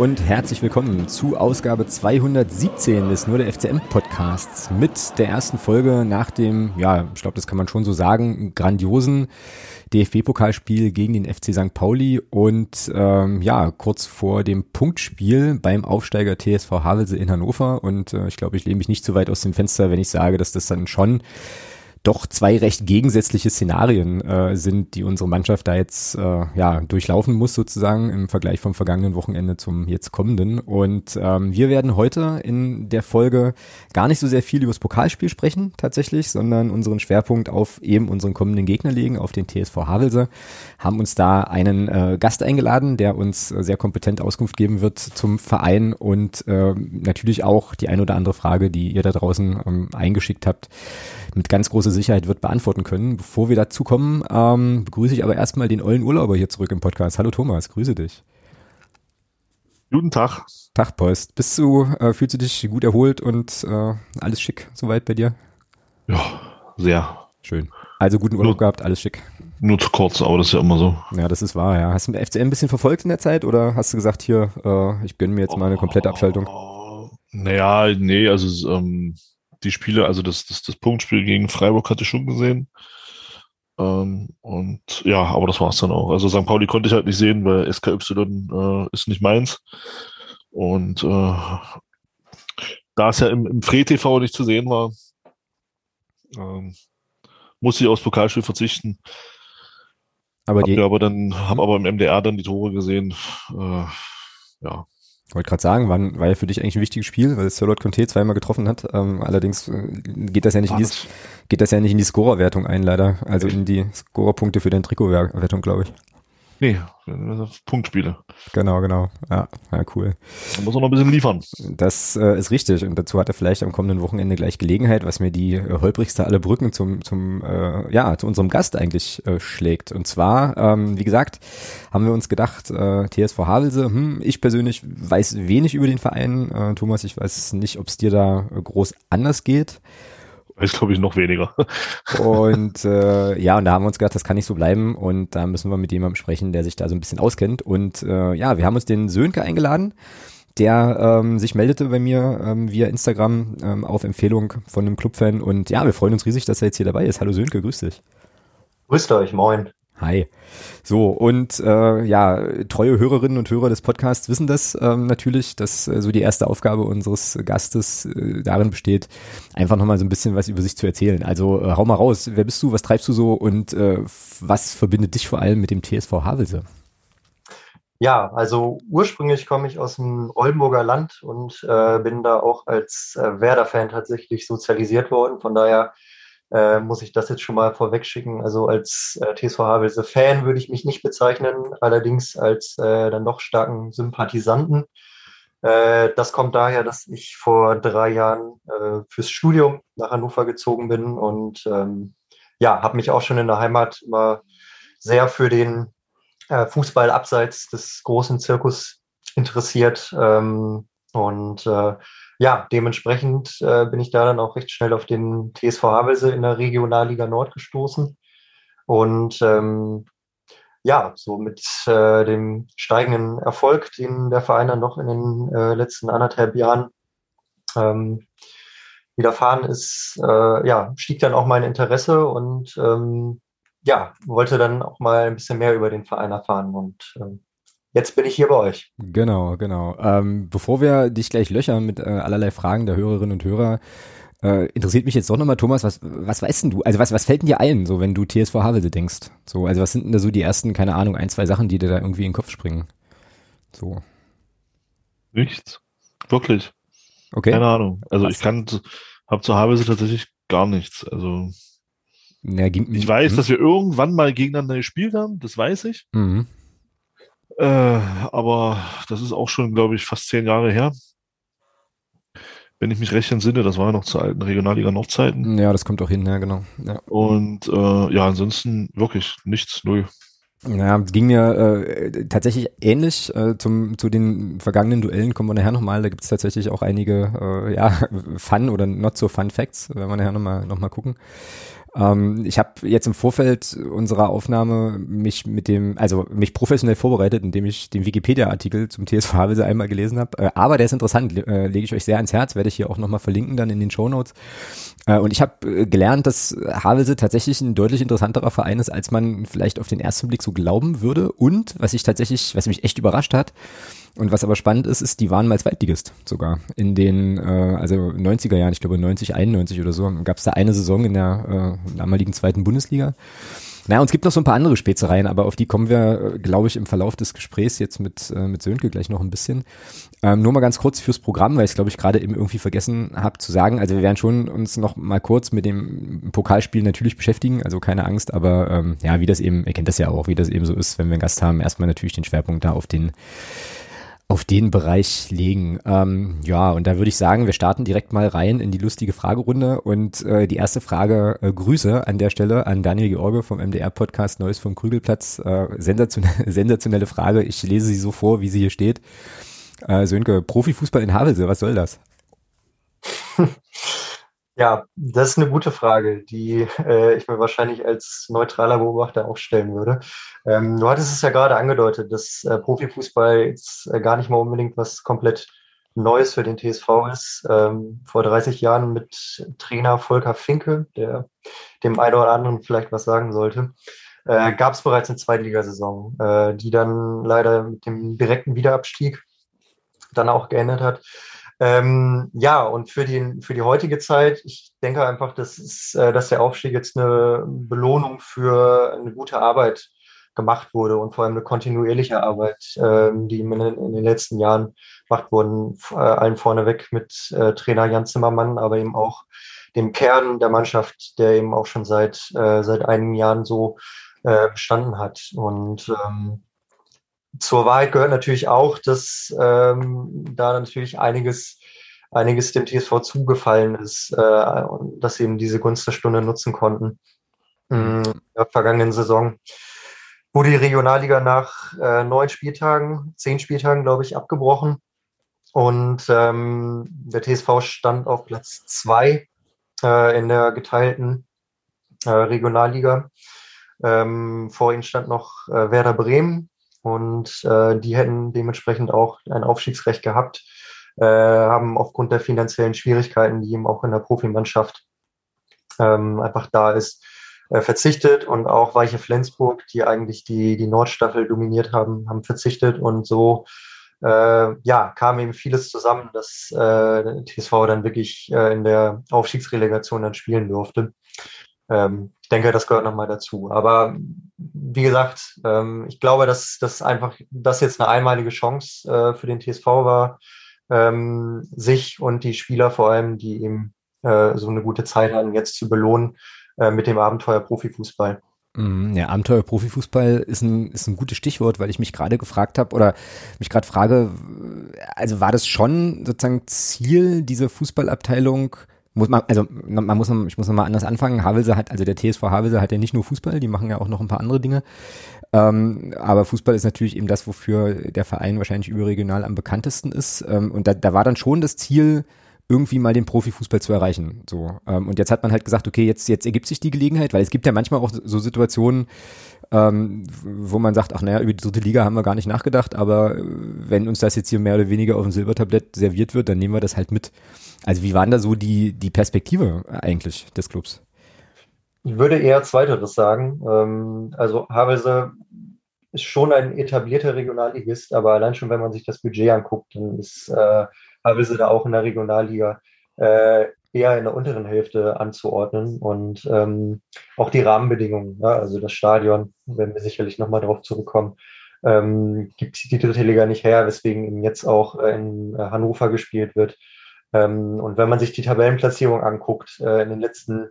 Und herzlich willkommen zu Ausgabe 217 des Nur der FCM Podcasts mit der ersten Folge nach dem, ja, ich glaube, das kann man schon so sagen, grandiosen DFB-Pokalspiel gegen den FC St. Pauli und ähm, ja, kurz vor dem Punktspiel beim Aufsteiger TSV Havelse in Hannover und äh, ich glaube, ich lehne mich nicht zu weit aus dem Fenster, wenn ich sage, dass das dann schon doch zwei recht gegensätzliche Szenarien äh, sind, die unsere Mannschaft da jetzt äh, ja durchlaufen muss sozusagen im Vergleich vom vergangenen Wochenende zum jetzt kommenden. Und ähm, wir werden heute in der Folge gar nicht so sehr viel über das Pokalspiel sprechen tatsächlich, sondern unseren Schwerpunkt auf eben unseren kommenden Gegner legen, auf den TSV Havelse. Haben uns da einen äh, Gast eingeladen, der uns äh, sehr kompetent Auskunft geben wird zum Verein und äh, natürlich auch die ein oder andere Frage, die ihr da draußen ähm, eingeschickt habt, mit ganz großer Sicherheit wird beantworten können. Bevor wir dazu kommen, ähm, begrüße ich aber erstmal den ollen Urlauber hier zurück im Podcast. Hallo Thomas, grüße dich. Guten Tag. Tag, Post. Bist du, äh, fühlst du dich gut erholt und äh, alles schick soweit bei dir? Ja, sehr. Schön. Also guten Urlaub nur, gehabt, alles schick. Nur zu kurz, aber das ist ja immer so. Ja, das ist wahr, ja. Hast du FCM ein bisschen verfolgt in der Zeit oder hast du gesagt, hier, äh, ich gönne mir jetzt mal eine komplette Abschaltung? Oh, naja, nee, also ähm, die Spiele, also das, das, das Punktspiel gegen Freiburg hatte ich schon gesehen. Ähm, und ja, aber das war's dann auch. Also St. Pauli konnte ich halt nicht sehen, weil SKY äh, ist nicht meins. Und äh, da es ja im, im Free-TV nicht zu sehen war, ähm, musste ich aufs Pokalspiel verzichten. Aber, die, aber dann haben aber im MDR dann die Tore gesehen. Äh, ja, wollte gerade sagen, war, war ja für dich eigentlich ein wichtiges Spiel, weil Charlotte Conte zweimal getroffen hat. Ähm, allerdings äh, geht das ja nicht in die, geht das ja nicht in die Scorerwertung ein, leider. Also in die Scorerpunkte für den Trikotwertung, glaube ich. Nee, Punktspiele. Genau, genau. Ja, ja cool. Da muss er noch ein bisschen liefern. Das äh, ist richtig. Und dazu hat er vielleicht am kommenden Wochenende gleich Gelegenheit, was mir die äh, holprigste aller Brücken zum, zum äh, ja, zu unserem Gast eigentlich äh, schlägt. Und zwar, ähm, wie gesagt, haben wir uns gedacht, äh, TSV Havelse, hm, ich persönlich weiß wenig über den Verein. Äh, Thomas, ich weiß nicht, ob es dir da groß anders geht. Ist, glaube ich, noch weniger. und äh, ja, und da haben wir uns gedacht, das kann nicht so bleiben und da müssen wir mit jemandem sprechen, der sich da so ein bisschen auskennt. Und äh, ja, wir haben uns den Sönke eingeladen, der ähm, sich meldete bei mir ähm, via Instagram ähm, auf Empfehlung von einem Clubfan. Und ja, wir freuen uns riesig, dass er jetzt hier dabei ist. Hallo Sönke, grüß dich. Grüßt euch, moin. Hi. So, und äh, ja, treue Hörerinnen und Hörer des Podcasts wissen das ähm, natürlich, dass äh, so die erste Aufgabe unseres Gastes äh, darin besteht, einfach nochmal so ein bisschen was über sich zu erzählen. Also äh, hau mal raus, wer bist du, was treibst du so und äh, was verbindet dich vor allem mit dem TSV Havelse? Ja, also ursprünglich komme ich aus dem Oldenburger Land und äh, bin da auch als äh, Werder-Fan tatsächlich sozialisiert worden. Von daher äh, muss ich das jetzt schon mal vorweg schicken. Also als äh, TSV Havelse Fan würde ich mich nicht bezeichnen, allerdings als äh, dann doch starken Sympathisanten. Äh, das kommt daher, dass ich vor drei Jahren äh, fürs Studium nach Hannover gezogen bin und ähm, ja, habe mich auch schon in der Heimat immer sehr für den äh, Fußball abseits des großen Zirkus interessiert. Ähm, und ja, dementsprechend äh, bin ich da dann auch recht schnell auf den TSV Havelse in der Regionalliga Nord gestoßen. Und ähm, ja, so mit äh, dem steigenden Erfolg, den der Verein dann noch in den äh, letzten anderthalb Jahren ähm, widerfahren ist, äh, ja, stieg dann auch mein Interesse und ähm, ja, wollte dann auch mal ein bisschen mehr über den Verein erfahren und ähm, Jetzt bin ich hier bei euch. Genau, genau. Ähm, bevor wir dich gleich löchern mit äh, allerlei Fragen der Hörerinnen und Hörer, äh, interessiert mich jetzt doch nochmal, Thomas, was, was weißt denn du? Also was, was fällt denn dir ein, so wenn du TSV Havelse denkst? So, also was sind denn da so die ersten, keine Ahnung, ein, zwei Sachen, die dir da irgendwie in den Kopf springen? So. Nichts. Wirklich. Okay. Keine Ahnung. Also was? ich kann, hab zu Havelse tatsächlich gar nichts. Also. Ja, ich weiß, hm? dass wir irgendwann mal gegeneinander gespielt haben, das weiß ich. Mhm. Äh, aber das ist auch schon, glaube ich, fast zehn Jahre her. Wenn ich mich recht entsinne, das war ja noch zu alten Regionalliga Nordzeiten. Ja, das kommt auch hin, ja, genau. Ja. Und äh, ja, ansonsten wirklich nichts, null. Ja, ging mir äh, tatsächlich ähnlich äh, zum, zu den vergangenen Duellen, kommen wir nachher nochmal, da gibt es tatsächlich auch einige äh, ja, Fun oder not so Fun Facts, wenn wir nachher nochmal noch mal gucken. Ähm, ich habe jetzt im Vorfeld unserer Aufnahme mich mit dem, also mich professionell vorbereitet, indem ich den Wikipedia-Artikel zum TSV Havelse einmal gelesen habe. Äh, aber der ist interessant, äh, lege ich euch sehr ans Herz, werde ich hier auch nochmal verlinken dann in den Show Notes. Äh, und ich habe äh, gelernt, dass Havelse tatsächlich ein deutlich interessanterer Verein ist, als man vielleicht auf den ersten Blick so glauben würde. Und was ich tatsächlich, was mich echt überrascht hat, und was aber spannend ist, ist, die waren mal Zweitligist sogar. In den, äh, also 90er Jahren, ich glaube 90, 91 oder so, gab es da eine Saison in der äh, damaligen zweiten Bundesliga. Naja, und es gibt noch so ein paar andere Spezereien, aber auf die kommen wir, äh, glaube ich, im Verlauf des Gesprächs jetzt mit, äh, mit Sönke gleich noch ein bisschen. Ähm, nur mal ganz kurz fürs Programm, weil ich glaube ich, gerade eben irgendwie vergessen habe zu sagen. Also wir werden schon uns noch mal kurz mit dem Pokalspiel natürlich beschäftigen, also keine Angst, aber ähm, ja, wie das eben, ihr kennt das ja auch, wie das eben so ist, wenn wir einen Gast haben, erstmal natürlich den Schwerpunkt da auf den auf den Bereich legen. Ähm, ja, und da würde ich sagen, wir starten direkt mal rein in die lustige Fragerunde. Und äh, die erste Frage, äh, Grüße an der Stelle an Daniel George vom MDR-Podcast Neues vom Krügelplatz. Äh, sensationelle, sensationelle Frage. Ich lese sie so vor, wie sie hier steht. Äh, Sönke, Profifußball in Havelse, was soll das? Ja, das ist eine gute Frage, die äh, ich mir wahrscheinlich als neutraler Beobachter auch stellen würde. Ähm, du hattest es ja gerade angedeutet, dass äh, Profifußball jetzt äh, gar nicht mal unbedingt was komplett Neues für den TSV ist. Ähm, vor 30 Jahren mit Trainer Volker Finke, der dem einen oder anderen vielleicht was sagen sollte, äh, gab es bereits eine Zweitligasaison, äh, die dann leider mit dem direkten Wiederabstieg dann auch geendet hat. Ähm, ja, und für die, für die heutige Zeit, ich denke einfach, dass, ist, äh, dass der Aufstieg jetzt eine Belohnung für eine gute Arbeit gemacht wurde und vor allem eine kontinuierliche Arbeit, ähm, die in, in, den letzten Jahren gemacht wurden, äh, allen vorneweg mit äh, Trainer Jan Zimmermann, aber eben auch dem Kern der Mannschaft, der eben auch schon seit, äh, seit einigen Jahren so äh, bestanden hat. Und ähm, zur Wahrheit gehört natürlich auch, dass ähm, da natürlich einiges, einiges dem TSV zugefallen ist äh, dass sie eben diese Gunst der Stunde nutzen konnten. Mhm. In der vergangenen Saison wurde die Regionalliga nach äh, neun Spieltagen, zehn Spieltagen, glaube ich, abgebrochen. Und ähm, der TSV stand auf Platz zwei äh, in der geteilten äh, Regionalliga. Ähm, vor ihnen stand noch äh, Werder Bremen und äh, die hätten dementsprechend auch ein Aufstiegsrecht gehabt, äh, haben aufgrund der finanziellen Schwierigkeiten, die eben auch in der Profimannschaft ähm, einfach da ist, äh, verzichtet und auch Weiche Flensburg, die eigentlich die, die Nordstaffel dominiert haben, haben verzichtet und so äh, ja, kam eben vieles zusammen, dass äh, TSV dann wirklich äh, in der Aufstiegsrelegation dann spielen durfte. Ähm, ich denke, das gehört nochmal dazu. Aber wie gesagt, ähm, ich glaube, dass das einfach das jetzt eine einmalige Chance äh, für den TSV war, ähm, sich und die Spieler vor allem, die eben äh, so eine gute Zeit hatten, jetzt zu belohnen äh, mit dem Abenteuer Profifußball. Mhm, ja, Abenteuer Profifußball ist ein, ist ein gutes Stichwort, weil ich mich gerade gefragt habe oder mich gerade frage, also war das schon sozusagen Ziel dieser Fußballabteilung, muss man, also man muss, ich muss nochmal anders anfangen. Havelse hat, also der TSV Havelse hat ja nicht nur Fußball, die machen ja auch noch ein paar andere Dinge. Ähm, aber Fußball ist natürlich eben das, wofür der Verein wahrscheinlich überregional am bekanntesten ist. Ähm, und da, da war dann schon das Ziel, irgendwie mal den Profifußball zu erreichen. So ähm, und jetzt hat man halt gesagt, okay, jetzt jetzt ergibt sich die Gelegenheit, weil es gibt ja manchmal auch so Situationen, ähm, wo man sagt, ach naja, über die dritte Liga haben wir gar nicht nachgedacht, aber äh, wenn uns das jetzt hier mehr oder weniger auf dem Silbertablett serviert wird, dann nehmen wir das halt mit. Also wie waren da so die, die Perspektive eigentlich des Clubs? Ich würde eher Zweiteres sagen. Ähm, also Havelse ist schon ein etablierter Regionalligist, aber allein schon, wenn man sich das Budget anguckt, dann ist äh, Havelse da auch in der Regionalliga äh, eher in der unteren Hälfte anzuordnen und ähm, auch die Rahmenbedingungen, ja, also das Stadion, werden wir sicherlich nochmal drauf zurückkommen, ähm, gibt die dritte Liga nicht her, weswegen eben jetzt auch in Hannover gespielt wird. Ähm, und wenn man sich die Tabellenplatzierung anguckt, äh, in den letzten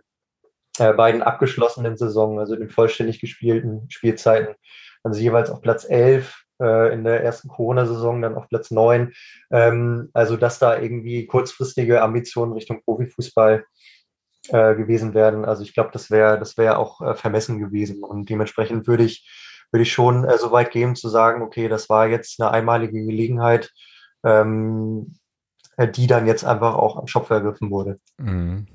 äh, beiden abgeschlossenen Saisonen, also den vollständig gespielten Spielzeiten, also jeweils auf Platz 11, äh, in der ersten Corona-Saison dann auf Platz 9. Ähm, also dass da irgendwie kurzfristige Ambitionen Richtung Profifußball äh, gewesen werden. Also ich glaube, das wäre das wäre auch äh, vermessen gewesen. Und dementsprechend würde ich, würde ich schon äh, so weit gehen zu sagen, okay, das war jetzt eine einmalige Gelegenheit, ähm, die dann jetzt einfach auch am Schopf ergriffen wurde. Mhm.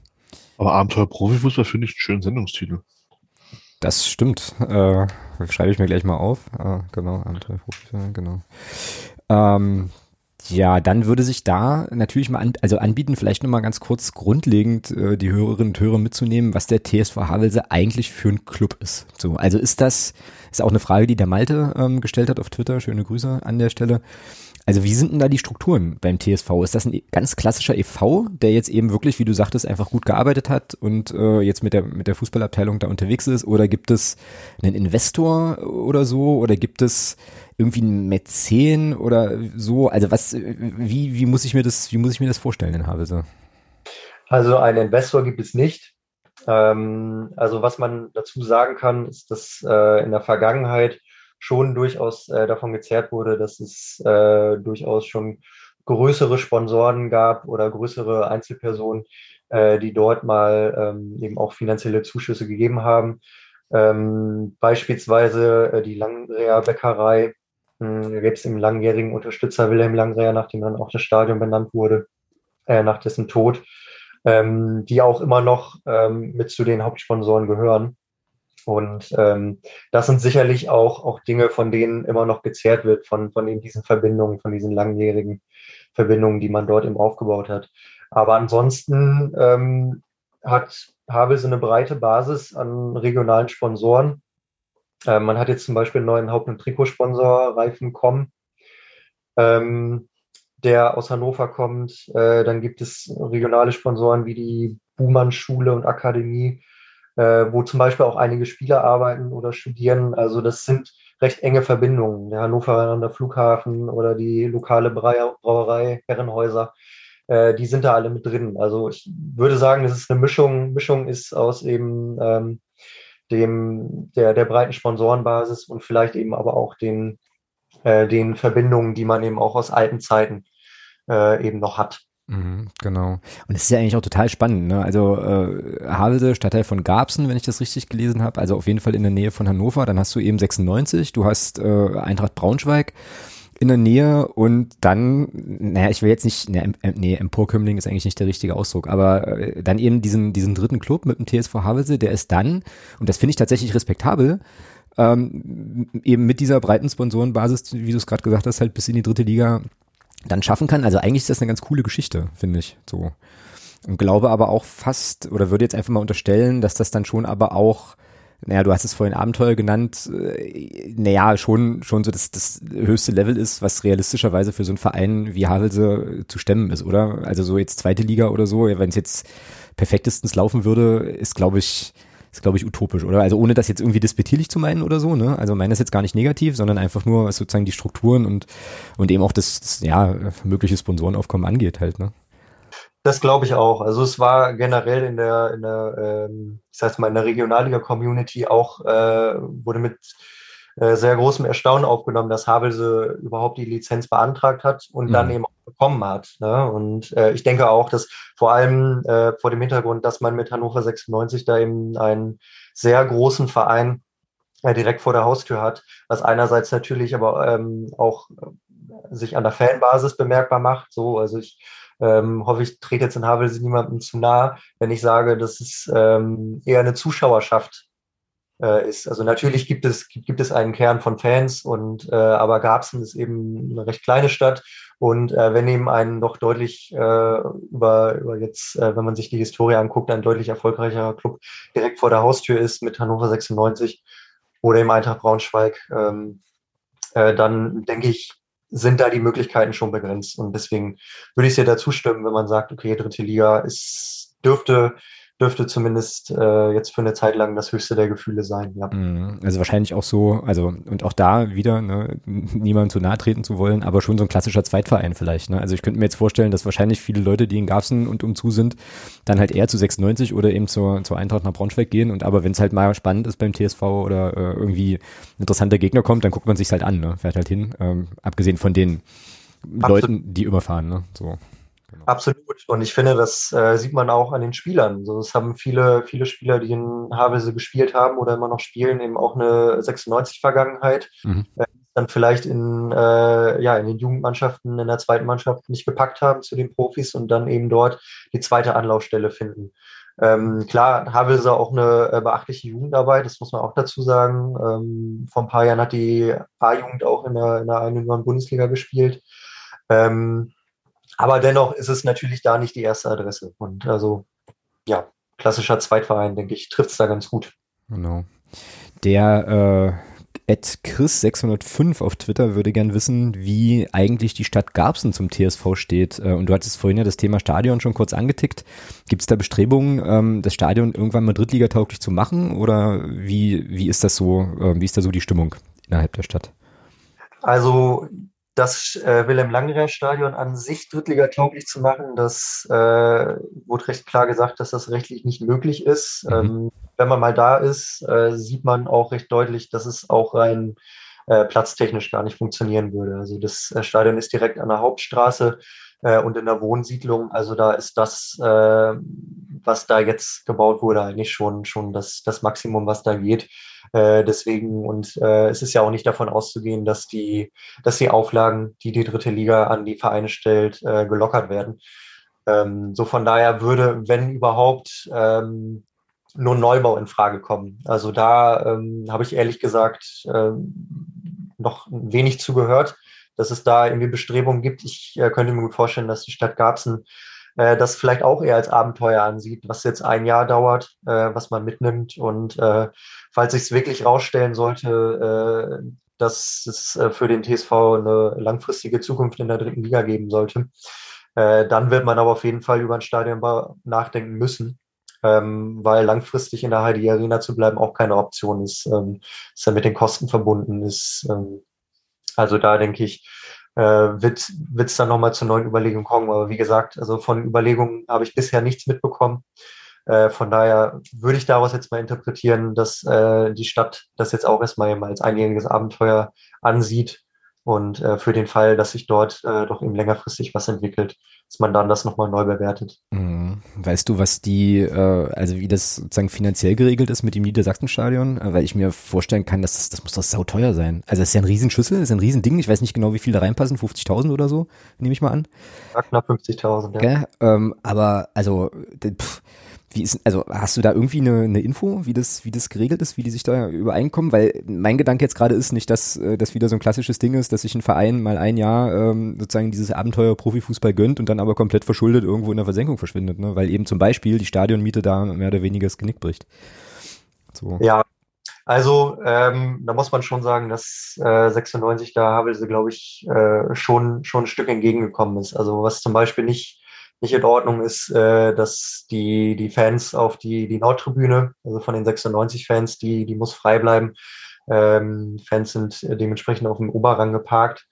Aber Abenteuer Profifußball finde ich einen schönen Sendungstitel. Das stimmt. Äh, schreibe ich mir gleich mal auf. Äh, genau, Abenteuer Profifußball, genau. Ähm, ja, dann würde sich da natürlich mal an, also anbieten, vielleicht nochmal ganz kurz grundlegend äh, die Hörerinnen und Hörer mitzunehmen, was der TSV Havelse eigentlich für ein Club ist. So, also ist das, ist auch eine Frage, die der Malte ähm, gestellt hat auf Twitter. Schöne Grüße an der Stelle. Also wie sind denn da die Strukturen beim TSV? Ist das ein ganz klassischer EV, der jetzt eben wirklich, wie du sagtest, einfach gut gearbeitet hat und äh, jetzt mit der, mit der Fußballabteilung da unterwegs ist? Oder gibt es einen Investor oder so? Oder gibt es irgendwie einen Mäzen oder so? Also was, wie, wie muss ich mir das, wie muss ich mir das vorstellen in Havelse? Also einen Investor gibt es nicht. Ähm, also was man dazu sagen kann, ist, dass äh, in der Vergangenheit schon durchaus äh, davon gezerrt wurde, dass es äh, durchaus schon größere Sponsoren gab oder größere Einzelpersonen, äh, die dort mal ähm, eben auch finanzielle Zuschüsse gegeben haben. Ähm, beispielsweise äh, die Langreher Bäckerei, da gibt es im langjährigen Unterstützer Wilhelm Langreher, nachdem dann auch das Stadion benannt wurde, äh, nach dessen Tod, ähm, die auch immer noch ähm, mit zu den Hauptsponsoren gehören. Und ähm, das sind sicherlich auch, auch Dinge, von denen immer noch gezehrt wird, von, von eben diesen Verbindungen, von diesen langjährigen Verbindungen, die man dort eben aufgebaut hat. Aber ansonsten ähm, hat Havelse eine breite Basis an regionalen Sponsoren. Äh, man hat jetzt zum Beispiel einen neuen Haupt- und Trikotsponsor, Reifen.com, ähm, der aus Hannover kommt. Äh, dann gibt es regionale Sponsoren wie die Buhmann-Schule und Akademie, äh, wo zum Beispiel auch einige Spieler arbeiten oder studieren. Also das sind recht enge Verbindungen. Der Hannoveraner Flughafen oder die lokale Brauerei Herrenhäuser, äh, die sind da alle mit drin. Also ich würde sagen, dass es eine Mischung, Mischung ist aus eben ähm, dem, der, der breiten Sponsorenbasis und vielleicht eben aber auch den, äh, den Verbindungen, die man eben auch aus alten Zeiten äh, eben noch hat. Mhm, genau. Und es ist ja eigentlich auch total spannend. Ne? Also äh, Havelse, Stadtteil von Garbsen, wenn ich das richtig gelesen habe, also auf jeden Fall in der Nähe von Hannover. Dann hast du eben 96, du hast äh, Eintracht Braunschweig in der Nähe und dann, naja, ich will jetzt nicht, ne, nee, Emporkömmling ist eigentlich nicht der richtige Ausdruck, aber äh, dann eben diesen, diesen dritten Club mit dem TSV Havelse, der ist dann, und das finde ich tatsächlich respektabel, ähm, eben mit dieser breiten Sponsorenbasis, wie du es gerade gesagt hast, halt bis in die dritte Liga dann schaffen kann. Also eigentlich ist das eine ganz coole Geschichte, finde ich. So. Und glaube aber auch fast, oder würde jetzt einfach mal unterstellen, dass das dann schon aber auch, naja, du hast es vorhin Abenteuer genannt, äh, naja, schon, schon so das, das höchste Level ist, was realistischerweise für so einen Verein wie Havelse zu stemmen ist, oder? Also so jetzt zweite Liga oder so, wenn es jetzt perfektestens laufen würde, ist, glaube ich, ist, glaube ich, utopisch, oder? Also ohne das jetzt irgendwie despektierlich zu meinen oder so, ne? Also meine ist jetzt gar nicht negativ, sondern einfach nur, was sozusagen die Strukturen und, und eben auch das, das ja, mögliche Sponsorenaufkommen angeht halt, ne? Das glaube ich auch. Also es war generell in der, in der, ähm, ich sag's mal, in der Regionalliga-Community auch, äh, wurde mit äh, sehr großem Erstaunen aufgenommen, dass Havelse überhaupt die Lizenz beantragt hat und mhm. dann eben auch bekommen hat. Ne? Und äh, ich denke auch, dass vor allem äh, vor dem Hintergrund, dass man mit Hannover 96 da eben einen sehr großen Verein äh, direkt vor der Haustür hat, was einerseits natürlich aber ähm, auch äh, sich an der Fanbasis bemerkbar macht. So, also ich ähm, hoffe, ich trete jetzt in Havelse niemandem zu nah, wenn ich sage, dass es ähm, eher eine Zuschauerschaft äh, ist. Also natürlich gibt es, gibt es einen Kern von Fans und äh, aber Garbsen ist eben eine recht kleine Stadt und äh, wenn eben ein doch deutlich äh, über, über jetzt, äh, wenn man sich die Historie anguckt, ein deutlich erfolgreicherer Club direkt vor der Haustür ist mit Hannover 96 oder im Eintracht Braunschweig, ähm, äh, dann denke ich, sind da die Möglichkeiten schon begrenzt. Und deswegen würde ich sehr dazu stimmen, wenn man sagt, okay, dritte Liga ist, dürfte dürfte zumindest äh, jetzt für eine Zeit lang das höchste der Gefühle sein. Ja. Mhm. Also wahrscheinlich auch so, also und auch da wieder, ne, niemandem zu nahe treten zu wollen, aber schon so ein klassischer Zweitverein vielleicht. Ne? Also ich könnte mir jetzt vorstellen, dass wahrscheinlich viele Leute, die in Garbsen und umzu sind, dann halt eher zu 96 oder eben zur, zur Eintracht nach Braunschweig gehen. Und aber wenn es halt mal spannend ist beim TSV oder äh, irgendwie ein interessanter Gegner kommt, dann guckt man sich halt an, ne? fährt halt hin. Ähm, abgesehen von den Absolut. Leuten, die immer fahren. Ne? So. Genau. Absolut. Und ich finde, das äh, sieht man auch an den Spielern. So, es haben viele, viele Spieler, die in Havelse gespielt haben oder immer noch spielen, eben auch eine 96-Vergangenheit. Mhm. Äh, dann vielleicht in, äh, ja, in den Jugendmannschaften, in der zweiten Mannschaft nicht gepackt haben zu den Profis und dann eben dort die zweite Anlaufstelle finden. Ähm, klar, Havelse auch eine äh, beachtliche Jugendarbeit, das muss man auch dazu sagen. Ähm, vor ein paar Jahren hat die A-Jugend auch in der, in der einen Bundesliga gespielt. Ähm, aber dennoch ist es natürlich da nicht die erste Adresse. Und also, ja, klassischer Zweitverein, denke ich, trifft es da ganz gut. Genau. Der äh Ed Chris605 auf Twitter würde gern wissen, wie eigentlich die Stadt Garbsen zum TSV steht. Äh, und du hattest vorhin ja das Thema Stadion schon kurz angetickt. Gibt es da Bestrebungen, ähm, das Stadion irgendwann mal drittligatauglich zu machen? Oder wie, wie ist das so, äh, wie ist da so die Stimmung innerhalb der Stadt? Also das äh, Wilhelm-Langerer-Stadion an sich drittligatauglich zu machen, das äh, wurde recht klar gesagt, dass das rechtlich nicht möglich ist. Mhm. Ähm, wenn man mal da ist, äh, sieht man auch recht deutlich, dass es auch rein äh, platztechnisch gar nicht funktionieren würde. Also das äh, Stadion ist direkt an der Hauptstraße äh, und in der Wohnsiedlung. Also da ist das, äh, was da jetzt gebaut wurde, eigentlich schon, schon das, das Maximum, was da geht. Äh, deswegen, und äh, es ist ja auch nicht davon auszugehen, dass die, dass die Auflagen, die die dritte Liga an die Vereine stellt, äh, gelockert werden. Ähm, so von daher würde, wenn überhaupt, ähm, nur Neubau in Frage kommen. Also da ähm, habe ich ehrlich gesagt ähm, noch wenig zugehört, dass es da irgendwie Bestrebungen gibt. Ich äh, könnte mir gut vorstellen, dass die Stadt Garbsen äh, das vielleicht auch eher als Abenteuer ansieht, was jetzt ein Jahr dauert, äh, was man mitnimmt. Und äh, falls sich es wirklich rausstellen sollte, äh, dass es äh, für den TSV eine langfristige Zukunft in der dritten Liga geben sollte, äh, dann wird man aber auf jeden Fall über einen Stadionbau nachdenken müssen ähm, weil langfristig in der Heidi Arena zu bleiben auch keine Option ist. Ähm, ist ja mit den Kosten verbunden ist. Ähm, also da denke ich, äh, wird es dann nochmal zu neuen Überlegungen kommen. Aber wie gesagt, also von Überlegungen habe ich bisher nichts mitbekommen. Äh, von daher würde ich daraus jetzt mal interpretieren, dass äh, die Stadt das jetzt auch erstmal als einjähriges Abenteuer ansieht und äh, für den Fall, dass sich dort äh, doch eben längerfristig was entwickelt, dass man dann das nochmal neu bewertet. Mhm. Weißt du, was die, äh, also wie das sozusagen finanziell geregelt ist mit dem Niedersachsenstadion? Äh, weil ich mir vorstellen kann, dass das, das muss doch sauteuer sein. Also das ist ja ein Riesenschüssel, ist ein Riesending. Ich weiß nicht genau, wie viel da reinpassen, 50.000 oder so, nehme ich mal an. Ja, knapp 50.000, ja. Okay, ähm, aber also, pff, wie ist, also hast du da irgendwie eine, eine Info, wie das, wie das geregelt ist, wie die sich da übereinkommen? Weil mein Gedanke jetzt gerade ist nicht, dass äh, das wieder so ein klassisches Ding ist, dass sich ein Verein mal ein Jahr ähm, sozusagen dieses Abenteuer Profifußball gönnt und dann aber komplett verschuldet irgendwo in der Versenkung verschwindet, ne? Weil eben zum Beispiel die Stadionmiete da mehr oder weniger das Genick bricht. So. Ja, also ähm, da muss man schon sagen, dass äh, 96 da Havelse, glaube ich, äh, schon, schon ein Stück entgegengekommen ist. Also was zum Beispiel nicht nicht in Ordnung ist, äh, dass die, die Fans auf die, die Nordtribüne, also von den 96 Fans, die, die muss frei bleiben. Ähm, Fans sind dementsprechend auf dem Oberrang geparkt,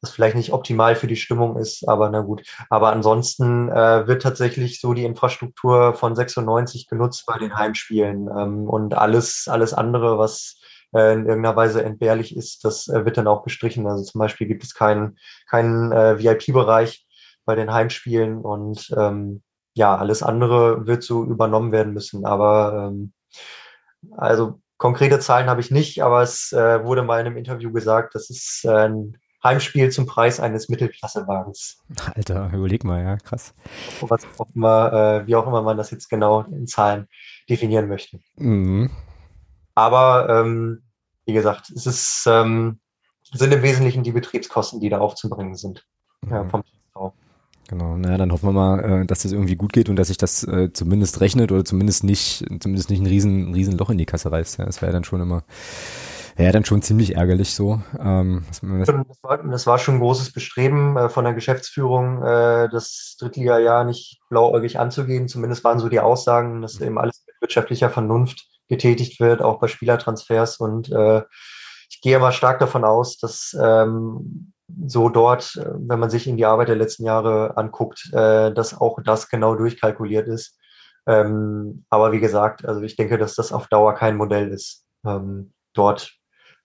was vielleicht nicht optimal für die Stimmung ist, aber na gut. Aber ansonsten äh, wird tatsächlich so die Infrastruktur von 96 genutzt bei den Heimspielen ähm, und alles, alles andere, was äh, in irgendeiner Weise entbehrlich ist, das äh, wird dann auch gestrichen. Also zum Beispiel gibt es keinen, keinen äh, VIP-Bereich, bei den Heimspielen und ähm, ja, alles andere wird so übernommen werden müssen. Aber ähm, also konkrete Zahlen habe ich nicht, aber es äh, wurde mal in einem Interview gesagt, das ist äh, ein Heimspiel zum Preis eines Mittelklassewagens. Alter, überleg mal, ja, krass. Was auch immer, äh, wie auch immer man das jetzt genau in Zahlen definieren möchte. Mhm. Aber ähm, wie gesagt, es ist, ähm, sind im Wesentlichen die Betriebskosten, die da aufzubringen sind. Mhm. Ja, vom Genau, naja, dann hoffen wir mal, äh, dass das irgendwie gut geht und dass sich das äh, zumindest rechnet oder zumindest nicht, zumindest nicht ein riesen, ein riesen Loch in die Kasse reißt. Ja, das wäre dann schon immer, wäre dann schon ziemlich ärgerlich so. Ähm, das, war, das war schon ein großes Bestreben äh, von der Geschäftsführung, das Drittliga-Jahr nicht blauäugig anzugehen. Zumindest waren so die Aussagen, dass eben alles mit wirtschaftlicher Vernunft getätigt wird, auch bei Spielertransfers. Und ich gehe mal stark davon aus, dass ähm, so dort, äh, wenn man sich in die Arbeit der letzten Jahre anguckt, äh, dass auch das genau durchkalkuliert ist. Ähm, aber wie gesagt, also ich denke, dass das auf Dauer kein Modell ist, ähm, dort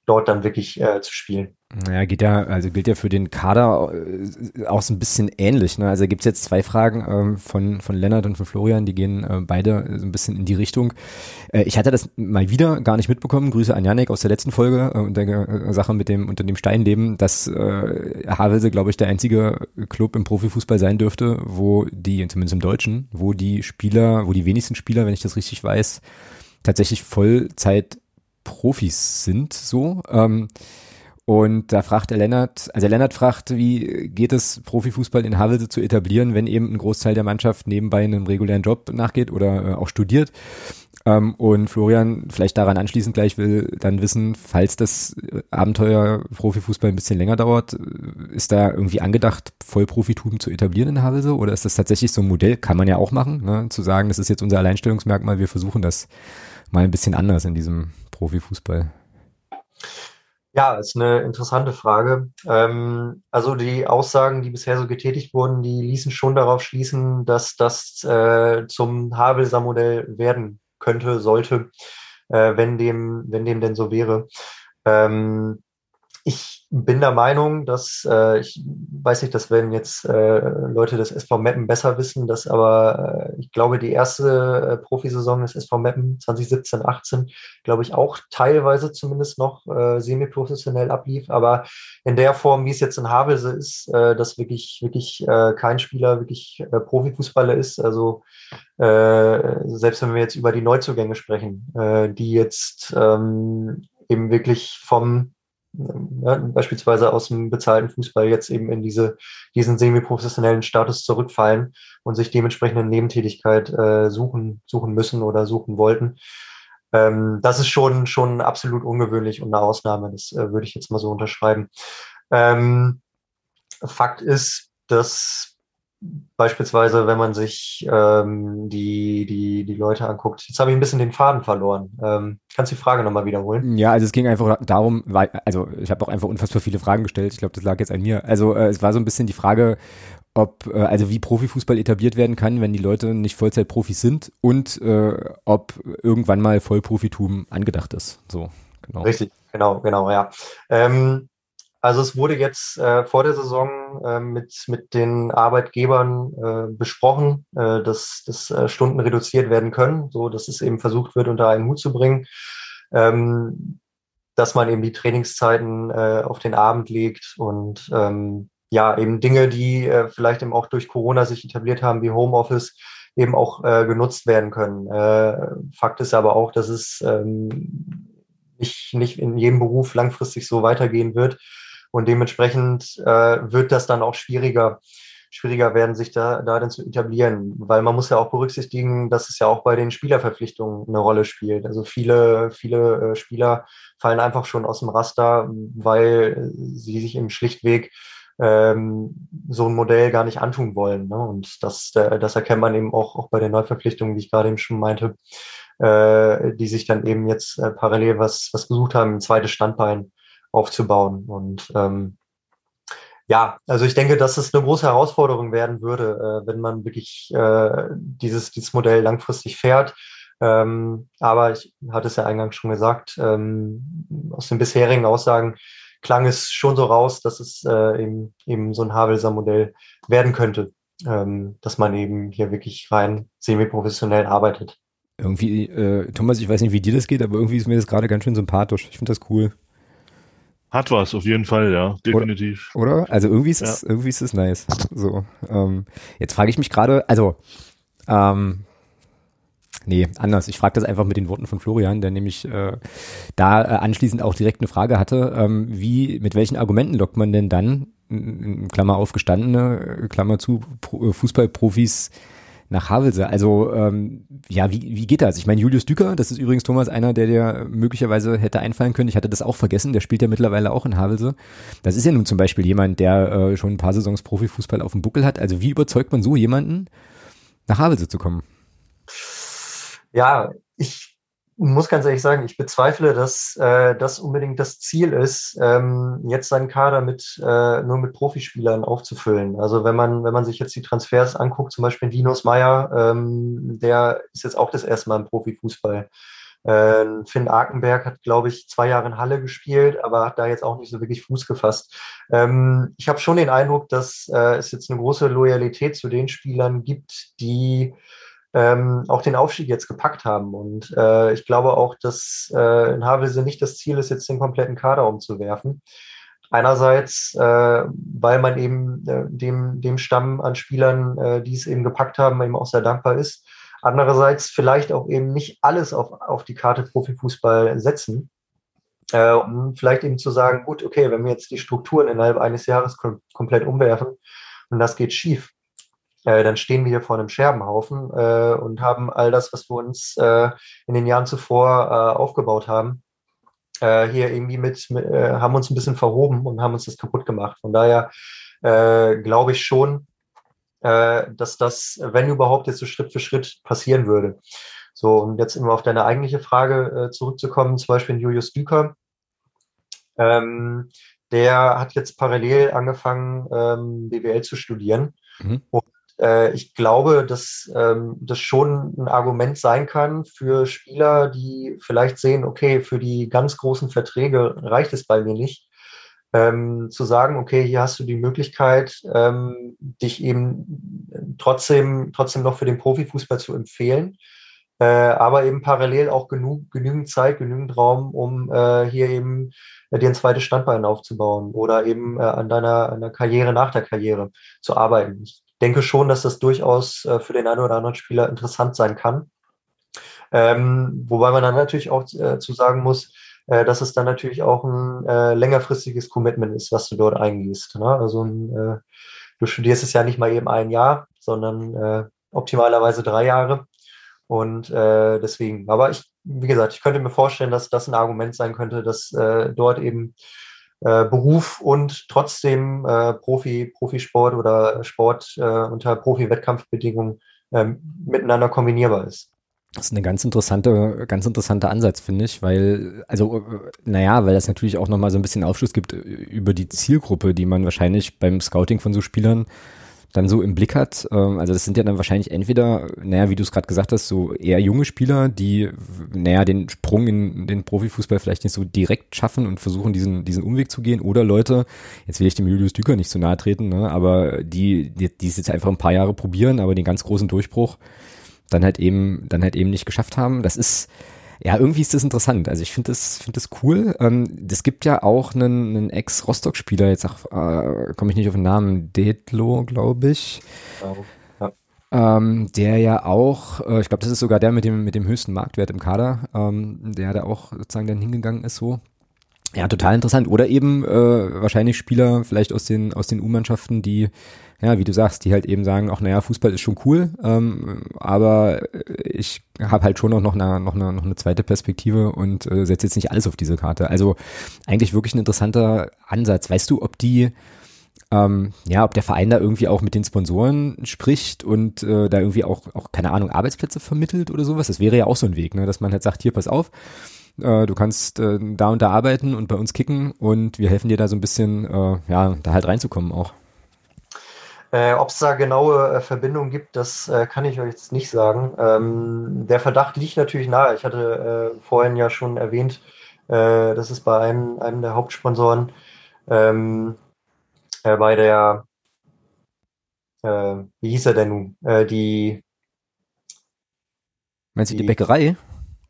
dort dann wirklich äh, zu spielen. Naja, geht ja, also gilt ja für den Kader äh, auch so ein bisschen ähnlich. Ne? Also gibt es jetzt zwei Fragen ähm, von, von Lennart und von Florian, die gehen äh, beide so ein bisschen in die Richtung. Äh, ich hatte das mal wieder gar nicht mitbekommen. Grüße an Janek aus der letzten Folge äh, und der äh, Sache mit dem unter dem Steinleben, dass äh, Havelse, glaube ich, der einzige Club im Profifußball sein dürfte, wo die, zumindest im Deutschen, wo die Spieler, wo die wenigsten Spieler, wenn ich das richtig weiß, tatsächlich Vollzeit Profis sind, so. Ähm, und da fragt der Lennart, also der Lennart fragt, wie geht es, Profifußball in Havelse zu etablieren, wenn eben ein Großteil der Mannschaft nebenbei einem regulären Job nachgeht oder äh, auch studiert. Ähm, und Florian vielleicht daran anschließend gleich will dann wissen, falls das Abenteuer Profifußball ein bisschen länger dauert, ist da irgendwie angedacht, Vollprofitum zu etablieren in Havelse oder ist das tatsächlich so ein Modell, kann man ja auch machen, ne? zu sagen, das ist jetzt unser Alleinstellungsmerkmal, wir versuchen das mal ein bisschen anders in diesem Profifußball. Ja, ist eine interessante Frage. Ähm, also die Aussagen, die bisher so getätigt wurden, die ließen schon darauf schließen, dass das äh, zum Havelser Modell werden könnte, sollte, äh, wenn dem, wenn dem denn so wäre. Ähm, ich bin der Meinung, dass, äh, ich weiß nicht, das werden jetzt äh, Leute des SV Meppen besser wissen, dass aber, äh, ich glaube, die erste äh, Profisaison des SV Meppen 2017, 18, glaube ich, auch teilweise zumindest noch äh, semi-professionell ablief, aber in der Form, wie es jetzt in Havelse ist, äh, dass wirklich, wirklich äh, kein Spieler wirklich äh, Profifußballer ist, also äh, selbst wenn wir jetzt über die Neuzugänge sprechen, äh, die jetzt ähm, eben wirklich vom ja, beispielsweise aus dem bezahlten Fußball jetzt eben in diese, diesen semi-professionellen Status zurückfallen und sich dementsprechend eine Nebentätigkeit äh, suchen, suchen müssen oder suchen wollten. Ähm, das ist schon, schon absolut ungewöhnlich und eine Ausnahme. Das äh, würde ich jetzt mal so unterschreiben. Ähm, Fakt ist, dass Beispielsweise, wenn man sich ähm, die, die, die Leute anguckt. Jetzt habe ich ein bisschen den Faden verloren. Ähm, kannst du die Frage nochmal wiederholen? Ja, also es ging einfach darum, weil, also ich habe auch einfach unfassbar viele Fragen gestellt. Ich glaube, das lag jetzt an mir. Also äh, es war so ein bisschen die Frage, ob, äh, also wie Profifußball etabliert werden kann, wenn die Leute nicht Vollzeitprofis sind und äh, ob irgendwann mal Vollprofitum angedacht ist. So, genau. Richtig, genau, genau, ja. Ähm, also es wurde jetzt äh, vor der Saison äh, mit, mit den Arbeitgebern äh, besprochen, äh, dass, dass äh, Stunden reduziert werden können, so dass es eben versucht wird, unter einen Hut zu bringen, ähm, dass man eben die Trainingszeiten äh, auf den Abend legt und ähm, ja, eben Dinge, die vielleicht eben auch durch Corona sich etabliert haben, wie Homeoffice, eben auch genutzt werden können. Fakt ist aber auch, dass es ähm, nicht, nicht in jedem Beruf langfristig so weitergehen wird. Und dementsprechend äh, wird das dann auch schwieriger, schwieriger werden, sich da, da dann zu etablieren. Weil man muss ja auch berücksichtigen, dass es ja auch bei den Spielerverpflichtungen eine Rolle spielt. Also viele, viele äh, Spieler fallen einfach schon aus dem Raster, weil sie sich im schlichtweg ähm, so ein Modell gar nicht antun wollen. Ne? Und das, das erkennt man eben auch, auch bei den Neuverpflichtungen, wie ich gerade eben schon meinte, äh, die sich dann eben jetzt äh, parallel was, was gesucht haben, ein zweites Standbein aufzubauen. Und ähm, ja, also ich denke, dass es eine große Herausforderung werden würde, äh, wenn man wirklich äh, dieses, dieses Modell langfristig fährt. Ähm, aber ich hatte es ja eingangs schon gesagt, ähm, aus den bisherigen Aussagen klang es schon so raus, dass es äh, eben, eben so ein Havelser Modell werden könnte, ähm, dass man eben hier wirklich rein semi-professionell arbeitet. Irgendwie, äh, Thomas, ich weiß nicht, wie dir das geht, aber irgendwie ist mir das gerade ganz schön sympathisch. Ich finde das cool. Hat was, auf jeden Fall, ja, definitiv. Oder? oder? Also irgendwie ist es, ja. irgendwie ist es nice. So, ähm, jetzt frage ich mich gerade, also, ähm, nee, anders. Ich frage das einfach mit den Worten von Florian, der nämlich äh, da äh, anschließend auch direkt eine Frage hatte, ähm, wie, mit welchen Argumenten lockt man denn dann, Klammer auf gestandene, Klammer zu, Fußballprofis nach Havelse. Also ähm, ja, wie, wie geht das? Ich meine, Julius Düker, das ist übrigens Thomas einer, der dir möglicherweise hätte einfallen können. Ich hatte das auch vergessen, der spielt ja mittlerweile auch in Havelse. Das ist ja nun zum Beispiel jemand, der äh, schon ein paar Saisons Profifußball auf dem Buckel hat. Also wie überzeugt man so jemanden, nach Havelse zu kommen? Ja, ich muss ganz ehrlich sagen, ich bezweifle, dass äh, das unbedingt das Ziel ist, ähm, jetzt seinen Kader mit äh, nur mit Profispielern aufzufüllen. Also wenn man wenn man sich jetzt die Transfers anguckt, zum Beispiel Linus Meyer, ähm, der ist jetzt auch das erste Mal im Profifußball. Äh, Finn Arkenberg hat, glaube ich, zwei Jahre in Halle gespielt, aber hat da jetzt auch nicht so wirklich Fuß gefasst. Ähm, ich habe schon den Eindruck, dass äh, es jetzt eine große Loyalität zu den Spielern gibt, die ähm, auch den Aufstieg jetzt gepackt haben. Und äh, ich glaube auch, dass äh, in Havelse nicht das Ziel ist, jetzt den kompletten Kader umzuwerfen. Einerseits, äh, weil man eben äh, dem, dem Stamm an Spielern, äh, die es eben gepackt haben, eben auch sehr dankbar ist. Andererseits vielleicht auch eben nicht alles auf, auf die Karte Profifußball setzen. Äh, um vielleicht eben zu sagen, gut, okay, wenn wir jetzt die Strukturen innerhalb eines Jahres kom komplett umwerfen und das geht schief, äh, dann stehen wir hier vor einem Scherbenhaufen äh, und haben all das, was wir uns äh, in den Jahren zuvor äh, aufgebaut haben, äh, hier irgendwie mit, mit äh, haben uns ein bisschen verhoben und haben uns das kaputt gemacht. Von daher glaube ich schon, dass das, wenn überhaupt, jetzt so Schritt für Schritt passieren würde. So, und jetzt immer auf deine eigentliche Frage zurückzukommen, zum Beispiel Julius Düker. Ähm, der hat jetzt parallel angefangen, ähm, BWL zu studieren. Mhm. Und äh, ich glaube, dass ähm, das schon ein Argument sein kann für Spieler, die vielleicht sehen, okay, für die ganz großen Verträge reicht es bei mir nicht. Ähm, zu sagen, okay, hier hast du die Möglichkeit, ähm, dich eben trotzdem, trotzdem noch für den Profifußball zu empfehlen, äh, aber eben parallel auch genug, genügend Zeit, genügend Raum, um äh, hier eben äh, dir ein zweites Standbein aufzubauen oder eben äh, an deiner, an der Karriere nach der Karriere zu arbeiten. Ich denke schon, dass das durchaus äh, für den einen oder anderen Spieler interessant sein kann. Ähm, wobei man dann natürlich auch äh, zu sagen muss, äh, dass es dann natürlich auch ein äh, längerfristiges Commitment ist, was du dort eingehst. Ne? Also ein, äh, du studierst es ja nicht mal eben ein Jahr, sondern äh, optimalerweise drei Jahre. Und deswegen, aber ich, wie gesagt, ich könnte mir vorstellen, dass das ein Argument sein könnte, dass dort eben äh, Beruf und trotzdem äh, Profi, Profisport oder Sport äh, unter Profi-Wettkampfbedingungen ähm, miteinander kombinierbar ist. Das ist eine ganz interessante, ganz interessanter Ansatz, finde ich, weil, also, naja, weil das natürlich auch nochmal so ein bisschen Aufschluss gibt über die Zielgruppe, die man wahrscheinlich beim Scouting von so Spielern dann so im Blick hat. Ähm, also das sind ja dann wahrscheinlich entweder, naja, wie du es gerade gesagt hast, so eher junge Spieler, die, naja, den Sprung in den Profifußball vielleicht nicht so direkt schaffen und versuchen, diesen, diesen Umweg zu gehen. Oder Leute, jetzt will ich dem Julius Düker nicht zu nahe treten, ne, aber die, die, die es jetzt einfach ein paar Jahre probieren, aber den ganz großen Durchbruch dann halt eben, dann halt eben nicht geschafft haben. Das ist, ja, irgendwie ist das interessant. Also ich finde das, finde das cool. Ähm, das gibt ja auch einen, einen Ex-Rostock-Spieler, jetzt äh, komme ich nicht auf den Namen, Detlo, glaube ich. Oh. Ähm, der ja auch, äh, ich glaube, das ist sogar der mit dem, mit dem höchsten Marktwert im Kader, ähm, der da auch sozusagen dann hingegangen ist so. Ja, total interessant. Oder eben äh, wahrscheinlich Spieler vielleicht aus den, aus den U-Mannschaften, die ja, wie du sagst, die halt eben sagen, auch naja, Fußball ist schon cool, ähm, aber ich habe halt schon auch noch eine, noch eine, noch eine zweite Perspektive und äh, setze jetzt nicht alles auf diese Karte. Also eigentlich wirklich ein interessanter Ansatz. Weißt du, ob die ähm, ja, ob der Verein da irgendwie auch mit den Sponsoren spricht und äh, da irgendwie auch, auch, keine Ahnung, Arbeitsplätze vermittelt oder sowas. Das wäre ja auch so ein Weg, ne? dass man halt sagt, hier, pass auf, äh, du kannst äh, da und da arbeiten und bei uns kicken und wir helfen dir da so ein bisschen, äh, ja, da halt reinzukommen auch. Äh, Ob es da genaue äh, Verbindungen gibt, das äh, kann ich euch jetzt nicht sagen. Ähm, der Verdacht liegt natürlich nahe. Ich hatte äh, vorhin ja schon erwähnt, äh, das ist bei einem, einem der Hauptsponsoren ähm, äh, bei der, wie hieß er denn nun? die Meinst du die, die Bäckerei?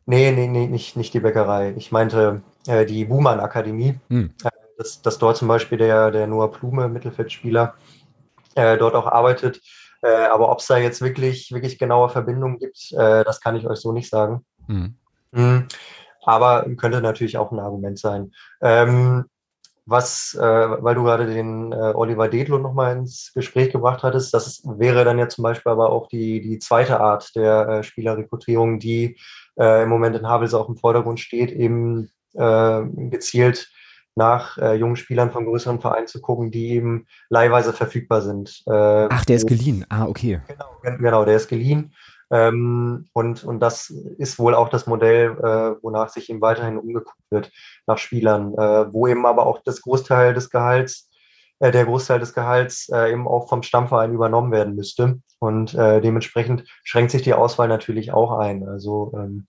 Nee, nee, nee, nicht, nicht die Bäckerei. Ich meinte die Buhmann Akademie. Hm. dass, dass dort zum Beispiel der, der Noah Plume, Mittelfeldspieler, äh, dort auch arbeitet. Äh, aber ob es da jetzt wirklich, wirklich genaue Verbindungen gibt, äh, das kann ich euch so nicht sagen. Mhm. Mhm. Aber könnte natürlich auch ein Argument sein. Ähm, was, äh, weil du gerade den äh, Oliver Dedlo nochmal ins Gespräch gebracht hattest, das ist, wäre dann ja zum Beispiel aber auch die, die zweite Art der äh, Spielerrekrutierung, die äh, im Moment in Havels auch im Vordergrund steht, eben äh, gezielt nach äh, jungen Spielern von größeren Vereinen zu gucken, die eben leihweise verfügbar sind. Äh, Ach, der ist geliehen. Ah, okay. Genau, genau der ist geliehen. Ähm, und, und das ist wohl auch das Modell, äh, wonach sich eben weiterhin umgeguckt wird nach Spielern, äh, wo eben aber auch das Großteil des Gehalts, äh, der Großteil des Gehalts äh, eben auch vom Stammverein übernommen werden müsste. Und dementsprechend schränkt sich die Auswahl natürlich auch ein. Also ähm,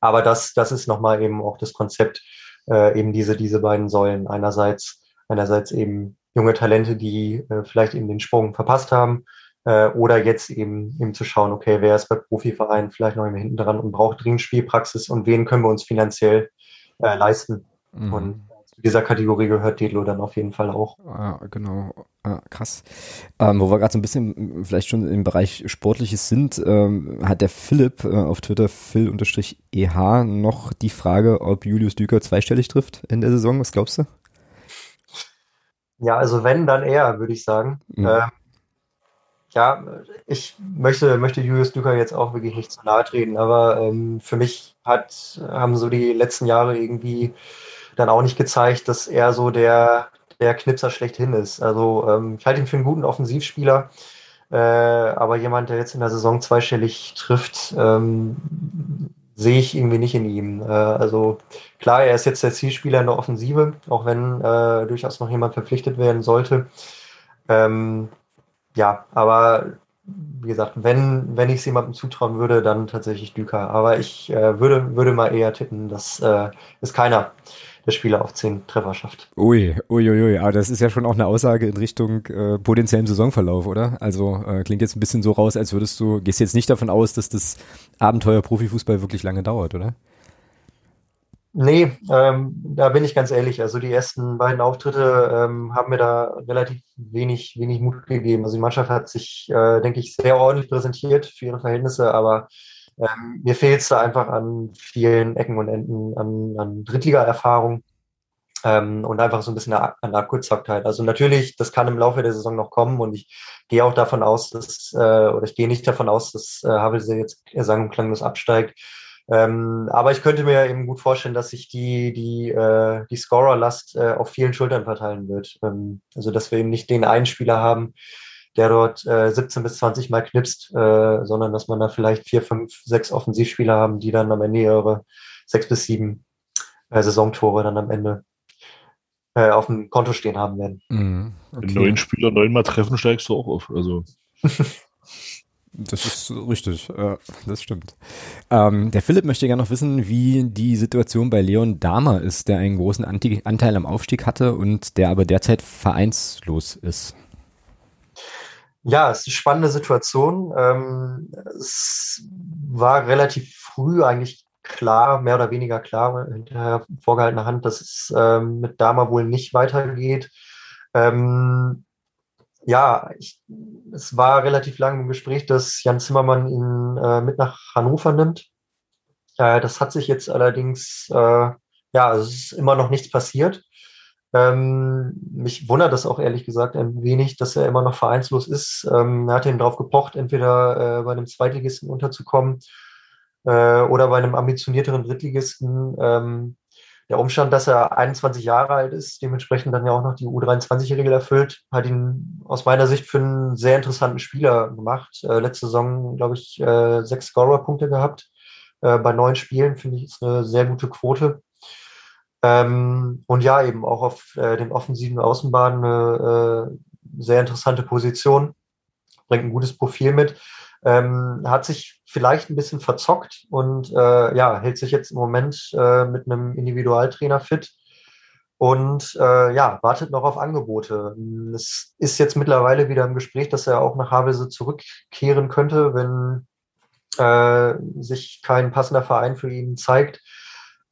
aber das, das ist nochmal eben auch das Konzept, äh, eben diese, diese beiden Säulen. Einerseits, einerseits eben junge Talente, die äh, vielleicht eben den Sprung verpasst haben, äh, oder jetzt eben, eben zu schauen, okay, wer ist bei Profivereinen vielleicht noch immer hinten dran und braucht dringend Spielpraxis und wen können wir uns finanziell äh, leisten. Mhm. Und zu dieser Kategorie gehört Dedlo dann auf jeden Fall auch. Ah, genau, ah, krass. Ähm, wo wir gerade so ein bisschen vielleicht schon im Bereich Sportliches sind, ähm, hat der Philipp äh, auf Twitter phil-eh noch die Frage, ob Julius Düker zweistellig trifft in der Saison. Was glaubst du? Ja, also wenn, dann eher, würde ich sagen. Mhm. Ähm, ja, ich möchte, möchte Julius Düker jetzt auch wirklich nicht zu nahe treten, aber ähm, für mich hat, haben so die letzten Jahre irgendwie dann auch nicht gezeigt, dass er so der, der Knipser schlechthin ist. Also ähm, ich halte ihn für einen guten Offensivspieler, äh, aber jemand, der jetzt in der Saison zweistellig trifft, ähm, sehe ich irgendwie nicht in ihm. Äh, also klar, er ist jetzt der Zielspieler in der Offensive, auch wenn äh, durchaus noch jemand verpflichtet werden sollte. Ähm, ja, aber wie gesagt, wenn, wenn ich es jemandem zutrauen würde, dann tatsächlich Düker. Aber ich äh, würde, würde mal eher tippen, dass äh, es keiner der Spieler auf zehn Treffer schafft. Ui, ui, ui, ui. Aber das ist ja schon auch eine Aussage in Richtung äh, potenziellem Saisonverlauf, oder? Also äh, klingt jetzt ein bisschen so raus, als würdest du, gehst jetzt nicht davon aus, dass das Abenteuer Profifußball wirklich lange dauert, oder? Nee, ähm, da bin ich ganz ehrlich. Also die ersten beiden Auftritte ähm, haben mir da relativ wenig, wenig Mut gegeben. Also die Mannschaft hat sich, äh, denke ich, sehr ordentlich präsentiert für ihre Verhältnisse, aber ähm, mir fehlt es da einfach an vielen Ecken und Enden, an, an Drittliga-Erfahrung ähm, und einfach so ein bisschen an Abgezocktheit. Also natürlich, das kann im Laufe der Saison noch kommen und ich gehe auch davon aus, dass, äh, oder ich gehe nicht davon aus, dass äh, Havelse jetzt sang- und klanglos absteigt. Ähm, aber ich könnte mir eben gut vorstellen, dass sich die, die, äh, die Scorerlast äh, auf vielen Schultern verteilen wird. Ähm, also dass wir eben nicht den einen Spieler haben, der dort äh, 17 bis 20 Mal knipst, äh, sondern dass man da vielleicht vier, fünf, sechs Offensivspieler haben, die dann am Ende ihre sechs bis sieben äh, Saisontore dann am Ende äh, auf dem Konto stehen haben werden. Mhm, okay. Wenn neun Spieler neunmal treffen, steigst du auch auf. Also. Das ist richtig, ja, das stimmt. Ähm, der Philipp möchte gerne noch wissen, wie die Situation bei Leon Dahmer ist, der einen großen Anteil am Aufstieg hatte und der aber derzeit vereinslos ist. Ja, es ist eine spannende Situation. Ähm, es war relativ früh eigentlich klar, mehr oder weniger klar, hinterher vorgehaltener Hand, dass es ähm, mit Dama wohl nicht weitergeht. Ähm, ja, ich, es war relativ lange im Gespräch, dass Jan Zimmermann ihn äh, mit nach Hannover nimmt. Äh, das hat sich jetzt allerdings, äh, ja, es ist immer noch nichts passiert. Ähm, mich wundert das auch ehrlich gesagt ein wenig, dass er immer noch vereinslos ist. Ähm, er hat ihn darauf gepocht, entweder äh, bei einem Zweitligisten unterzukommen äh, oder bei einem ambitionierteren Drittligisten. Ähm, der Umstand, dass er 21 Jahre alt ist, dementsprechend dann ja auch noch die U23-Regel erfüllt, hat ihn aus meiner Sicht für einen sehr interessanten Spieler gemacht. Äh, letzte Saison, glaube ich, äh, sechs Scorer-Punkte gehabt. Äh, bei neun Spielen finde ich ist eine sehr gute Quote. Ähm, und ja, eben auch auf äh, den offensiven Außenbahnen eine äh, sehr interessante Position, bringt ein gutes Profil mit, ähm, hat sich vielleicht ein bisschen verzockt und äh, ja, hält sich jetzt im Moment äh, mit einem Individualtrainer fit und äh, ja, wartet noch auf Angebote. Es ist jetzt mittlerweile wieder im Gespräch, dass er auch nach Havelse zurückkehren könnte, wenn äh, sich kein passender Verein für ihn zeigt.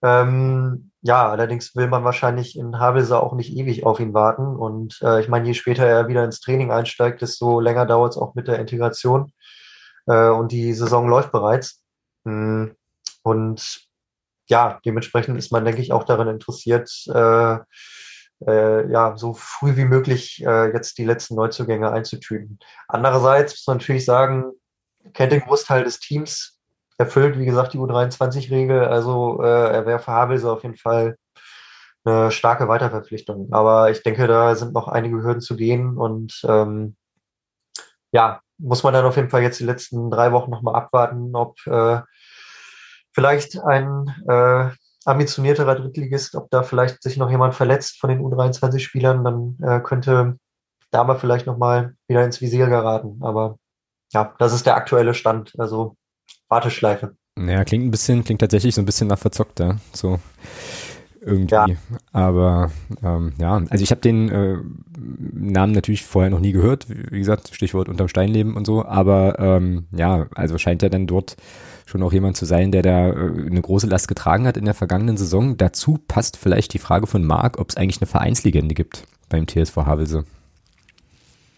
Ähm, ja, allerdings will man wahrscheinlich in Havelse auch nicht ewig auf ihn warten. Und äh, ich meine, je später er wieder ins Training einsteigt, desto länger dauert es auch mit der Integration. Äh, und die Saison läuft bereits. Mm, und ja, dementsprechend ist man, denke ich, auch daran interessiert, äh, äh, ja, so früh wie möglich äh, jetzt die letzten Neuzugänge einzutüten. Andererseits muss man natürlich sagen, kennt den Großteil des Teams, erfüllt, wie gesagt, die U23-Regel. Also äh, er wäre für Havelse auf jeden Fall eine starke Weiterverpflichtung. Aber ich denke, da sind noch einige Hürden zu gehen und ähm, ja, muss man dann auf jeden Fall jetzt die letzten drei Wochen nochmal abwarten, ob äh, vielleicht ein äh, ambitionierterer Drittligist, ob da vielleicht sich noch jemand verletzt von den U23-Spielern, dann äh, könnte da mal vielleicht nochmal wieder ins Visier geraten. Aber ja, das ist der aktuelle Stand. Also Warteschleife. Naja, klingt ein bisschen, klingt tatsächlich so ein bisschen nach verzockt, ja. So irgendwie. Ja. Aber ähm, ja, also ich habe den äh, Namen natürlich vorher noch nie gehört, wie gesagt, Stichwort unterm Stein leben und so, aber ähm, ja, also scheint er dann dort schon auch jemand zu sein, der da äh, eine große Last getragen hat in der vergangenen Saison. Dazu passt vielleicht die Frage von Marc, ob es eigentlich eine Vereinslegende gibt beim TSV Havelse.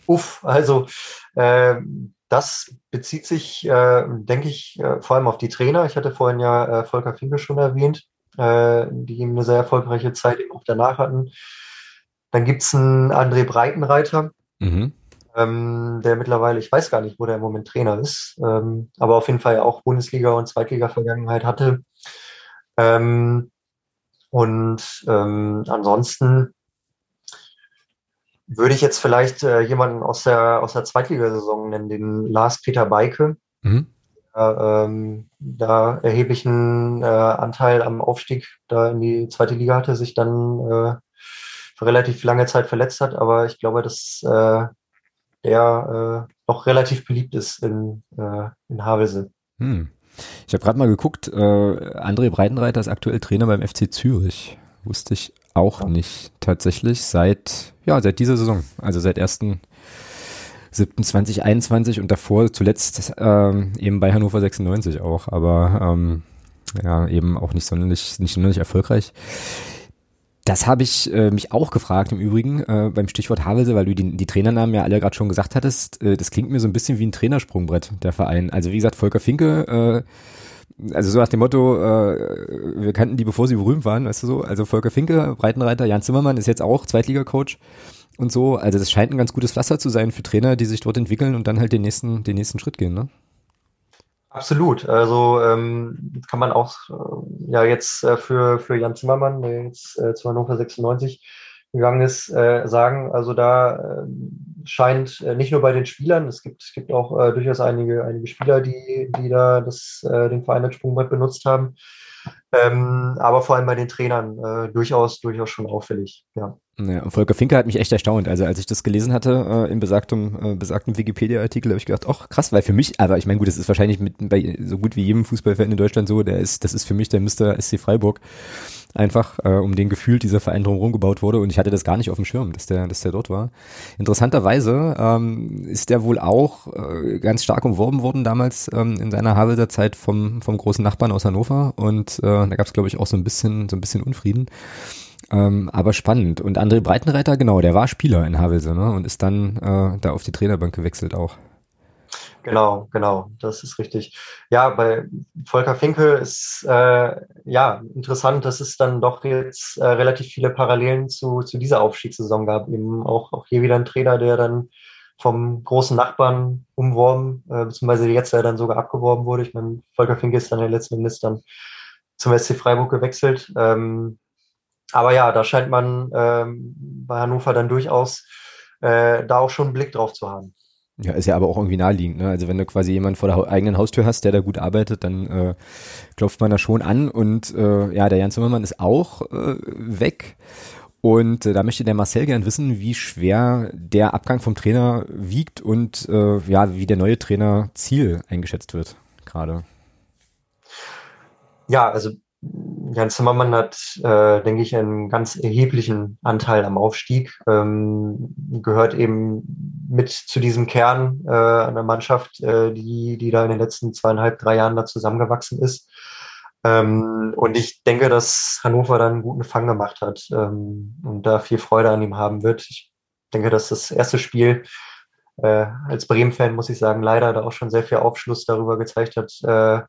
Uff, also äh, das bezieht sich, äh, denke ich, äh, vor allem auf die Trainer. Ich hatte vorhin ja äh, Volker Finke schon erwähnt, äh, die eine sehr erfolgreiche Zeit eben auch danach hatten. Dann gibt es einen André Breitenreiter, mhm. ähm, der mittlerweile, ich weiß gar nicht, wo der im Moment Trainer ist, ähm, aber auf jeden Fall ja auch Bundesliga- und Zweitliga-Vergangenheit hatte. Ähm, und ähm, ansonsten würde ich jetzt vielleicht äh, jemanden aus der, aus der Zweitligasaison nennen, den Lars-Peter Beike. Mhm. Äh, ähm, da erheblichen äh, Anteil am Aufstieg da in die zweite Liga hatte, sich dann äh, für relativ lange Zeit verletzt hat, aber ich glaube, dass äh, der äh, noch relativ beliebt ist in, äh, in Havelse. Hm. Ich habe gerade mal geguckt, äh, André Breitenreiter ist aktuell Trainer beim FC Zürich. Wusste ich auch nicht tatsächlich seit, ja, seit dieser Saison, also seit 1.7.2021 und davor zuletzt ähm, eben bei Hannover 96 auch, aber ähm, ja, eben auch nicht sonderlich, nicht sonderlich erfolgreich. Das habe ich äh, mich auch gefragt im Übrigen äh, beim Stichwort Havelse, weil du die, die Trainernamen ja alle gerade schon gesagt hattest. Äh, das klingt mir so ein bisschen wie ein Trainersprungbrett, der Verein. Also wie gesagt, Volker Finke, äh, also so nach dem Motto, äh, wir kannten die, bevor sie berühmt waren, weißt du so. Also Volker Finke, Breitenreiter, Jan Zimmermann ist jetzt auch Zweitliga-Coach und so. Also das scheint ein ganz gutes Pflaster zu sein für Trainer, die sich dort entwickeln und dann halt den nächsten, den nächsten Schritt gehen, ne? Absolut. Also ähm, kann man auch äh, ja jetzt äh, für, für Jan Zimmermann, der jetzt äh, zu Hannover 96 gegangen ist, äh, sagen. Also da äh, scheint äh, nicht nur bei den Spielern, es gibt, es gibt auch äh, durchaus einige, einige Spieler, die, die da das, äh, den Verein als Sprungbrett benutzt haben. Ähm, aber vor allem bei den Trainern äh, durchaus, durchaus schon auffällig, ja. Ja, und Volker Finke hat mich echt erstaunt. Also als ich das gelesen hatte äh, im besagten, äh, besagten Wikipedia-Artikel, habe ich gedacht, ach krass, weil für mich, aber ich meine, gut, das ist wahrscheinlich mit, bei so gut wie jedem Fußballfan in Deutschland so, der ist, das ist für mich der Mr. SC Freiburg. Einfach, äh, um den gefühlt dieser Verein drumherum gebaut wurde und ich hatte das gar nicht auf dem Schirm, dass der, dass der dort war. Interessanterweise ähm, ist der wohl auch äh, ganz stark umworben worden damals ähm, in seiner Havelser Zeit vom, vom großen Nachbarn aus Hannover und äh, da gab es, glaube ich, auch so ein bisschen, so ein bisschen Unfrieden. Ähm, aber spannend. Und André Breitenreiter, genau, der war Spieler in Havelse ne? und ist dann äh, da auf die Trainerbank gewechselt auch. Genau, genau, das ist richtig. Ja, bei Volker Finke ist äh, ja interessant, dass es dann doch jetzt äh, relativ viele Parallelen zu, zu dieser Aufstiegssaison gab. Eben auch, auch hier wieder ein Trainer, der dann vom großen Nachbarn umworben, äh, beziehungsweise jetzt ja dann sogar abgeworben wurde. Ich meine, Volker Finke ist dann ja letzten Endes dann zum SC Freiburg gewechselt. Ähm, aber ja, da scheint man ähm, bei Hannover dann durchaus äh, da auch schon einen Blick drauf zu haben. Ja, ist ja aber auch irgendwie naheliegend. Ne? Also wenn du quasi jemanden vor der eigenen Haustür hast, der da gut arbeitet, dann äh, klopft man da schon an. Und äh, ja, der Jan Zimmermann ist auch äh, weg. Und äh, da möchte der Marcel gern wissen, wie schwer der Abgang vom Trainer wiegt und äh, ja, wie der neue Trainer Ziel eingeschätzt wird gerade. Ja, also Jan Zimmermann hat, äh, denke ich, einen ganz erheblichen Anteil am Aufstieg, ähm, gehört eben mit zu diesem Kern äh, einer Mannschaft, äh, die, die da in den letzten zweieinhalb, drei Jahren da zusammengewachsen ist. Ähm, und ich denke, dass Hannover dann einen guten Fang gemacht hat ähm, und da viel Freude an ihm haben wird. Ich denke, dass das erste Spiel äh, als Bremen-Fan, muss ich sagen, leider da auch schon sehr viel Aufschluss darüber gezeigt hat, äh,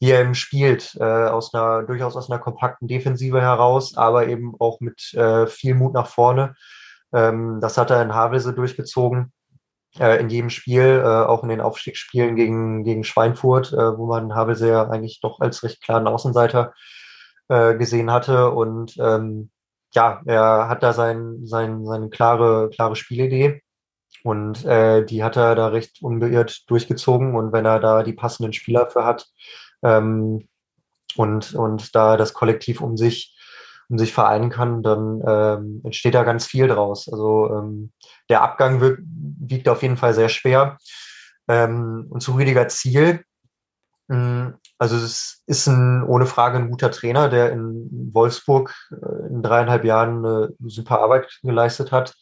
wie er eben spielt, äh, aus einer durchaus aus einer kompakten Defensive heraus, aber eben auch mit äh, viel Mut nach vorne. Ähm, das hat er in Havelse durchgezogen äh, in jedem Spiel, äh, auch in den Aufstiegsspielen gegen, gegen Schweinfurt, äh, wo man Havelse ja eigentlich doch als recht klaren Außenseiter äh, gesehen hatte. Und ähm, ja, er hat da sein, sein, seine klare, klare Spielidee. Und äh, die hat er da recht unbeirrt durchgezogen. Und wenn er da die passenden Spieler für hat, ähm, und, und da das Kollektiv um sich, um sich vereinen kann, dann ähm, entsteht da ganz viel draus. Also ähm, der Abgang wirkt, wiegt auf jeden Fall sehr schwer. Ähm, und zu Rüdiger Ziel, Mm, also es ist ein, ohne Frage ein guter Trainer, der in Wolfsburg äh, in dreieinhalb Jahren eine super Arbeit geleistet hat.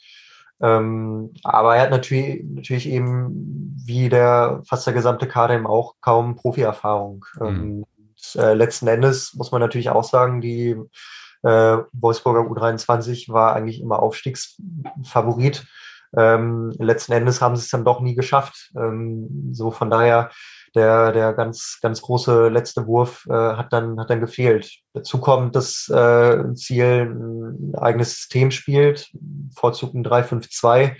Ähm, aber er hat natürlich, natürlich eben, wie der fast der gesamte Kader eben auch, kaum Profierfahrung. Mhm. Ähm, und, äh, letzten Endes muss man natürlich auch sagen, die äh, Wolfsburger U23 war eigentlich immer Aufstiegsfavorit. Ähm, letzten Endes haben sie es dann doch nie geschafft. Ähm, so von daher der, der ganz, ganz große letzte Wurf äh, hat, dann, hat dann gefehlt. Dazu kommt, dass äh, Ziel ein eigenes System spielt, vorzug ein 3-5-2.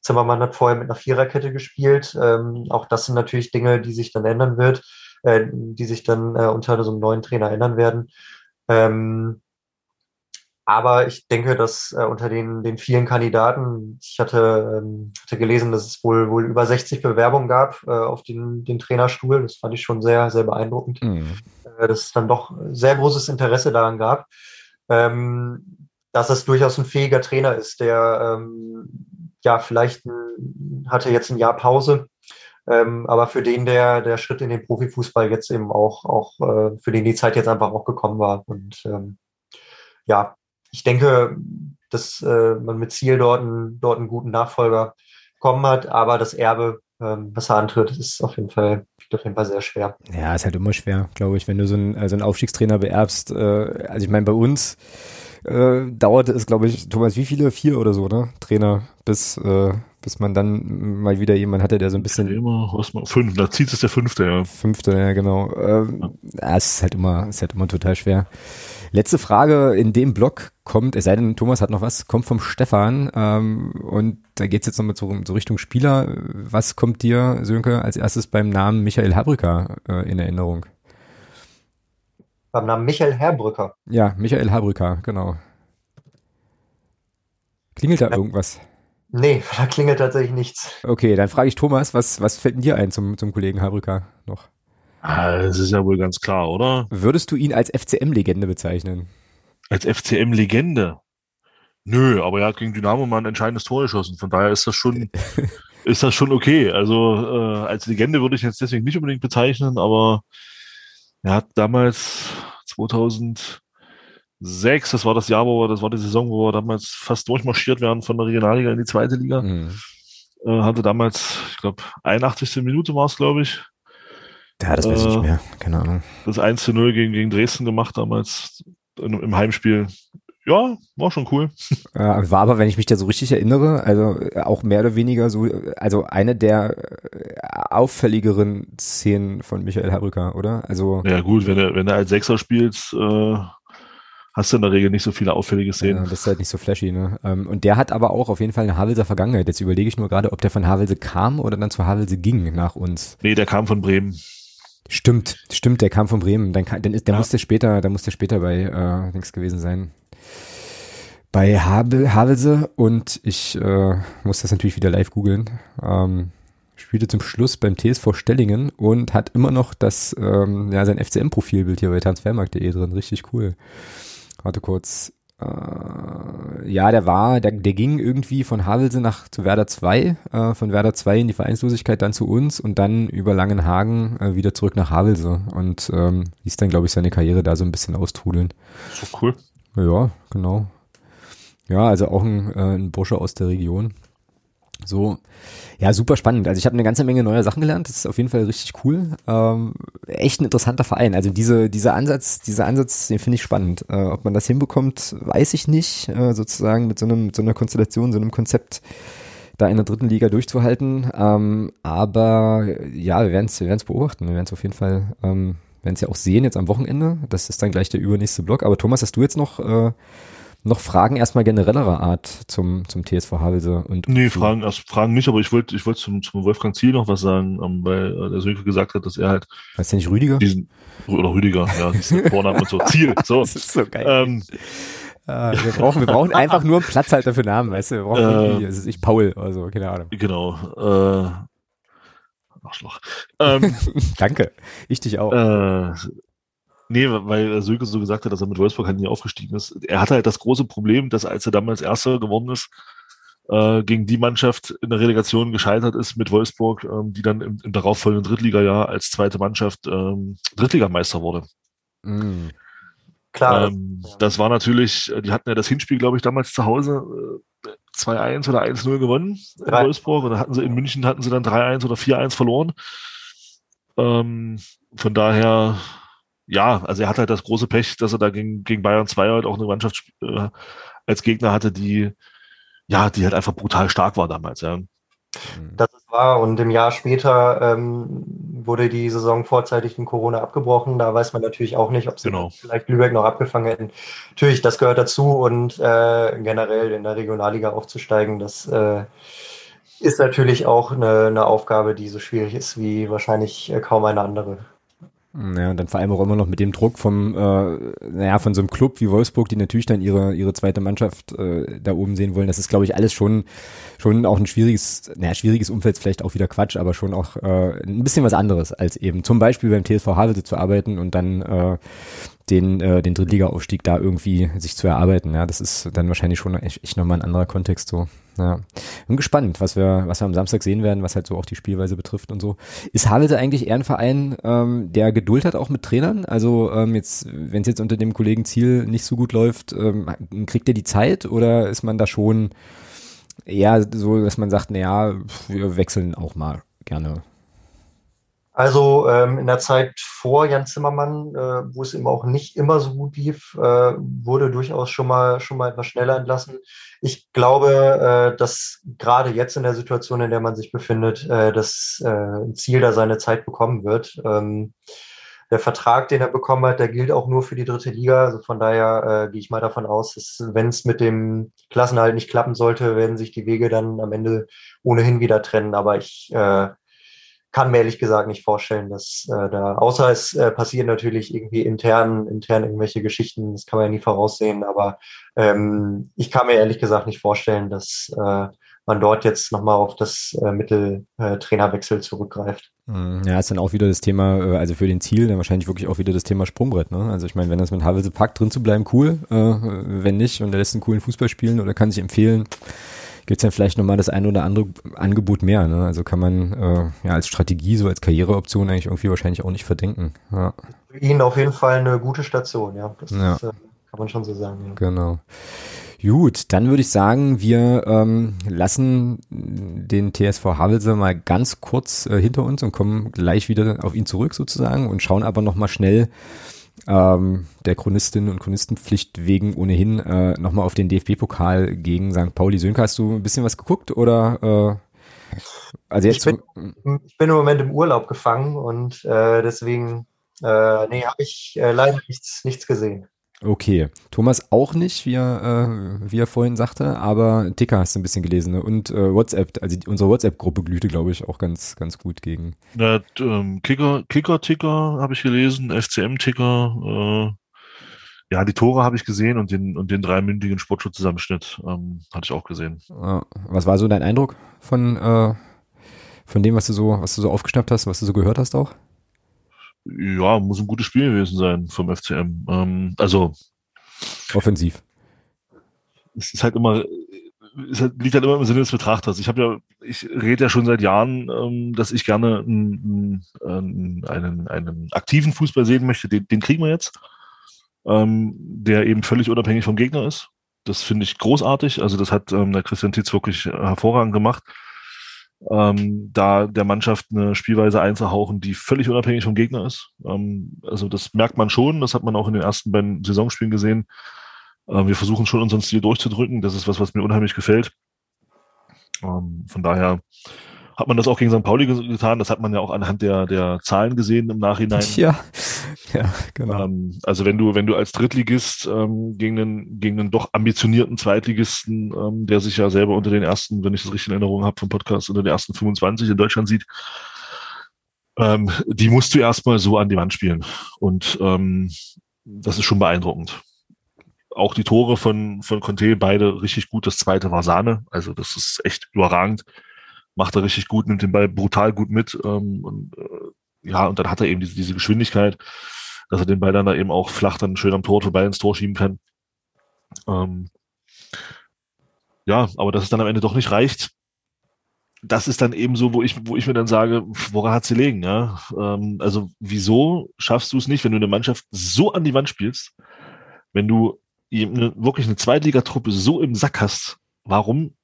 Zimmermann hat vorher mit einer Viererkette gespielt. Ähm, auch das sind natürlich Dinge, die sich dann ändern wird, äh, die sich dann äh, unter so einem neuen Trainer ändern werden. Ähm, aber ich denke, dass äh, unter den, den vielen Kandidaten, ich hatte, ähm, hatte gelesen, dass es wohl, wohl über 60 Bewerbungen gab äh, auf den, den Trainerstuhl. Das fand ich schon sehr, sehr beeindruckend, mhm. äh, dass es dann doch sehr großes Interesse daran gab, ähm, dass es durchaus ein fähiger Trainer ist, der ähm, ja vielleicht ein, hatte jetzt ein Jahr Pause, ähm, aber für den der, der Schritt in den Profifußball jetzt eben auch, auch äh, für den die Zeit jetzt einfach auch gekommen war. Und ähm, ja, ich denke, dass äh, man mit Ziel dort einen, dort einen guten Nachfolger bekommen hat, aber das Erbe, ähm, was er antritt, ist auf jeden Fall auf jeden Fall sehr schwer. Ja, ist halt immer schwer, glaube ich, wenn du so einen, also einen Aufstiegstrainer beerbst. Äh, also ich meine, bei uns äh, dauerte es, glaube ich, Thomas, wie viele? Vier oder so, ne? Trainer, bis, äh, bis man dann mal wieder jemanden hatte, der so ein bisschen. Immer, was man, fünf, da zieht es der fünfte, ja. Fünfte, ja, genau. Ähm, ja. ja. es ist halt immer, es ist halt immer total schwer. Letzte Frage in dem Blog kommt, es sei denn, Thomas hat noch was, kommt vom Stefan ähm, und da geht's jetzt nochmal so, so Richtung Spieler. Was kommt dir, Sönke, als erstes beim Namen Michael Habrücker äh, in Erinnerung? Beim Namen Michael Herbrücker? Ja, Michael Herbrücker, genau. Klingelt da ja. irgendwas? Nee, da klingelt tatsächlich nichts. Okay, dann frage ich Thomas, was, was fällt denn dir ein zum, zum Kollegen Herbrücker noch? Ah, das ist ja wohl ganz klar, oder? Würdest du ihn als FCM-Legende bezeichnen? Als FCM-Legende? Nö, aber er hat gegen Dynamo mal ein entscheidendes Tor geschossen. Von daher ist das schon, ist das schon okay. Also äh, als Legende würde ich jetzt deswegen nicht unbedingt bezeichnen, aber er hat damals 2006, das war das Jahr, wo wir, das war die Saison, wo wir damals fast durchmarschiert werden von der Regionalliga in die zweite Liga. Mhm. Äh, hatte damals, ich glaube, 81. Minute war es, glaube ich. Ja, das weiß ich nicht äh, mehr. Keine Ahnung. Das 1 zu 0 gegen, gegen Dresden gemacht damals im Heimspiel. Ja, war schon cool. War aber, wenn ich mich da so richtig erinnere, also äh, auch mehr oder weniger so, also eine der äh, auffälligeren Szenen von Michael Herrücker, oder? Also. Ja, gut, wenn er, wenn er als Sechser spielt, äh, hast du in der Regel nicht so viele auffällige Szenen. Ja, das ist halt nicht so flashy, ne? Ähm, und der hat aber auch auf jeden Fall eine Havelser Vergangenheit. Jetzt überlege ich nur gerade, ob der von Havelse kam oder dann zu Havelse ging nach uns. Nee, der kam von Bremen. Stimmt, stimmt, der kam von Bremen. Dann, dann ist, der ja. musste später, der musste später bei äh, Dings gewesen sein. Bei Havel, Havelse und ich äh, muss das natürlich wieder live googeln. Ähm, spielte zum Schluss beim TSV Stellingen und hat immer noch das, ähm, ja, sein FCM-Profilbild hier bei transfermarkt.de drin. Richtig cool. Warte kurz. Äh, ja, der war, der, der ging irgendwie von Havelse nach zu Werder 2, äh, von Werder 2 in die Vereinslosigkeit, dann zu uns und dann über Langenhagen äh, wieder zurück nach Havelse und ähm, ließ dann, glaube ich, seine Karriere da so ein bisschen austrudeln. So cool. Ja, genau. Ja, also auch ein, äh, ein Bursche aus der Region. So, ja, super spannend. Also ich habe eine ganze Menge neuer Sachen gelernt. Das ist auf jeden Fall richtig cool. Ähm, echt ein interessanter Verein. Also diese, dieser Ansatz, dieser Ansatz, den finde ich spannend. Äh, ob man das hinbekommt, weiß ich nicht. Äh, sozusagen mit so einem, mit so einer Konstellation, so einem Konzept da in der dritten Liga durchzuhalten. Ähm, aber ja, wir werden es wir werden's beobachten. Wir werden es auf jeden Fall, ähm, werden es ja auch sehen jetzt am Wochenende. Das ist dann gleich der übernächste Block. Aber Thomas, hast du jetzt noch äh, noch Fragen erstmal generellerer Art zum, zum TSV Havelse? Und nee, Fragen, erst Fragen nicht, aber ich wollte ich wollte zum, zum Wolfgang Ziel noch was sagen, ähm, weil äh, der Sönke gesagt hat, dass er halt. Heißt der nicht Rüdiger? Diesen, oder Rüdiger, ja, diesen Vornamen und so. Ziel, so. Das ist so geil. Ähm, ah, wir, brauchen, wir brauchen einfach nur einen Platzhalter für Namen, weißt du? Wir brauchen äh, irgendwie, das ist ich Paul oder so, keine Ahnung. Genau. Äh, Arschloch. Ähm, Danke. Ich dich auch. Äh, Nee, weil Söke so gesagt hat, dass er mit Wolfsburg halt nie aufgestiegen ist. Er hatte halt das große Problem, dass als er damals Erster geworden ist, äh, gegen die Mannschaft in der Relegation gescheitert ist mit Wolfsburg, ähm, die dann im, im darauffolgenden Drittligajahr als zweite Mannschaft ähm, Drittligameister wurde. Mhm. Klar. Ähm, das, ja. das war natürlich, die hatten ja das Hinspiel, glaube ich, damals zu Hause äh, 2-1 oder 1-0 gewonnen in Drei. Wolfsburg. Und dann hatten sie in München hatten sie dann 3-1 oder 4-1 verloren. Ähm, von daher, ja, also er hat halt das große Pech, dass er da gegen, gegen Bayern 2 halt auch eine Mannschaft äh, als Gegner hatte, die, ja, die halt einfach brutal stark war damals, ja. Das ist wahr. Und im Jahr später ähm, wurde die Saison vorzeitig in Corona abgebrochen. Da weiß man natürlich auch nicht, ob sie genau. vielleicht Lübeck noch abgefangen hätten. Natürlich, das gehört dazu und äh, generell in der Regionalliga aufzusteigen, das äh, ist natürlich auch eine, eine, Aufgabe, die so schwierig ist wie wahrscheinlich äh, kaum eine andere. Ja, und dann vor allem auch immer noch mit dem Druck vom, äh, naja, von so einem Club wie Wolfsburg, die natürlich dann ihre, ihre zweite Mannschaft äh, da oben sehen wollen. Das ist, glaube ich, alles schon, schon auch ein schwieriges, naja, schwieriges Umfeld, vielleicht auch wieder Quatsch, aber schon auch äh, ein bisschen was anderes, als eben zum Beispiel beim TSV Havelse zu arbeiten und dann äh, den, äh, den Drittliga-Aufstieg da irgendwie sich zu erarbeiten. Ja, das ist dann wahrscheinlich schon echt, echt nochmal ein anderer Kontext so. Ja. Bin gespannt, was wir, was wir am Samstag sehen werden, was halt so auch die Spielweise betrifft und so. Ist Havelse eigentlich eher ein Verein, ähm, der Geduld hat auch mit Trainern? Also ähm, jetzt, wenn es jetzt unter dem Kollegen Ziel nicht so gut läuft, ähm, kriegt er die Zeit oder ist man da schon eher so, dass man sagt, naja, wir wechseln auch mal gerne also ähm, in der Zeit vor Jan Zimmermann, äh, wo es eben auch nicht immer so gut lief, äh, wurde durchaus schon mal schon mal etwas schneller entlassen. Ich glaube, äh, dass gerade jetzt in der Situation, in der man sich befindet, äh, das äh, Ziel da seine Zeit bekommen wird. Ähm, der Vertrag, den er bekommen hat, der gilt auch nur für die dritte Liga. Also von daher äh, gehe ich mal davon aus, dass wenn es mit dem Klassenhalt nicht klappen sollte, werden sich die Wege dann am Ende ohnehin wieder trennen. Aber ich äh, kann mir ehrlich gesagt nicht vorstellen, dass äh, da, außer es äh, passieren natürlich irgendwie intern, intern irgendwelche Geschichten, das kann man ja nie voraussehen, aber ähm, ich kann mir ehrlich gesagt nicht vorstellen, dass äh, man dort jetzt nochmal auf das äh, Mittel äh, zurückgreift. Mhm. Ja, ist dann auch wieder das Thema, äh, also für den Ziel, dann wahrscheinlich wirklich auch wieder das Thema Sprungbrett. Ne? Also ich meine, wenn das mit Havelse packt, drin zu bleiben, cool. Äh, wenn nicht und er lässt einen coolen Fußball spielen oder kann sich empfehlen, gibt es dann vielleicht nochmal das ein oder andere Angebot mehr. Ne? Also kann man äh, ja als Strategie, so als Karriereoption eigentlich irgendwie wahrscheinlich auch nicht verdenken. Ja. Für ihn auf jeden Fall eine gute Station, ja. Das ja. Ist, äh, kann man schon so sagen. Ja. Genau. Gut, dann würde ich sagen, wir ähm, lassen den TSV Havelse mal ganz kurz äh, hinter uns und kommen gleich wieder auf ihn zurück sozusagen und schauen aber nochmal schnell ähm, der Chronistinnen und Chronistenpflicht wegen ohnehin äh, nochmal auf den DFB-Pokal gegen St. Pauli. Sönke, hast du ein bisschen was geguckt oder äh, also jetzt? Ich bin, ich bin im Moment im Urlaub gefangen und äh, deswegen äh, nee, habe ich äh, leider nichts, nichts gesehen. Okay. Thomas auch nicht, wie er, äh, wie er vorhin sagte, aber Ticker hast du ein bisschen gelesen ne? und äh, WhatsApp, also die, unsere WhatsApp-Gruppe glühte, glaube ich, auch ganz, ganz gut gegen. Ja, ähm, Kicker, Kicker-Ticker habe ich gelesen, FCM-Ticker, äh, ja, die Tore habe ich gesehen und den, und den dreimündigen Sportschutzzusammenschnitt ähm, hatte ich auch gesehen. Was war so dein Eindruck von, äh, von dem, was du so, was du so aufgeschnappt hast, was du so gehört hast auch? Ja, muss ein gutes Spiel gewesen sein vom FCM. Ähm, also offensiv. Es ist halt immer, es liegt halt immer im Sinne des Betrachters. Ich habe ja, ich rede ja schon seit Jahren, ähm, dass ich gerne einen, einen, einen, aktiven Fußball sehen möchte. Den, den kriegen wir jetzt, ähm, der eben völlig unabhängig vom Gegner ist. Das finde ich großartig. Also das hat ähm, der Christian Titz wirklich hervorragend gemacht ähm, da der Mannschaft eine Spielweise einzuhauchen, die völlig unabhängig vom Gegner ist. Ähm, also das merkt man schon, das hat man auch in den ersten beiden Saisonspielen gesehen. Ähm, wir versuchen schon unseren Stil durchzudrücken. Das ist was, was mir unheimlich gefällt. Ähm, von daher hat man das auch gegen St. Pauli getan. Das hat man ja auch anhand der, der Zahlen gesehen im Nachhinein. Ja, ja genau. Ähm, also wenn du, wenn du als Drittligist ähm, gegen, einen, gegen einen doch ambitionierten Zweitligisten, ähm, der sich ja selber unter den ersten, wenn ich das richtig in Erinnerung habe vom Podcast, unter den ersten 25 in Deutschland sieht, ähm, die musst du erstmal so an die Wand spielen. Und ähm, das ist schon beeindruckend. Auch die Tore von, von Conte, beide richtig gut. Das zweite war Sahne. Also das ist echt überragend macht er richtig gut, nimmt den Ball brutal gut mit. Ähm, und, äh, ja, und dann hat er eben diese, diese Geschwindigkeit, dass er den Ball dann da eben auch flach dann schön am Tor vorbei ins Tor schieben kann. Ähm, ja, aber dass es dann am Ende doch nicht reicht, das ist dann eben so, wo ich, wo ich mir dann sage, woran hat sie liegen, ja? Ähm, also wieso schaffst du es nicht, wenn du eine Mannschaft so an die Wand spielst, wenn du wirklich eine Zweitligatruppe so im Sack hast, warum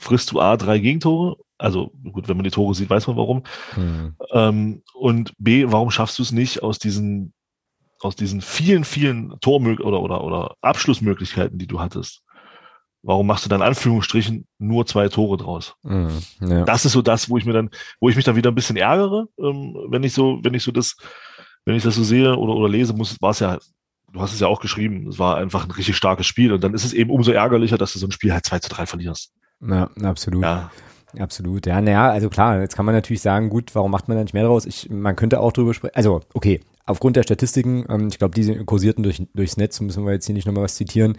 frisst du A drei Gegentore? Also gut, wenn man die Tore sieht, weiß man warum. Hm. Ähm, und B, warum schaffst du es nicht aus diesen aus diesen vielen, vielen Tormög oder, oder, oder Abschlussmöglichkeiten, die du hattest, warum machst du dann Anführungsstrichen nur zwei Tore draus? Mhm, ja. Das ist so das, wo ich mir dann, wo ich mich dann wieder ein bisschen ärgere, ähm, wenn ich so, wenn ich so das, wenn ich das so sehe oder, oder lese, muss, war es ja, du hast es ja auch geschrieben, es war einfach ein richtig starkes Spiel und dann ist es eben umso ärgerlicher, dass du so ein Spiel halt 2 zu 3 verlierst. Ja, absolut. Ja. Absolut, ja, naja, also klar, jetzt kann man natürlich sagen, gut, warum macht man da nicht mehr draus? Ich, man könnte auch drüber sprechen, also okay, aufgrund der Statistiken, ähm, ich glaube, die kursierten durch, durchs Netz, müssen wir jetzt hier nicht nochmal was zitieren,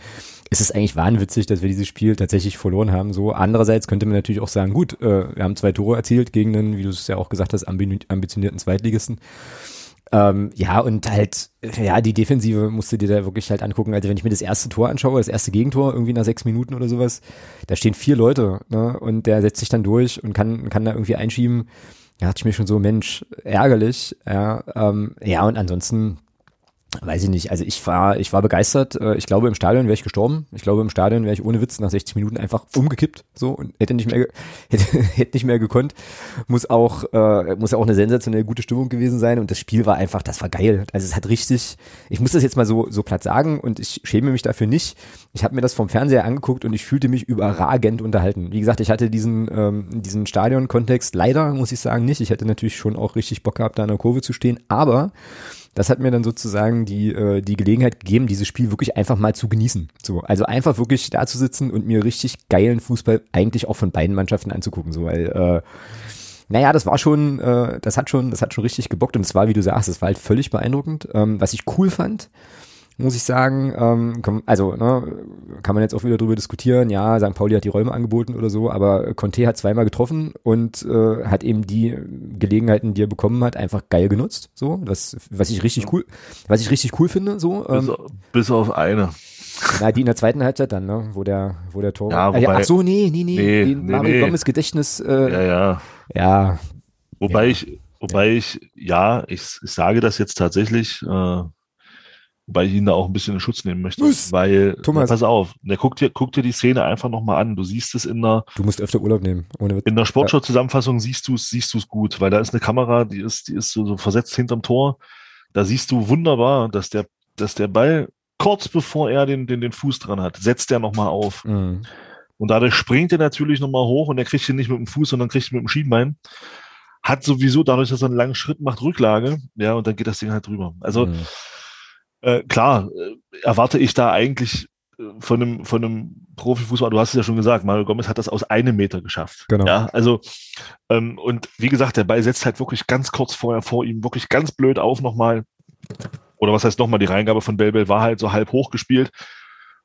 ist es eigentlich wahnwitzig, dass wir dieses Spiel tatsächlich verloren haben. So andererseits könnte man natürlich auch sagen, gut, äh, wir haben zwei Tore erzielt gegen einen, wie du es ja auch gesagt hast, ambitionierten Zweitligisten. Ähm, ja, und halt, ja, die Defensive musst du dir da wirklich halt angucken. Also wenn ich mir das erste Tor anschaue, das erste Gegentor, irgendwie nach sechs Minuten oder sowas, da stehen vier Leute, ne? Und der setzt sich dann durch und kann, kann da irgendwie einschieben. Ja, hatte ich mir schon so, Mensch, ärgerlich. Ja, ähm, ja und ansonsten weiß ich nicht, also ich war, ich war begeistert. Äh, ich glaube, im Stadion wäre ich gestorben. Ich glaube, im Stadion wäre ich ohne Witz nach 60 Minuten einfach umgekippt, so und hätte nicht mehr, hätte, hätte nicht mehr gekonnt. Muss auch, äh, muss ja auch eine sensationell gute Stimmung gewesen sein und das Spiel war einfach, das war geil. Also es hat richtig, ich muss das jetzt mal so, so platt sagen und ich schäme mich dafür nicht. Ich habe mir das vom Fernseher angeguckt und ich fühlte mich überragend unterhalten. Wie gesagt, ich hatte diesen, ähm, diesen Stadion-Kontext leider, muss ich sagen, nicht. Ich hätte natürlich schon auch richtig Bock gehabt, da in der Kurve zu stehen, aber das hat mir dann sozusagen die, äh, die Gelegenheit gegeben, dieses Spiel wirklich einfach mal zu genießen. So, also einfach wirklich da zu sitzen und mir richtig geilen Fußball eigentlich auch von beiden Mannschaften anzugucken. So, weil äh, naja, das war schon, äh, das hat schon, das hat schon richtig gebockt und es war, wie du sagst, es war halt völlig beeindruckend. Ähm, was ich cool fand, muss ich sagen. Ähm, also, ne, kann man jetzt auch wieder drüber diskutieren. Ja, St. Pauli hat die Räume angeboten oder so, aber Conte hat zweimal getroffen und äh, hat eben die Gelegenheiten, die er bekommen hat, einfach geil genutzt. So, was, was ich richtig cool, was ich richtig cool finde. So, ähm, bis, bis auf eine. Na, die in der zweiten Halbzeit dann, ne? Wo der, wo der Tor. Ja, wobei, ach so, nee, nee, nee. nee, nee Mario nee. Gomez Gedächtnis. Äh, ja, ja. Ja. Wobei ja. ich, wobei ja. ich, ja, ich, ich sage das jetzt tatsächlich, äh, Wobei ich ihn da auch ein bisschen in Schutz nehmen möchte. Was? Weil, Thomas. pass auf, der guck dir, guck dir die Szene einfach nochmal an. Du siehst es in der. Du musst öfter Urlaub nehmen. Ohne in der Sportschau-Zusammenfassung siehst du es, siehst du es gut, weil da ist eine Kamera, die ist, die ist so, so versetzt hinterm Tor. Da siehst du wunderbar, dass der, dass der Ball kurz bevor er den, den, den Fuß dran hat, setzt er nochmal auf. Mhm. Und dadurch springt er natürlich nochmal hoch und er kriegt ihn nicht mit dem Fuß, sondern kriegt ihn mit dem Schienbein. Hat sowieso dadurch, dass er einen langen Schritt macht, Rücklage. Ja, und dann geht das Ding halt drüber. Also, mhm äh, klar, äh, erwarte ich da eigentlich äh, von einem, von einem Profifußballer, du hast es ja schon gesagt, Mario Gomez hat das aus einem Meter geschafft. Genau. Ja, also, ähm, und wie gesagt, der Ball setzt halt wirklich ganz kurz vorher vor ihm, wirklich ganz blöd auf nochmal. Oder was heißt nochmal, die Reingabe von Belbel war halt so halb hoch gespielt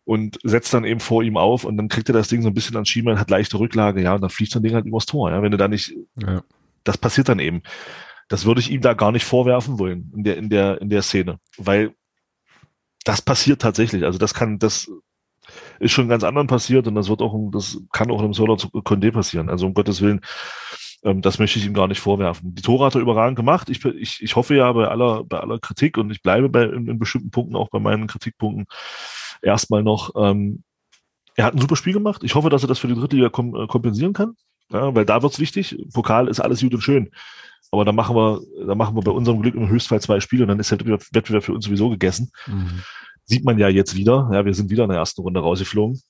und setzt dann eben vor ihm auf und dann kriegt er das Ding so ein bisschen ans Schienbein, hat leichte Rücklage, ja, und dann fliegt so ein Ding halt übers Tor, ja, wenn du da nicht, ja. das passiert dann eben. Das würde ich ihm da gar nicht vorwerfen wollen in der, in der, in der Szene, weil das passiert tatsächlich. Also das kann, das ist schon ganz anderen passiert und das wird auch, das kann auch im Solar zu Condé passieren. Also um Gottes Willen, ähm, das möchte ich ihm gar nicht vorwerfen. Die Tore hat er überragend gemacht. Ich, ich, ich hoffe ja bei aller, bei aller Kritik und ich bleibe bei, in, in bestimmten Punkten, auch bei meinen Kritikpunkten, erstmal noch, ähm, er hat ein super Spiel gemacht. Ich hoffe, dass er das für die dritte Liga kom äh, kompensieren kann. Ja, weil da wird's wichtig. Pokal ist alles gut und schön. Aber da machen wir, da machen wir bei unserem Glück im Höchstfall zwei Spiele und dann ist der Wettbewerb für uns sowieso gegessen. Mhm. Sieht man ja jetzt wieder. Ja, wir sind wieder in der ersten Runde rausgeflogen.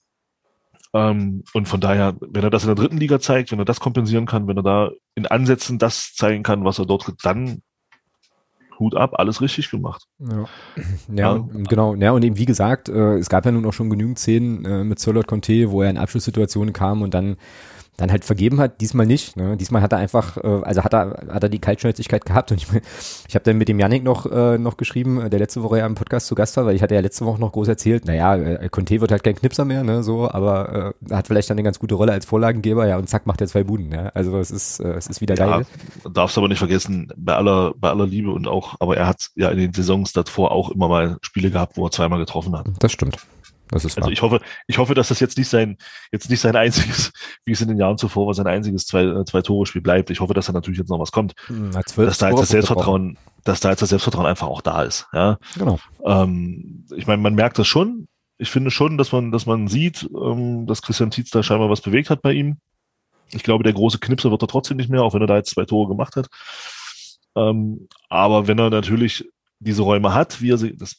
Ähm, und von daher, wenn er das in der dritten Liga zeigt, wenn er das kompensieren kann, wenn er da in Ansätzen das zeigen kann, was er dort dann Hut ab, alles richtig gemacht. Ja, ja, ja. genau. Ja, und eben wie gesagt, äh, es gab ja nun auch schon genügend Szenen äh, mit Solot Conte, wo er in Abschlusssituationen kam und dann dann halt vergeben hat, diesmal nicht. Ne? Diesmal hat er einfach, äh, also hat er, hat er die Kaltschnäuzigkeit gehabt und ich, ich habe dann mit dem Yannick noch, äh, noch geschrieben, der letzte Woche ja im Podcast zu Gast war, weil ich hatte ja letzte Woche noch groß erzählt, naja, äh, Conte wird halt kein Knipser mehr, ne, so, aber äh, hat vielleicht dann eine ganz gute Rolle als Vorlagengeber, ja, und zack, macht er zwei Buden, ja. Also es ist, äh, es ist wieder ja, geil. Darfst aber nicht vergessen, bei aller, bei aller Liebe und auch, aber er hat ja in den Saisons davor auch immer mal Spiele gehabt, wo er zweimal getroffen hat. Das stimmt. Das ist also ich hoffe, ich hoffe, dass das jetzt nicht sein, jetzt nicht sein einziges, wie es in den Jahren zuvor war, sein einziges zwei, äh, zwei Tore Spiel bleibt. Ich hoffe, dass da natürlich jetzt noch was kommt. Hm, Na, dass da jetzt das Selbstvertrauen, dass da jetzt das Selbstvertrauen einfach auch da ist. Ja. Genau. Ähm, ich meine, man merkt das schon. Ich finde schon, dass man, dass man sieht, ähm, dass Christian Tietz da scheinbar was bewegt hat bei ihm. Ich glaube, der große Knipser wird er trotzdem nicht mehr, auch wenn er da jetzt zwei Tore gemacht hat. Ähm, aber wenn er natürlich diese Räume hat, wie er sie, das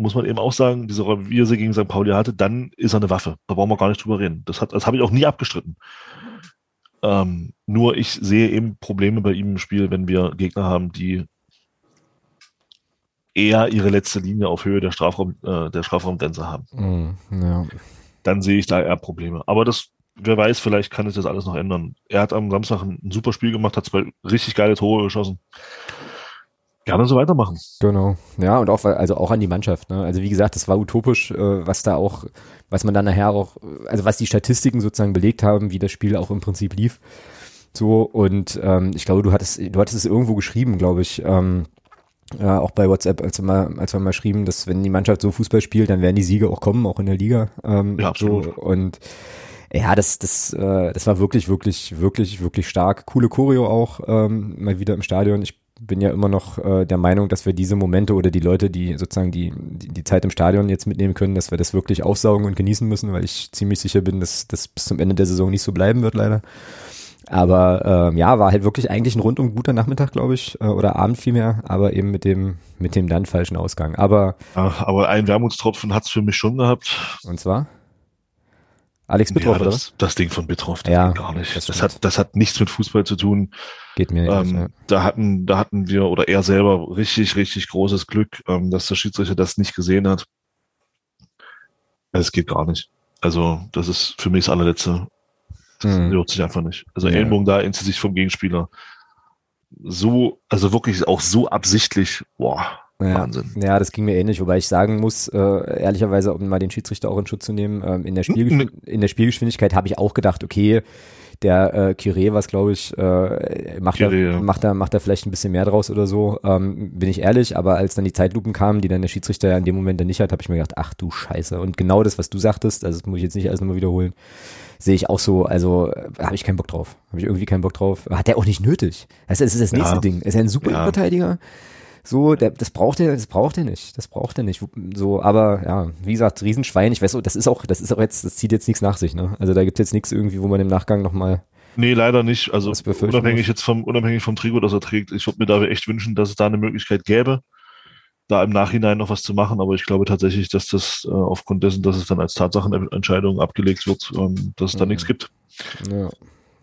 muss man eben auch sagen, diese Räume, wie er sie gegen St. Pauli hatte, dann ist er eine Waffe. Da brauchen wir gar nicht drüber reden. Das, hat, das habe ich auch nie abgestritten. Ähm, nur ich sehe eben Probleme bei ihm im Spiel, wenn wir Gegner haben, die eher ihre letzte Linie auf Höhe der Strafraum, äh, der Strafraumgrenze haben. Mm, ja. Dann sehe ich da eher Probleme. Aber das, wer weiß, vielleicht kann sich das alles noch ändern. Er hat am Samstag ein, ein super Spiel gemacht, hat zwei richtig geile Tore geschossen gerne so weitermachen. Genau. Ja, und auch, also auch an die Mannschaft. Ne? Also wie gesagt, das war utopisch, äh, was da auch, was man dann nachher auch, also was die Statistiken sozusagen belegt haben, wie das Spiel auch im Prinzip lief. So, und ähm, ich glaube, du hattest, du hattest es irgendwo geschrieben, glaube ich, ähm, ja, auch bei WhatsApp, als wir, mal, als wir mal schrieben, dass wenn die Mannschaft so Fußball spielt, dann werden die Siege auch kommen, auch in der Liga. Ähm, ja, absolut. So, und ja, das, das, äh, das war wirklich, wirklich, wirklich, wirklich stark. Coole Choreo auch, ähm, mal wieder im Stadion. Ich bin ja immer noch äh, der Meinung, dass wir diese Momente oder die Leute, die sozusagen die, die, die Zeit im Stadion jetzt mitnehmen können, dass wir das wirklich aufsaugen und genießen müssen, weil ich ziemlich sicher bin, dass das bis zum Ende der Saison nicht so bleiben wird, leider. Aber ähm, ja, war halt wirklich eigentlich ein rundum guter Nachmittag, glaube ich, äh, oder Abend vielmehr, aber eben mit dem mit dem dann falschen Ausgang. Aber Ach, aber ein Wermutstropfen hat's für mich schon gehabt. Und zwar? Alex Bitroff, ja, das, oder? Das Ding von Bitroff, das ja, gar nicht. Das, das, hat, das hat nichts mit Fußball zu tun. Geht mir ähm, ja. Da hatten, da hatten wir oder er selber richtig, richtig großes Glück, ähm, dass der Schiedsrichter das nicht gesehen hat. Es geht gar nicht. Also, das ist für mich das allerletzte. Das mhm. hört sich einfach nicht. Also, ja. Ellenbogen da in sich vom Gegenspieler. So, also wirklich auch so absichtlich, boah, ja, Wahnsinn. Ja, das ging mir ähnlich, wobei ich sagen muss, äh, ehrlicherweise, um mal den Schiedsrichter auch in Schutz zu nehmen, ähm, in, der Spielgeschw in der Spielgeschwindigkeit habe ich auch gedacht, okay, der äh, Curé, was glaube ich, äh, macht, Curé, er, ja. macht, er, macht er vielleicht ein bisschen mehr draus oder so, ähm, bin ich ehrlich, aber als dann die Zeitlupen kamen, die dann der Schiedsrichter ja in dem Moment dann nicht hat, habe ich mir gedacht, ach du Scheiße. Und genau das, was du sagtest, also das muss ich jetzt nicht alles nochmal wiederholen, sehe ich auch so, also äh, habe ich keinen Bock drauf. Habe ich irgendwie keinen Bock drauf. Hat er auch nicht nötig. Das ist das nächste ja. Ding. Er ist ein super ja. Verteidiger. So, der, das braucht er, das braucht er nicht. Das braucht er nicht. So, aber ja, wie gesagt, Riesenschwein, ich weiß, das ist auch, das ist auch jetzt, das zieht jetzt nichts nach sich, ne? Also da gibt es jetzt nichts irgendwie, wo man im Nachgang nochmal. Nee, leider nicht. Also unabhängig jetzt vom, unabhängig vom Trigo, das er trägt, ich würde mir da echt wünschen, dass es da eine Möglichkeit gäbe, da im Nachhinein noch was zu machen, aber ich glaube tatsächlich, dass das äh, aufgrund dessen, dass es dann als Tatsachenentscheidung abgelegt wird, ähm, dass es da mhm. nichts gibt. Ja.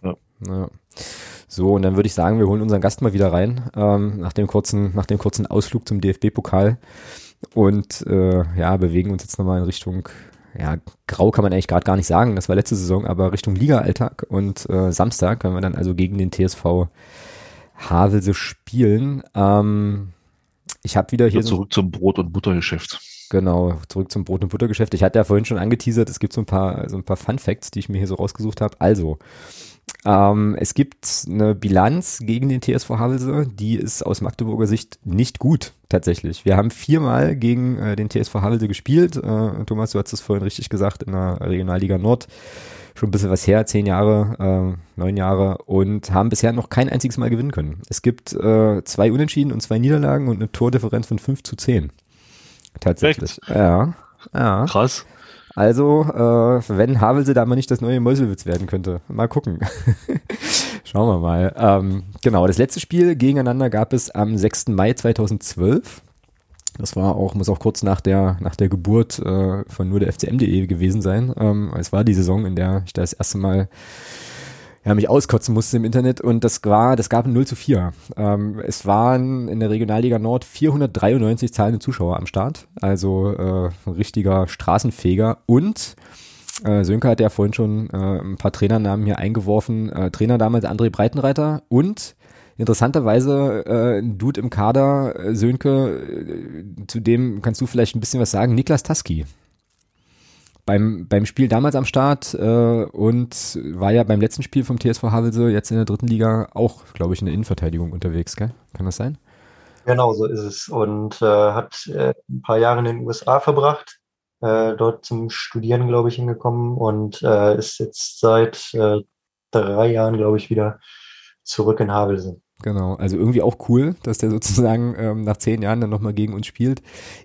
ja. ja. So, und dann würde ich sagen, wir holen unseren Gast mal wieder rein, ähm, nach, dem kurzen, nach dem kurzen Ausflug zum DFB-Pokal und äh, ja, bewegen uns jetzt nochmal in Richtung, ja, grau kann man eigentlich gerade gar nicht sagen, das war letzte Saison, aber Richtung Liga-Alltag und äh, Samstag, wenn wir dann also gegen den TSV Havelse spielen. Ähm, ich habe wieder hier. So zurück zum Brot- und Buttergeschäft. Genau, zurück zum Brot- und Buttergeschäft. Ich hatte ja vorhin schon angeteasert, es gibt so ein paar, so ein paar Fun Facts, die ich mir hier so rausgesucht habe. Also, ähm, es gibt eine Bilanz gegen den TSV Havelse, die ist aus Magdeburger Sicht nicht gut, tatsächlich. Wir haben viermal gegen äh, den TSV Havelse gespielt. Äh, Thomas, du hast es vorhin richtig gesagt, in der Regionalliga Nord. Schon ein bisschen was her, zehn Jahre, äh, neun Jahre und haben bisher noch kein einziges Mal gewinnen können. Es gibt äh, zwei Unentschieden und zwei Niederlagen und eine Tordifferenz von fünf zu zehn. Tatsächlich. Echt? Ja. Ja. Krass. Also, äh, wenn Havelse da mal nicht das neue Meuselwitz werden könnte. Mal gucken. Schauen wir mal. Ähm, genau, das letzte Spiel gegeneinander gab es am 6. Mai 2012. Das war auch, muss auch kurz nach der, nach der Geburt äh, von nur der FCM.de gewesen sein. Ähm, es war die Saison, in der ich das erste Mal ja, mich auskotzen musste im Internet und das war, das gab ein 0 zu 4. Ähm, es waren in der Regionalliga Nord 493 zahlende Zuschauer am Start, also äh, ein richtiger Straßenfeger und äh, Sönke hat ja vorhin schon äh, ein paar Trainernamen hier eingeworfen. Äh, Trainer damals André Breitenreiter und interessanterweise äh, ein Dude im Kader, äh, Sönke, äh, zu dem kannst du vielleicht ein bisschen was sagen, Niklas Taski beim, beim Spiel damals am Start äh, und war ja beim letzten Spiel vom TSV Havelse jetzt in der dritten Liga auch, glaube ich, in der Innenverteidigung unterwegs, gell? Kann das sein? Genau, so ist es. Und äh, hat äh, ein paar Jahre in den USA verbracht äh, dort zum Studieren, glaube ich, hingekommen und äh, ist jetzt seit äh, drei Jahren, glaube ich, wieder zurück in Havelse. Genau, also irgendwie auch cool, dass der sozusagen ähm, nach zehn Jahren dann nochmal gegen uns spielt.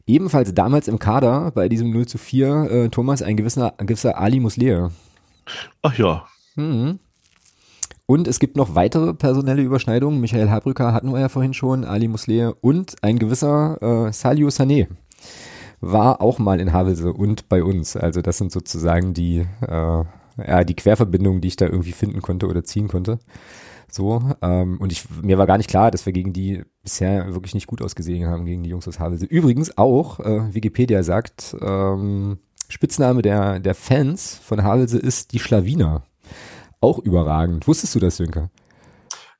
Ebenfalls damals im Kader bei diesem 0 zu 4 äh, Thomas ein gewisser, ein gewisser Ali Muslier. Ach ja. Mhm. Und es gibt noch weitere personelle Überschneidungen. Michael Habrücker hatten wir ja vorhin schon, Ali Muslier und ein gewisser äh, Salio Sané war auch mal in Havelse und bei uns. Also das sind sozusagen die, äh, ja, die Querverbindungen, die ich da irgendwie finden konnte oder ziehen konnte. So, ähm, und ich, mir war gar nicht klar, dass wir gegen die bisher wirklich nicht gut ausgesehen haben, gegen die Jungs aus Havelse. Übrigens auch, äh, Wikipedia sagt, ähm, Spitzname der, der Fans von Havelse ist die Schlawiner. Auch überragend. Wusstest du das, Sönke?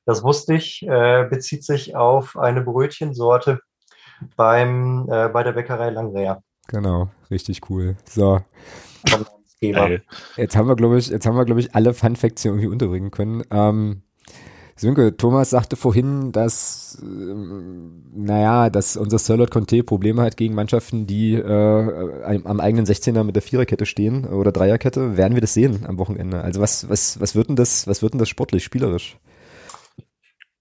Das wusste ich, äh, bezieht sich auf eine Brötchensorte beim, äh, bei der Bäckerei Langreher. Genau, richtig cool. So. Jetzt haben wir, glaube ich, jetzt haben wir, glaube ich, alle Fun Facts hier irgendwie unterbringen können. Ähm, Sönke, Thomas sagte vorhin, dass, äh, naja, dass unser Sirlot Conte Probleme hat gegen Mannschaften, die äh, am eigenen 16er mit der Viererkette stehen oder Dreierkette. Werden wir das sehen am Wochenende? Also was, was, was wird denn das, was wird denn das sportlich, spielerisch?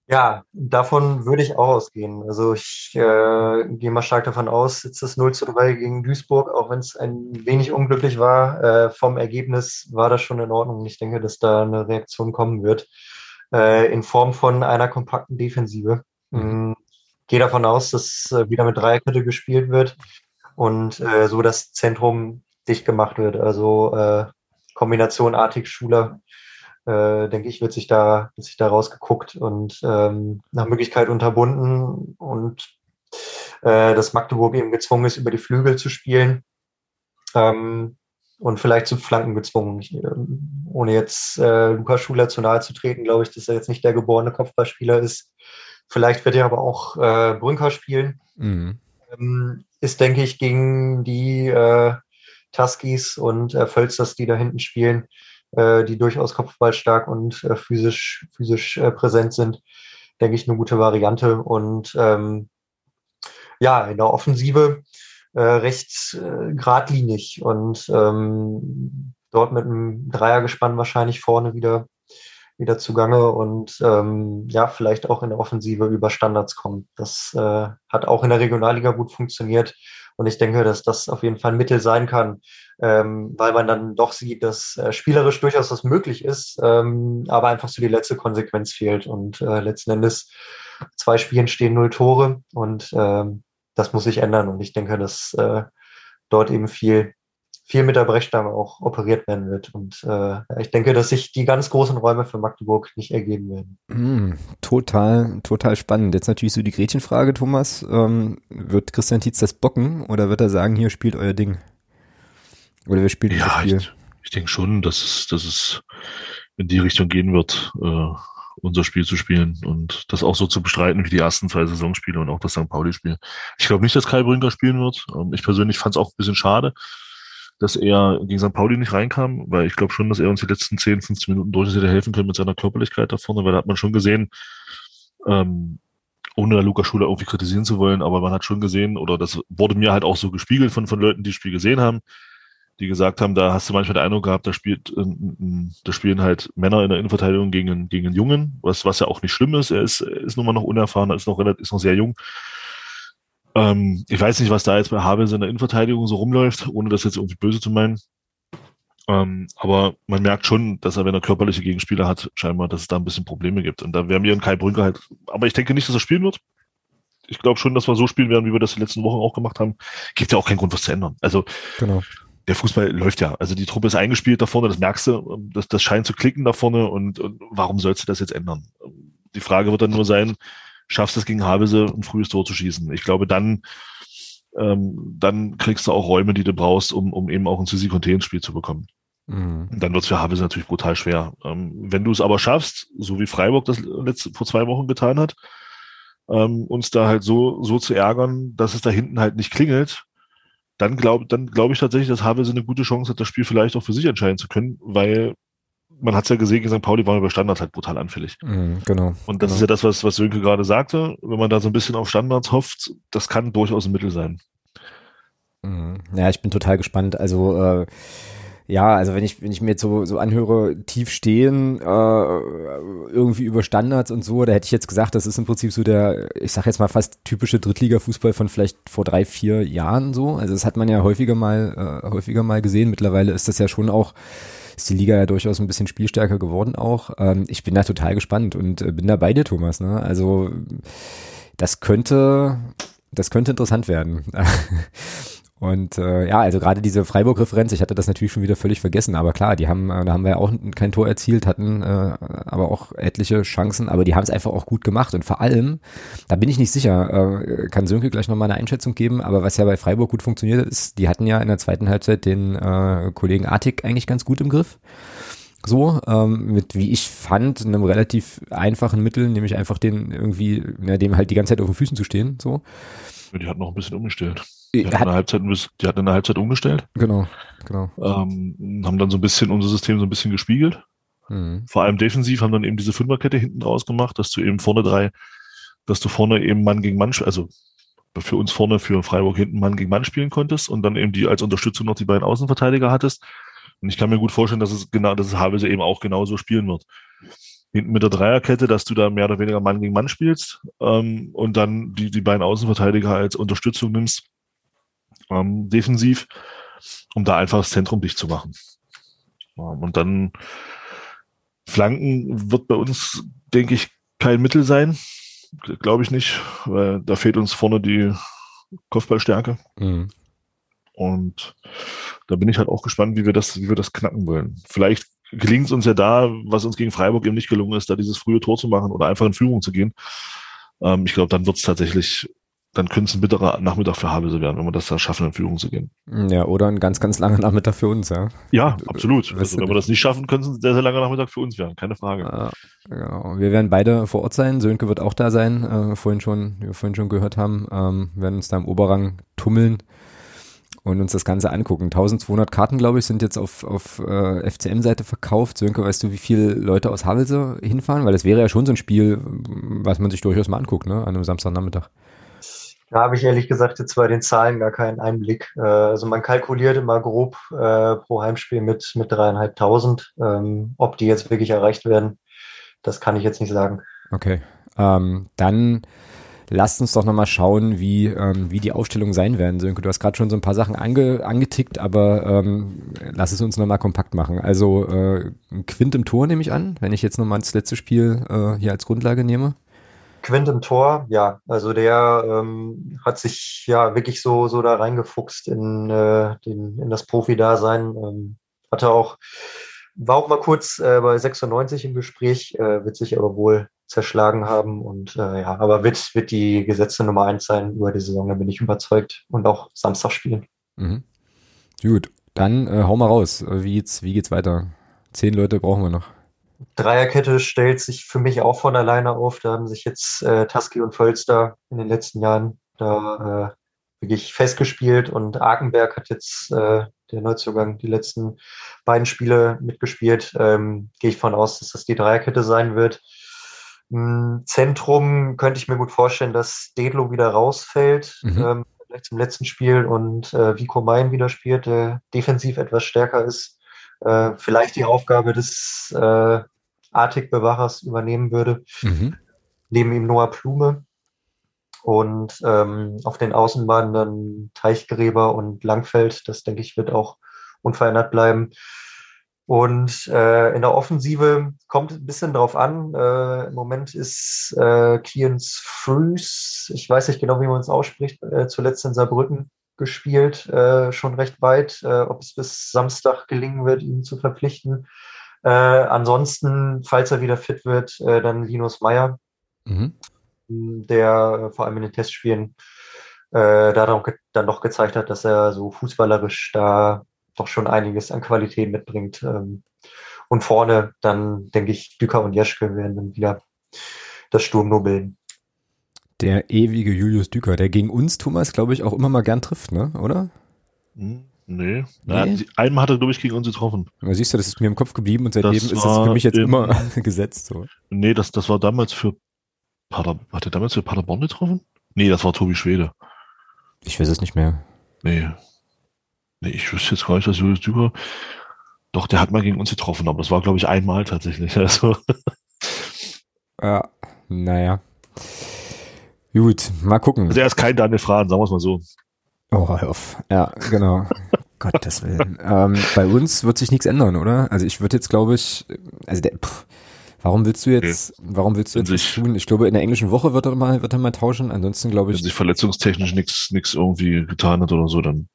Ja, davon würde ich auch ausgehen. Also ich äh, gehe mal stark davon aus, jetzt das 0 zu 3 gegen Duisburg, auch wenn es ein wenig unglücklich war, äh, vom Ergebnis war das schon in Ordnung. Ich denke, dass da eine Reaktion kommen wird äh, in Form von einer kompakten Defensive. Mhm. Gehe davon aus, dass äh, wieder mit Dreierkette gespielt wird und äh, so das Zentrum dicht gemacht wird. Also äh, Kombination Artig-Schuler, äh, denke ich, wird sich da, wird sich da rausgeguckt und ähm, nach Möglichkeit unterbunden und äh, dass Magdeburg eben gezwungen ist, über die Flügel zu spielen. Ähm, und vielleicht zu Flanken gezwungen. Ich, ähm, ohne jetzt äh, Lukas Schuler zu nahe zu treten, glaube ich, dass er jetzt nicht der geborene Kopfballspieler ist. Vielleicht wird er aber auch äh, Brünker spielen. Mhm. Ähm, ist, denke ich, gegen die äh, Tuskies und äh, Völzers, die da hinten spielen, äh, die durchaus kopfballstark und äh, physisch, physisch äh, präsent sind, denke ich, eine gute Variante. Und ähm, ja, in der Offensive äh, recht äh, geradlinig und ähm, dort mit einem Dreiergespann wahrscheinlich vorne wieder wieder zugange und ähm, ja, vielleicht auch in der Offensive über Standards kommen. Das äh, hat auch in der Regionalliga gut funktioniert und ich denke, dass das auf jeden Fall ein Mittel sein kann, ähm, weil man dann doch sieht, dass äh, spielerisch durchaus was möglich ist, ähm, aber einfach so die letzte Konsequenz fehlt und äh, letzten Endes zwei Spielen stehen null Tore und ähm, das muss sich ändern. Und ich denke, dass äh, dort eben viel, viel mit der Brechstange auch operiert werden wird. Und äh, ich denke, dass sich die ganz großen Räume für Magdeburg nicht ergeben werden. Mm, total, total spannend. Jetzt natürlich so die Gretchenfrage, Thomas. Ähm, wird Christian Tietz das bocken oder wird er sagen, hier spielt euer Ding? Oder wir spielen ja, das Spiel? Ich, ich denke schon, dass es, dass es in die Richtung gehen wird. Äh, unser Spiel zu spielen und das auch so zu bestreiten wie die ersten zwei Saisonspiele und auch das St. Pauli-Spiel. Ich glaube nicht, dass Kai Brünker spielen wird. Ähm, ich persönlich fand es auch ein bisschen schade, dass er gegen St. Pauli nicht reinkam, weil ich glaube schon, dass er uns die letzten 10, 15 Minuten durchaus hätte helfen können mit seiner Körperlichkeit da vorne, weil da hat man schon gesehen, ähm, ohne Lukas Schuler irgendwie kritisieren zu wollen, aber man hat schon gesehen, oder das wurde mir halt auch so gespiegelt von, von Leuten, die das Spiel gesehen haben, die gesagt haben, da hast du manchmal den Eindruck gehabt, da spielt, äh, da spielen halt Männer in der Innenverteidigung gegen, gegen einen Jungen, was, was ja auch nicht schlimm ist. Er ist, ist nun mal noch unerfahren, er ist noch relativ, ist noch sehr jung. Ähm, ich weiß nicht, was da jetzt bei Havels in der Innenverteidigung so rumläuft, ohne das jetzt irgendwie böse zu meinen. Ähm, aber man merkt schon, dass er, wenn er körperliche Gegenspieler hat, scheinbar, dass es da ein bisschen Probleme gibt. Und da werden wir in Kai Brünker halt, aber ich denke nicht, dass er spielen wird. Ich glaube schon, dass wir so spielen werden, wie wir das die letzten Wochen auch gemacht haben. Gibt ja auch keinen Grund, was zu ändern. Also, genau der Fußball läuft ja. Also die Truppe ist eingespielt da vorne, das merkst du, das, das scheint zu klicken da vorne und, und warum sollst du das jetzt ändern? Die Frage wird dann nur sein, schaffst du es gegen Havelse ein frühes Tor zu schießen? Ich glaube, dann, ähm, dann kriegst du auch Räume, die du brauchst, um, um eben auch ein Sisi Conte ins Spiel zu bekommen. Mhm. Dann wird es für Havelse natürlich brutal schwer. Ähm, wenn du es aber schaffst, so wie Freiburg das letzte, vor zwei Wochen getan hat, ähm, uns da halt so, so zu ärgern, dass es da hinten halt nicht klingelt, dann glaube dann glaube ich tatsächlich, dass Havelse eine gute Chance hat, das Spiel vielleicht auch für sich entscheiden zu können, weil man hat es ja gesehen, gegen St. Pauli waren wir bei Standards halt brutal anfällig. Mhm, genau. Und das genau. ist ja das, was, was Sönke gerade sagte. Wenn man da so ein bisschen auf Standards hofft, das kann durchaus ein Mittel sein. Mhm. Ja, ich bin total gespannt. Also äh, ja, also wenn ich, wenn ich mir jetzt so, so anhöre, tief stehen, äh, irgendwie über Standards und so, da hätte ich jetzt gesagt, das ist im Prinzip so der, ich sag jetzt mal fast typische Drittliga-Fußball von vielleicht vor drei, vier Jahren so. Also das hat man ja häufiger mal, äh, häufiger mal gesehen. Mittlerweile ist das ja schon auch, ist die Liga ja durchaus ein bisschen spielstärker geworden auch. Ähm, ich bin da total gespannt und äh, bin da bei dir, Thomas. Ne? Also das könnte, das könnte interessant werden. Und äh, ja, also gerade diese Freiburg-Referenz, ich hatte das natürlich schon wieder völlig vergessen, aber klar, die haben, äh, da haben wir auch kein Tor erzielt, hatten äh, aber auch etliche Chancen, aber die haben es einfach auch gut gemacht. Und vor allem, da bin ich nicht sicher, äh, kann Sönke gleich nochmal eine Einschätzung geben, aber was ja bei Freiburg gut funktioniert ist, die hatten ja in der zweiten Halbzeit den äh, Kollegen Artig eigentlich ganz gut im Griff. So, ähm, mit, wie ich fand, einem relativ einfachen Mittel, nämlich einfach den irgendwie, ja, dem halt die ganze Zeit auf den Füßen zu stehen. So. Die hat noch ein bisschen umgestellt. Die hatten, eine Halbzeit, die hatten eine Halbzeit umgestellt. Genau, genau. Ähm, haben dann so ein bisschen unser System so ein bisschen gespiegelt. Mhm. Vor allem defensiv haben dann eben diese Fünferkette hinten draus gemacht, dass du eben vorne drei, dass du vorne eben Mann gegen Mann, also für uns vorne für Freiburg hinten Mann gegen Mann spielen konntest und dann eben die als Unterstützung noch die beiden Außenverteidiger hattest. Und ich kann mir gut vorstellen, dass es genau, dass es Havelse eben auch genauso spielen wird. Hinten mit der Dreierkette, dass du da mehr oder weniger Mann gegen Mann spielst ähm, und dann die, die beiden Außenverteidiger als Unterstützung nimmst ähm, defensiv, um da einfach das Zentrum dicht zu machen. Ähm, und dann Flanken wird bei uns, denke ich, kein Mittel sein. Glaube ich nicht, weil da fehlt uns vorne die Kopfballstärke. Mhm. Und da bin ich halt auch gespannt, wie wir das, wie wir das knacken wollen. Vielleicht gelingt es uns ja da, was uns gegen Freiburg eben nicht gelungen ist, da dieses frühe Tor zu machen oder einfach in Führung zu gehen. Ähm, ich glaube, dann wird es tatsächlich dann könnte es ein bitterer Nachmittag für Havelse werden, wenn wir das da schaffen, in Führung zu gehen. Ja, oder ein ganz, ganz langer Nachmittag für uns, ja. Ja, absolut. Also, wenn wir das nicht schaffen, könnte es ein sehr, sehr langer Nachmittag für uns werden, keine Frage. Ja, genau. Wir werden beide vor Ort sein. Sönke wird auch da sein, äh, vorhin schon, wie wir vorhin schon gehört haben. Ähm, werden uns da im Oberrang tummeln und uns das Ganze angucken. 1200 Karten, glaube ich, sind jetzt auf, auf äh, FCM-Seite verkauft. Sönke, weißt du, wie viele Leute aus Havelse hinfahren? Weil das wäre ja schon so ein Spiel, was man sich durchaus mal anguckt, ne, an einem Samstagnachmittag. Da habe ich ehrlich gesagt jetzt bei den Zahlen gar keinen Einblick. Äh, also man kalkuliert immer grob äh, pro Heimspiel mit, mit dreieinhalbtausend. Ähm, ob die jetzt wirklich erreicht werden, das kann ich jetzt nicht sagen. Okay. Ähm, dann lasst uns doch nochmal schauen, wie, ähm, wie die Aufstellungen sein werden. Sönke, du hast gerade schon so ein paar Sachen ange, angetickt, aber ähm, lass es uns nochmal kompakt machen. Also äh, Quint im Tor nehme ich an, wenn ich jetzt nochmal das letzte Spiel äh, hier als Grundlage nehme. Quint im Tor, ja, also der ähm, hat sich ja wirklich so, so da reingefuchst in, äh, den, in das Profi-Dasein. Ähm, hatte auch, war auch mal kurz äh, bei 96 im Gespräch, äh, wird sich aber wohl zerschlagen haben und äh, ja, aber wird, wird die gesetzte Nummer eins sein über die Saison, da bin ich überzeugt und auch Samstag spielen. Mhm. Gut, dann äh, hau mal raus. Wie geht's, wie geht's weiter? Zehn Leute brauchen wir noch. Dreierkette stellt sich für mich auch von alleine auf. Da haben sich jetzt äh, Tusky und Völster in den letzten Jahren da äh, wirklich festgespielt und Arkenberg hat jetzt äh, der Neuzugang die letzten beiden Spiele mitgespielt. Ähm, Gehe ich von aus, dass das die Dreierkette sein wird. Im Zentrum könnte ich mir gut vorstellen, dass Dedlo wieder rausfällt, mhm. ähm, vielleicht zum letzten Spiel und äh, Vico Main wieder spielt, der defensiv etwas stärker ist. Äh, vielleicht die Aufgabe des äh, Artig-Bewachers übernehmen würde. Mhm. Neben ihm Noah Plume. Und ähm, auf den Außenbahnen dann Teichgräber und Langfeld. Das, denke ich, wird auch unverändert bleiben. Und äh, in der Offensive kommt ein bisschen drauf an. Äh, Im Moment ist äh, Kians Frühs, ich weiß nicht genau, wie man es ausspricht, äh, zuletzt in Saarbrücken gespielt, äh, schon recht weit. Äh, ob es bis Samstag gelingen wird, ihn zu verpflichten, äh, ansonsten, falls er wieder fit wird, äh, dann Linus Meyer, mhm. der vor allem in den Testspielen äh, da dann doch gezeigt hat, dass er so fußballerisch da doch schon einiges an Qualität mitbringt. Ähm, und vorne dann, denke ich, Düker und Jeschke werden dann wieder das Sturm nur bilden. Der ewige Julius Düker, der gegen uns, Thomas, glaube ich, auch immer mal gern trifft, ne? oder? Mhm. Nee. nee. einmal hat er, glaube ich, gegen uns getroffen. Aber siehst du, das ist mir im Kopf geblieben und seitdem ist es für mich jetzt im, immer gesetzt. So. Nee, das, das war damals für Pader, hat er damals für Paderborn getroffen? Nee, das war Tobi Schwede. Ich weiß es nicht mehr. Nee. Nee, ich wüsste jetzt gar nicht, dass Julius Düker. Doch, der hat mal gegen uns getroffen, aber das war, glaube ich, einmal tatsächlich. Also. Ja, naja. Gut, mal gucken. Also er ist kein Daniel Fragen, sagen wir es mal so. Oh, hör auf. Ja, genau. Gottes Willen. Ähm, bei uns wird sich nichts ändern, oder? Also ich würde jetzt, glaube ich, also der, pff, warum willst du jetzt, nee. warum willst du jetzt sich, tun? Ich glaube, in der englischen Woche wird er mal, wird er mal tauschen. Ansonsten glaube ich. Wenn sich verletzungstechnisch nichts, nichts irgendwie getan hat oder so, dann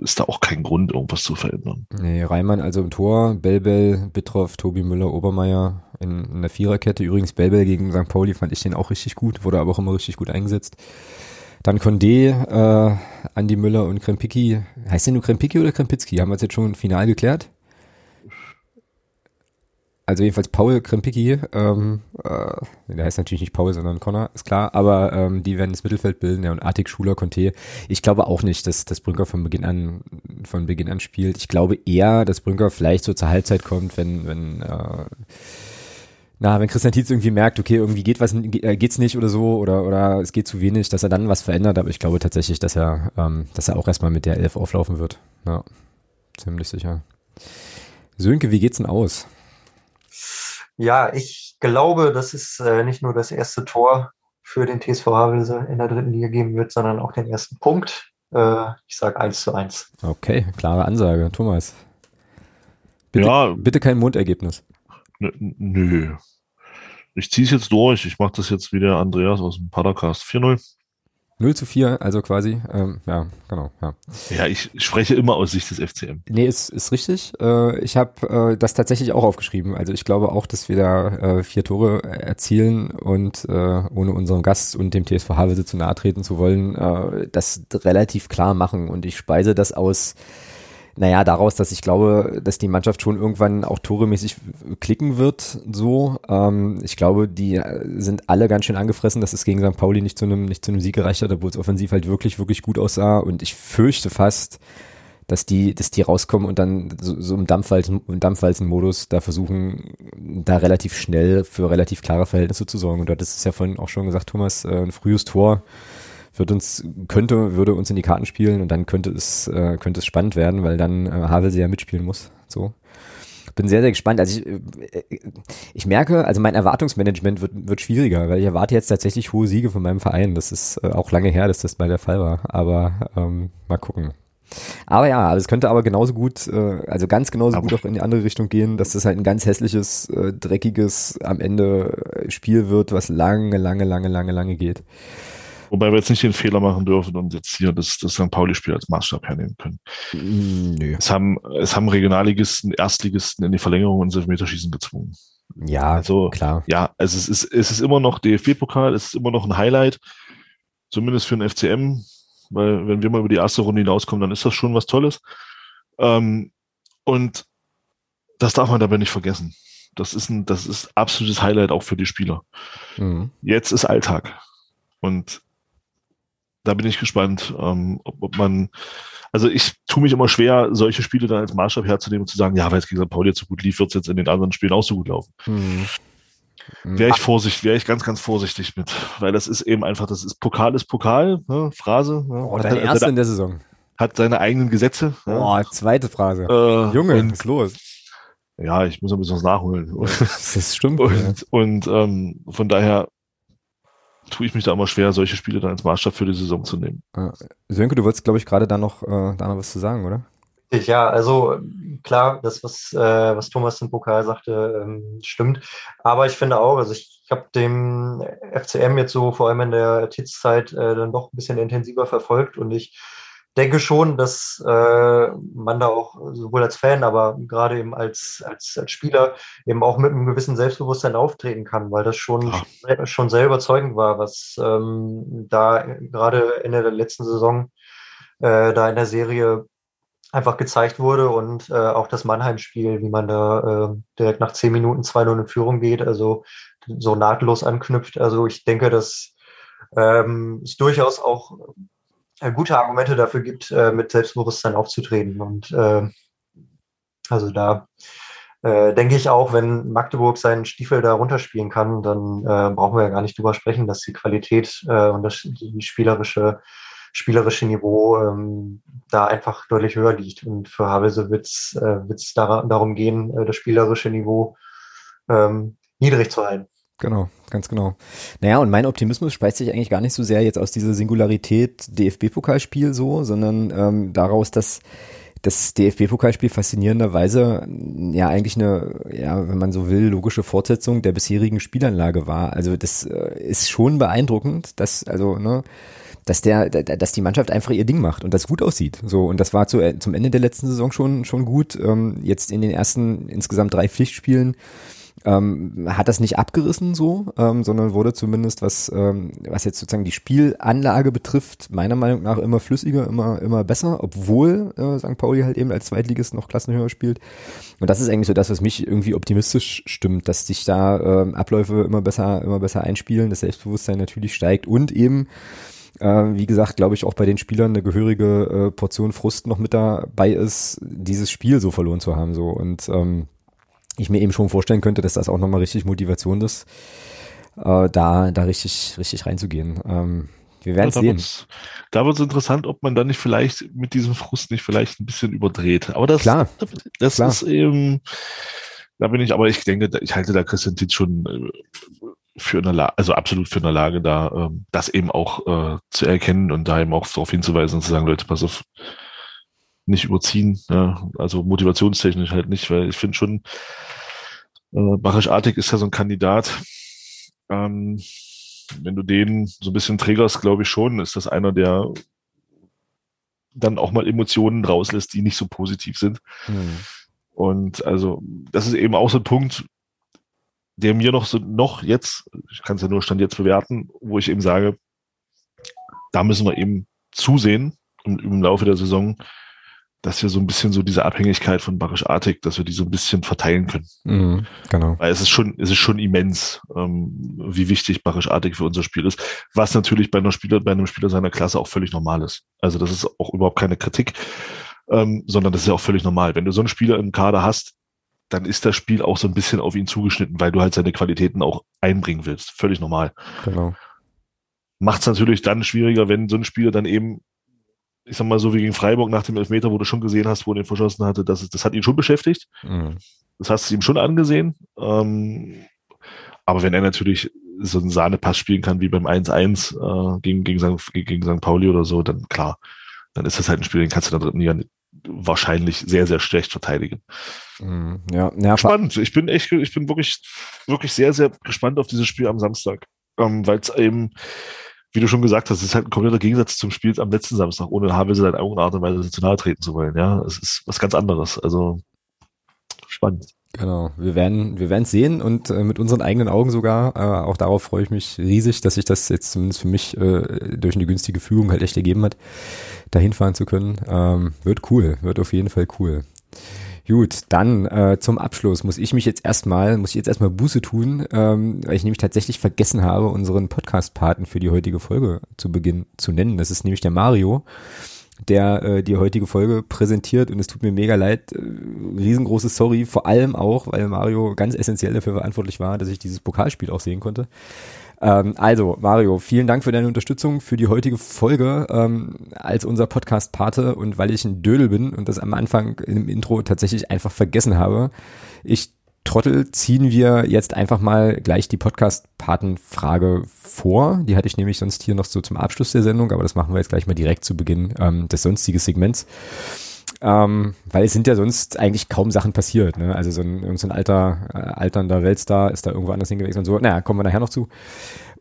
ist da auch kein Grund, irgendwas zu verändern. Nee, Reimann also im Tor, Belbel, Bittroff, Tobi Müller, Obermeier in, in der Viererkette. Übrigens Belbel gegen St. Pauli fand ich den auch richtig gut, wurde aber auch immer richtig gut eingesetzt. Dann Condé, äh, Andi Müller und Krempicki. Heißt der nur Krempicki oder Krempicki? Haben wir es jetzt schon final geklärt? Also jedenfalls Paul Krempicki, ähm, äh, der heißt natürlich nicht Paul, sondern Connor, ist klar, aber ähm, die werden das Mittelfeld bilden, ja, und Artik, Schuler, Conte. Ich glaube auch nicht, dass, dass Brünker von Beginn an von Beginn an spielt. Ich glaube eher, dass Brünker vielleicht so zur Halbzeit kommt, wenn, wenn äh, na, wenn Christian Tietz irgendwie merkt, okay, irgendwie geht was, äh, geht's nicht oder so, oder, oder es geht zu wenig, dass er dann was verändert, aber ich glaube tatsächlich, dass er, ähm, dass er auch erstmal mit der Elf auflaufen wird. Ja, ziemlich sicher. Sönke, wie geht's denn aus? Ja, ich glaube, dass es äh, nicht nur das erste Tor für den TSV Havelse in der dritten Liga geben wird, sondern auch den ersten Punkt. Äh, ich sage 1 zu 1. Okay, klare Ansage. Thomas. Bitte, ja, bitte kein Mundergebnis. Nö. Ich ziehe es jetzt durch. Ich mache das jetzt wie der Andreas aus dem Padercast 4-0. 0 zu 4, also quasi, ähm, ja, genau, ja. Ja, ich spreche immer aus Sicht des FCM. Nee, ist, ist richtig. Äh, ich habe äh, das tatsächlich auch aufgeschrieben. Also ich glaube auch, dass wir da äh, vier Tore erzielen und äh, ohne unserem Gast und dem TSV Havelse zu nahe treten zu wollen, äh, das relativ klar machen. Und ich speise das aus naja, daraus, dass ich glaube, dass die Mannschaft schon irgendwann auch toremäßig klicken wird, so. Ähm, ich glaube, die äh, sind alle ganz schön angefressen, dass es gegen St. Pauli nicht zu einem, nicht zu einem Sieg gereicht hat, obwohl es offensiv halt wirklich, wirklich gut aussah. Und ich fürchte fast, dass die, dass die rauskommen und dann so, so im Dampfwalzen, im Dampfwalzen-Modus da versuchen, da relativ schnell für relativ klare Verhältnisse zu sorgen. Und das ist ja vorhin auch schon gesagt, Thomas, äh, ein frühes Tor wird uns, könnte, würde uns in die Karten spielen und dann könnte es, äh, könnte es spannend werden, weil dann äh, Havelse ja mitspielen muss. So. Bin sehr, sehr gespannt. Also ich, äh, ich merke, also mein Erwartungsmanagement wird, wird schwieriger, weil ich erwarte jetzt tatsächlich hohe Siege von meinem Verein. Das ist äh, auch lange her, dass das mal der Fall war. Aber ähm, mal gucken. Aber ja, also es könnte aber genauso gut, äh, also ganz genauso aber gut auch in die andere Richtung gehen, dass das halt ein ganz hässliches, äh, dreckiges am Ende Spiel wird, was lange, lange, lange, lange, lange geht. Wobei wir jetzt nicht den Fehler machen dürfen und jetzt hier das, das St. Pauli-Spiel als Maßstab hernehmen können. Mm, nö. Es haben, es haben Regionalligisten, Erstligisten in die Verlängerung und Elfmeterschießen gezwungen. Ja, also, klar. Ja, also es ist, es ist immer noch DFB-Pokal, es ist immer noch ein Highlight, zumindest für den FCM, weil wenn wir mal über die erste Runde hinauskommen, dann ist das schon was Tolles. Ähm, und das darf man dabei nicht vergessen. Das ist ein, das ist absolutes Highlight auch für die Spieler. Mhm. Jetzt ist Alltag. Und da bin ich gespannt, ähm, ob, ob, man, also ich tue mich immer schwer, solche Spiele dann als Maßstab herzunehmen und zu sagen, ja, weil es gegen St. Pauli jetzt so gut lief, wird es jetzt in den anderen Spielen auch so gut laufen. Mhm. Wäre ich vorsichtig, wäre ich ganz, ganz vorsichtig mit, weil das ist eben einfach, das ist Pokal ist Pokal, ne, Phrase. Ne, oh, deine erste in der Saison. Hat seine eigenen Gesetze. Oh, ja. zweite Phrase. Äh, Junge, und, was ist los? Ja, ich muss ein bisschen was nachholen. Das stimmt. Und, ja. und ähm, von daher tue ich mich da immer schwer, solche Spiele dann als Maßstab für die Saison zu nehmen. Äh, Sönke, du wolltest, glaube ich, gerade da noch, äh, da noch was zu sagen, oder? Ja, also klar, das, was, äh, was Thomas im Pokal sagte, ähm, stimmt. Aber ich finde auch, also ich, ich habe dem FCM jetzt so vor allem in der Titzeit äh, dann doch ein bisschen intensiver verfolgt und ich denke schon, dass äh, man da auch sowohl als Fan, aber gerade eben als, als, als Spieler eben auch mit einem gewissen Selbstbewusstsein auftreten kann, weil das schon, schon sehr überzeugend war, was ähm, da gerade Ende der letzten Saison äh, da in der Serie einfach gezeigt wurde und äh, auch das Mannheim-Spiel, wie man da äh, direkt nach zehn Minuten 2-0 in Führung geht, also so nahtlos anknüpft. Also ich denke, dass ähm, es durchaus auch gute Argumente dafür gibt, äh, mit Selbstbewusstsein aufzutreten. Und äh, also da äh, denke ich auch, wenn Magdeburg seinen Stiefel da runterspielen kann, dann äh, brauchen wir ja gar nicht drüber sprechen, dass die Qualität äh, und das, die spielerische spielerische Niveau ähm, da einfach deutlich höher liegt. Und für Havelse wird es äh, darum gehen, äh, das spielerische Niveau ähm, niedrig zu halten. Genau, ganz genau. Naja, und mein Optimismus speist sich eigentlich gar nicht so sehr jetzt aus dieser Singularität DFB-Pokalspiel so, sondern ähm, daraus, dass das DFB-Pokalspiel faszinierenderweise ja eigentlich eine, ja, wenn man so will, logische Fortsetzung der bisherigen Spielanlage war. Also das äh, ist schon beeindruckend, dass, also, ne, dass der, dass die Mannschaft einfach ihr Ding macht und das gut aussieht. So, und das war zu, zum Ende der letzten Saison schon, schon gut. Ähm, jetzt in den ersten insgesamt drei Pflichtspielen ähm, hat das nicht abgerissen so, ähm, sondern wurde zumindest, was, ähm, was jetzt sozusagen die Spielanlage betrifft, meiner Meinung nach immer flüssiger, immer, immer besser, obwohl äh, St. Pauli halt eben als Zweitligist noch klassenhöher spielt. Und das ist eigentlich so das, was mich irgendwie optimistisch stimmt, dass sich da ähm, Abläufe immer besser, immer besser einspielen, das Selbstbewusstsein natürlich steigt und eben äh, wie gesagt, glaube ich, auch bei den Spielern eine gehörige äh, Portion Frust noch mit dabei ist, dieses Spiel so verloren zu haben. So und ähm, ich mir eben schon vorstellen könnte, dass das auch nochmal richtig Motivation ist, äh, da, da richtig, richtig reinzugehen. Ähm, wir werden ja, sehen. da wird es interessant, ob man dann nicht vielleicht mit diesem Frust nicht vielleicht ein bisschen überdreht. Aber das, klar, das klar. ist eben, da bin ich, aber ich denke, ich halte da Christian Titz schon äh, für eine Lage, also absolut für eine Lage da, ähm, das eben auch äh, zu erkennen und da eben auch darauf hinzuweisen und zu sagen, Leute, pass auf, nicht überziehen. Ja, also motivationstechnisch halt nicht, weil ich finde schon, äh, Barisch Artig ist ja so ein Kandidat. Ähm, wenn du den so ein bisschen trägerst, glaube ich schon, ist das einer, der dann auch mal Emotionen rauslässt, die nicht so positiv sind. Mhm. Und also, das ist eben auch so ein Punkt, der mir noch so, noch jetzt, ich kann es ja nur Stand jetzt bewerten, wo ich eben sage, da müssen wir eben zusehen im, im Laufe der Saison, dass wir so ein bisschen so diese Abhängigkeit von Barisch Artig, dass wir die so ein bisschen verteilen können. Mhm, genau. Weil es ist schon, es ist schon immens, ähm, wie wichtig Barisch Artig für unser Spiel ist. Was natürlich bei einer Spieler, bei einem Spieler seiner Klasse auch völlig normal ist. Also das ist auch überhaupt keine Kritik, ähm, sondern das ist ja auch völlig normal. Wenn du so einen Spieler im Kader hast, dann ist das Spiel auch so ein bisschen auf ihn zugeschnitten, weil du halt seine Qualitäten auch einbringen willst. Völlig normal. Genau. Macht es natürlich dann schwieriger, wenn so ein Spieler dann eben ich sag mal so wie gegen Freiburg nach dem Elfmeter, wo du schon gesehen hast, wo er den verschossen hatte, das, das hat ihn schon beschäftigt. Mhm. Das hast du ihm schon angesehen. Ähm, aber wenn er natürlich so einen Sahnepass spielen kann wie beim 1-1 äh, gegen, gegen, St. gegen St. Pauli oder so, dann klar, dann ist das halt ein Spiel, den kannst du in der dritten Liga wahrscheinlich sehr, sehr schlecht verteidigen. Mhm. Ja, ja, spannend. Ich bin echt, ich bin wirklich, wirklich sehr, sehr gespannt auf dieses Spiel am Samstag. Ähm, Weil es eben, wie du schon gesagt hast, es ist halt ein kompletter Gegensatz zum Spiel am letzten Samstag, ohne Havelse in irgendeiner Art und Weise zu nahe treten zu wollen. Ja, es ist was ganz anderes. Also spannend. Genau, wir werden wir werden sehen und äh, mit unseren eigenen Augen sogar. Äh, auch darauf freue ich mich riesig, dass sich das jetzt zumindest für mich äh, durch eine günstige Führung halt echt ergeben hat, dahin fahren zu können. Ähm, wird cool, wird auf jeden Fall cool. Gut, dann äh, zum Abschluss muss ich mich jetzt erstmal, muss ich jetzt erstmal Buße tun, ähm, weil ich nämlich tatsächlich vergessen habe, unseren Podcast-Paten für die heutige Folge zu Beginn zu nennen. Das ist nämlich der Mario, der äh, die heutige Folge präsentiert und es tut mir mega leid, äh, riesengroßes Sorry, vor allem auch, weil Mario ganz essentiell dafür verantwortlich war, dass ich dieses Pokalspiel auch sehen konnte. Ähm, also, Mario, vielen Dank für deine Unterstützung für die heutige Folge ähm, als unser Podcast-Pate und weil ich ein Dödel bin und das am Anfang im Intro tatsächlich einfach vergessen habe. Ich Trottel ziehen wir jetzt einfach mal gleich die Podcast-Patenfrage vor. Die hatte ich nämlich sonst hier noch so zum Abschluss der Sendung, aber das machen wir jetzt gleich mal direkt zu Beginn ähm, des sonstigen Segments. Ähm, weil es sind ja sonst eigentlich kaum Sachen passiert. Ne? Also so ein, so ein alter, äh, alternder Weltstar ist da irgendwo anders hingewiesen und so. Naja, kommen wir nachher noch zu.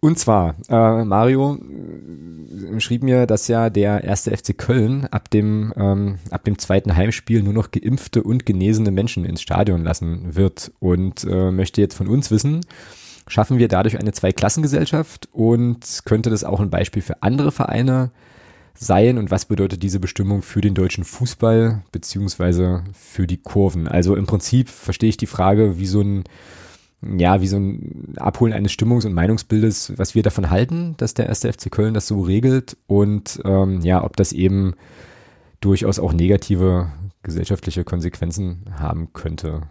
Und zwar, äh, Mario äh, schrieb mir, dass ja der erste FC Köln ab dem, ähm, ab dem zweiten Heimspiel nur noch geimpfte und genesene Menschen ins Stadion lassen wird und äh, möchte jetzt von uns wissen, schaffen wir dadurch eine Zweiklassengesellschaft und könnte das auch ein Beispiel für andere Vereine sein und was bedeutet diese Bestimmung für den deutschen Fußball beziehungsweise für die Kurven? Also im Prinzip verstehe ich die Frage, wie so ein ja, wie so ein Abholen eines Stimmungs- und Meinungsbildes, was wir davon halten, dass der erste FC Köln das so regelt und ähm, ja, ob das eben durchaus auch negative gesellschaftliche Konsequenzen haben könnte.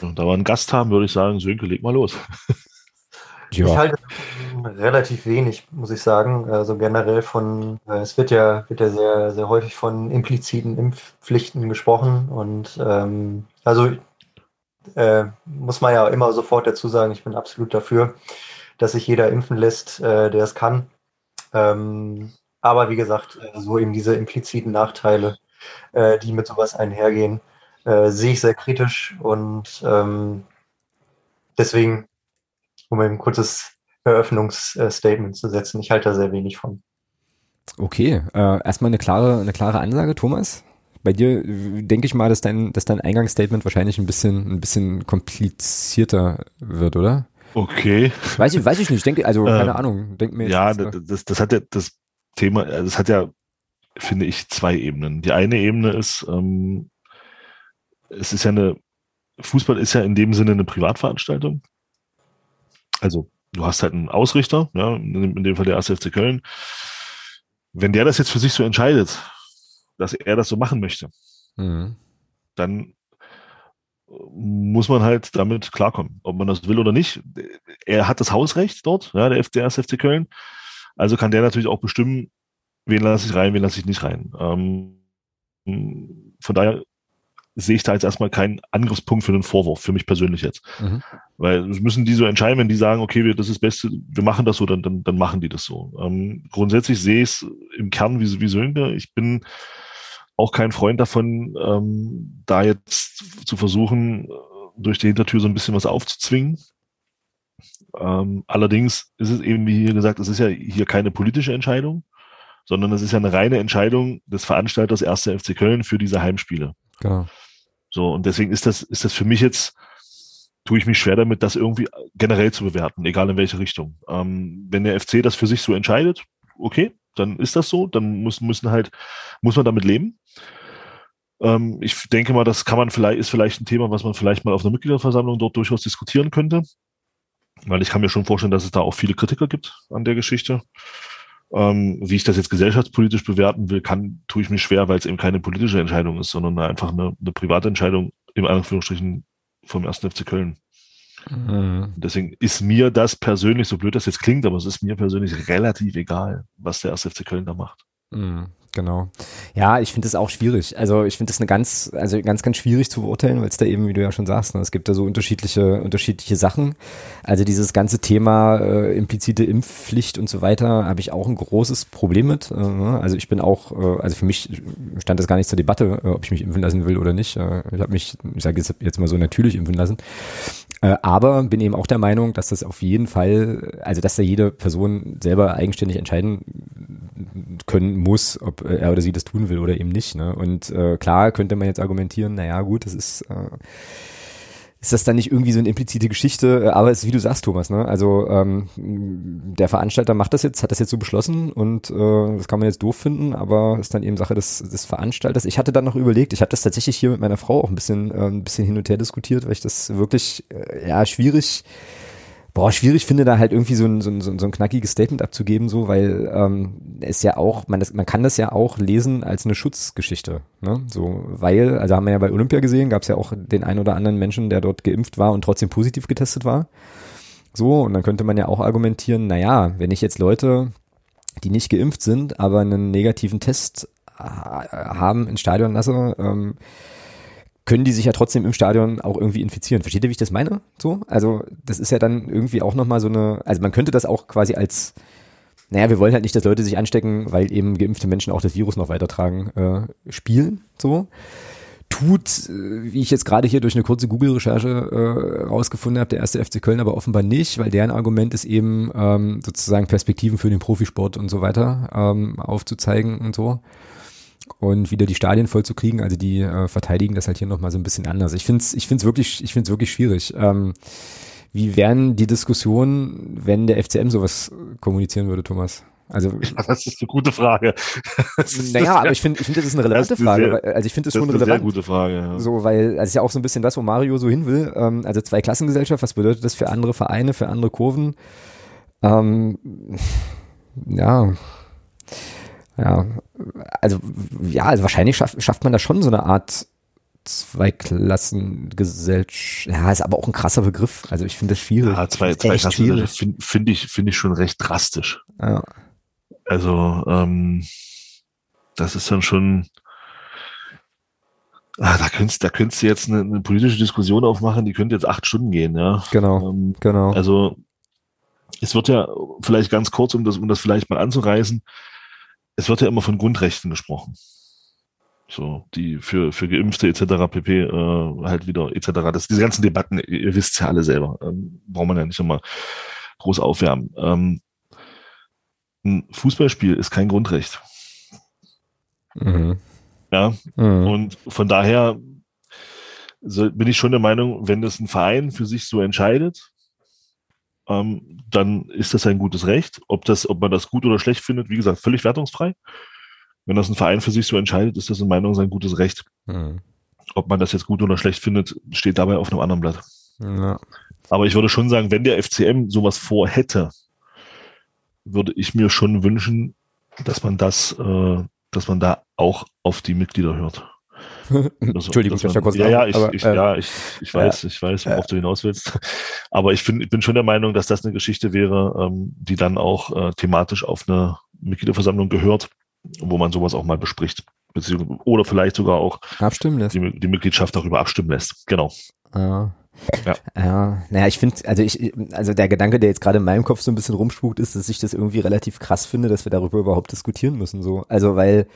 Und da wir einen Gast haben, würde ich sagen, Sönke, leg mal los. Ja. Ich halte relativ wenig, muss ich sagen. Also generell von, äh, es wird ja, wird ja sehr, sehr häufig von impliziten Impfpflichten gesprochen und ähm, also äh, muss man ja immer sofort dazu sagen, ich bin absolut dafür, dass sich jeder impfen lässt, äh, der es kann. Ähm, aber wie gesagt, äh, so eben diese impliziten Nachteile, äh, die mit sowas einhergehen, äh, sehe ich sehr kritisch und ähm, deswegen, um ein kurzes Eröffnungsstatement zu setzen, ich halte da sehr wenig von. Okay, äh, erstmal eine klare, eine klare Ansage, Thomas. Bei dir denke ich mal, dass dein, dass dein Eingangsstatement wahrscheinlich ein bisschen, ein bisschen komplizierter wird, oder? Okay. Weiß ich, weiß ich nicht. Denke, also keine ähm, Ahnung. Denk mir ja, das, das, das hat ja das Thema, das hat ja, finde ich, zwei Ebenen. Die eine Ebene ist, ähm, es ist ja eine, Fußball ist ja in dem Sinne eine Privatveranstaltung. Also du hast halt einen Ausrichter, ja, in dem Fall der 1. FC Köln. Wenn der das jetzt für sich so entscheidet, dass er das so machen möchte, mhm. dann muss man halt damit klarkommen, ob man das will oder nicht. Er hat das Hausrecht dort, ja, der, der 1. FC Köln. Also kann der natürlich auch bestimmen, wen lasse ich rein, wen lasse ich nicht rein. Ähm, von daher sehe ich da jetzt erstmal keinen Angriffspunkt für den Vorwurf, für mich persönlich jetzt. Mhm. Weil müssen die so entscheiden, wenn die sagen, okay, wir, das ist das Beste, wir machen das so, dann, dann, dann machen die das so. Ähm, grundsätzlich sehe ich es im Kern wie, wie Sönke. Ich bin auch kein Freund davon, ähm, da jetzt zu versuchen, durch die Hintertür so ein bisschen was aufzuzwingen. Ähm, allerdings ist es eben, wie hier gesagt, es ist ja hier keine politische Entscheidung, sondern es ist ja eine reine Entscheidung des Veranstalters 1. FC Köln für diese Heimspiele. Genau. So, und deswegen ist das, ist das für mich jetzt, tue ich mich schwer damit, das irgendwie generell zu bewerten, egal in welche Richtung. Ähm, wenn der FC das für sich so entscheidet, okay, dann ist das so, dann muss, müssen halt, muss man damit leben. Ähm, ich denke mal, das kann man vielleicht, ist vielleicht ein Thema, was man vielleicht mal auf einer Mitgliederversammlung dort durchaus diskutieren könnte. Weil ich kann mir schon vorstellen, dass es da auch viele Kritiker gibt an der Geschichte. Ähm, wie ich das jetzt gesellschaftspolitisch bewerten will, kann, tue ich mir schwer, weil es eben keine politische Entscheidung ist, sondern einfach eine, eine private Entscheidung im Anführungsstrichen vom 1. FC Köln. Mhm. Deswegen ist mir das persönlich, so blöd das jetzt klingt, aber es ist mir persönlich relativ egal, was der 1. FC Köln da macht. Mhm. Genau. Ja, ich finde es auch schwierig. Also ich finde es eine ganz, also ganz, ganz schwierig zu beurteilen, weil es da eben, wie du ja schon sagst, ne, es gibt da so unterschiedliche, unterschiedliche Sachen. Also dieses ganze Thema äh, implizite Impfpflicht und so weiter habe ich auch ein großes Problem mit. Äh, ne? also ich bin auch, äh, also für mich stand das gar nicht zur Debatte, äh, ob ich mich impfen lassen will oder nicht. Äh, ich habe mich, ich sage jetzt, jetzt mal so natürlich impfen lassen. Äh, aber bin eben auch der Meinung, dass das auf jeden Fall, also dass da jede Person selber eigenständig entscheiden können muss, ob er oder sie das tun will oder eben nicht. Ne? Und äh, klar könnte man jetzt argumentieren, naja gut, das ist, äh, ist das dann nicht irgendwie so eine implizite Geschichte, äh, aber es ist wie du sagst, Thomas, ne? Also ähm, der Veranstalter macht das jetzt, hat das jetzt so beschlossen und äh, das kann man jetzt doof finden, aber ist dann eben Sache des, des Veranstalters. Ich hatte dann noch überlegt, ich habe das tatsächlich hier mit meiner Frau auch ein bisschen, äh, ein bisschen hin und her diskutiert, weil ich das wirklich äh, ja schwierig boah, schwierig finde, da halt irgendwie so ein, so ein, so ein knackiges Statement abzugeben, so, weil ähm, es ja auch, man, das, man kann das ja auch lesen als eine Schutzgeschichte. Ne? So, weil, also haben wir ja bei Olympia gesehen, gab es ja auch den einen oder anderen Menschen, der dort geimpft war und trotzdem positiv getestet war. So, und dann könnte man ja auch argumentieren, naja, wenn ich jetzt Leute, die nicht geimpft sind, aber einen negativen Test haben ins Stadion lasse, ähm, können die sich ja trotzdem im Stadion auch irgendwie infizieren. Versteht ihr, wie ich das meine? So? Also, das ist ja dann irgendwie auch nochmal so eine, also man könnte das auch quasi als, naja, wir wollen halt nicht, dass Leute sich anstecken, weil eben geimpfte Menschen auch das Virus noch weitertragen, äh, spielen, so. Tut, äh, wie ich jetzt gerade hier durch eine kurze Google-Recherche äh, rausgefunden habe, der erste FC Köln aber offenbar nicht, weil deren Argument ist eben ähm, sozusagen Perspektiven für den Profisport und so weiter ähm, aufzuzeigen und so und wieder die Stadien voll zu kriegen. Also die äh, verteidigen das halt hier nochmal so ein bisschen anders. Ich finde es ich find's wirklich, ich find's wirklich schwierig. Ähm, wie wären die Diskussionen, wenn der FCM sowas kommunizieren würde, Thomas? Also das ist eine gute Frage. naja, aber ich finde, ich finde, das ist eine relevante ist Frage. Sehr, also ich finde das, das schon relevant. Sehr gute Frage. Ja. So, weil also ist ja auch so ein bisschen das, wo Mario so hin will. Ähm, also zwei Klassengesellschaft. Was bedeutet das für andere Vereine, für andere Kurven? Ähm, ja, ja, also ja, also wahrscheinlich schafft, schafft man da schon so eine Art Zweiklassengesellschaft. Ja, ist aber auch ein krasser Begriff. Also ich finde das schwierig. Ja, zwei, zwei Klassengesellschaft finde find ich, finde ich schon recht drastisch. Ja. Also, ähm, das ist dann schon, ah, da könntest, da könntest du jetzt eine, eine, politische Diskussion aufmachen, die könnte jetzt acht Stunden gehen, ja. Genau, ähm, genau. Also, es wird ja vielleicht ganz kurz, um das, um das vielleicht mal anzureißen, es wird ja immer von Grundrechten gesprochen. So, die für, für Geimpfte etc. pp. Äh, halt wieder etc. Das, diese ganzen Debatten, ihr, wisst ja alle selber. Ähm, braucht man ja nicht immer groß aufwärmen. Ähm, ein Fußballspiel ist kein Grundrecht. Mhm. Ja. Mhm. Und von daher so bin ich schon der Meinung, wenn das ein Verein für sich so entscheidet, ähm, dann ist das ein gutes Recht. Ob das, ob man das gut oder schlecht findet, wie gesagt, völlig wertungsfrei. Wenn das ein Verein für sich so entscheidet, ist das in Meinung sein gutes Recht. Mhm. Ob man das jetzt gut oder schlecht findet, steht dabei auf einem anderen Blatt. Ja. Aber ich würde schon sagen, wenn der FCM sowas vorhätte, würde ich mir schon wünschen, dass man das, äh, dass man da auch auf die Mitglieder hört. Das, Entschuldigung, man, kurz ja, ja, ich, aber, ich, äh, ja, ich, ich weiß, ja, ich weiß, worauf ja. du hinaus willst. Aber ich, find, ich bin schon der Meinung, dass das eine Geschichte wäre, ähm, die dann auch äh, thematisch auf eine Mitgliederversammlung gehört, wo man sowas auch mal bespricht. Beziehungsweise, oder vielleicht sogar auch abstimmen lässt. Die, die Mitgliedschaft darüber abstimmen lässt. Genau. Ja. Ja. ja, naja, ich finde, also ich, also der Gedanke, der jetzt gerade in meinem Kopf so ein bisschen rumspukt, ist, dass ich das irgendwie relativ krass finde, dass wir darüber überhaupt diskutieren müssen. So, also weil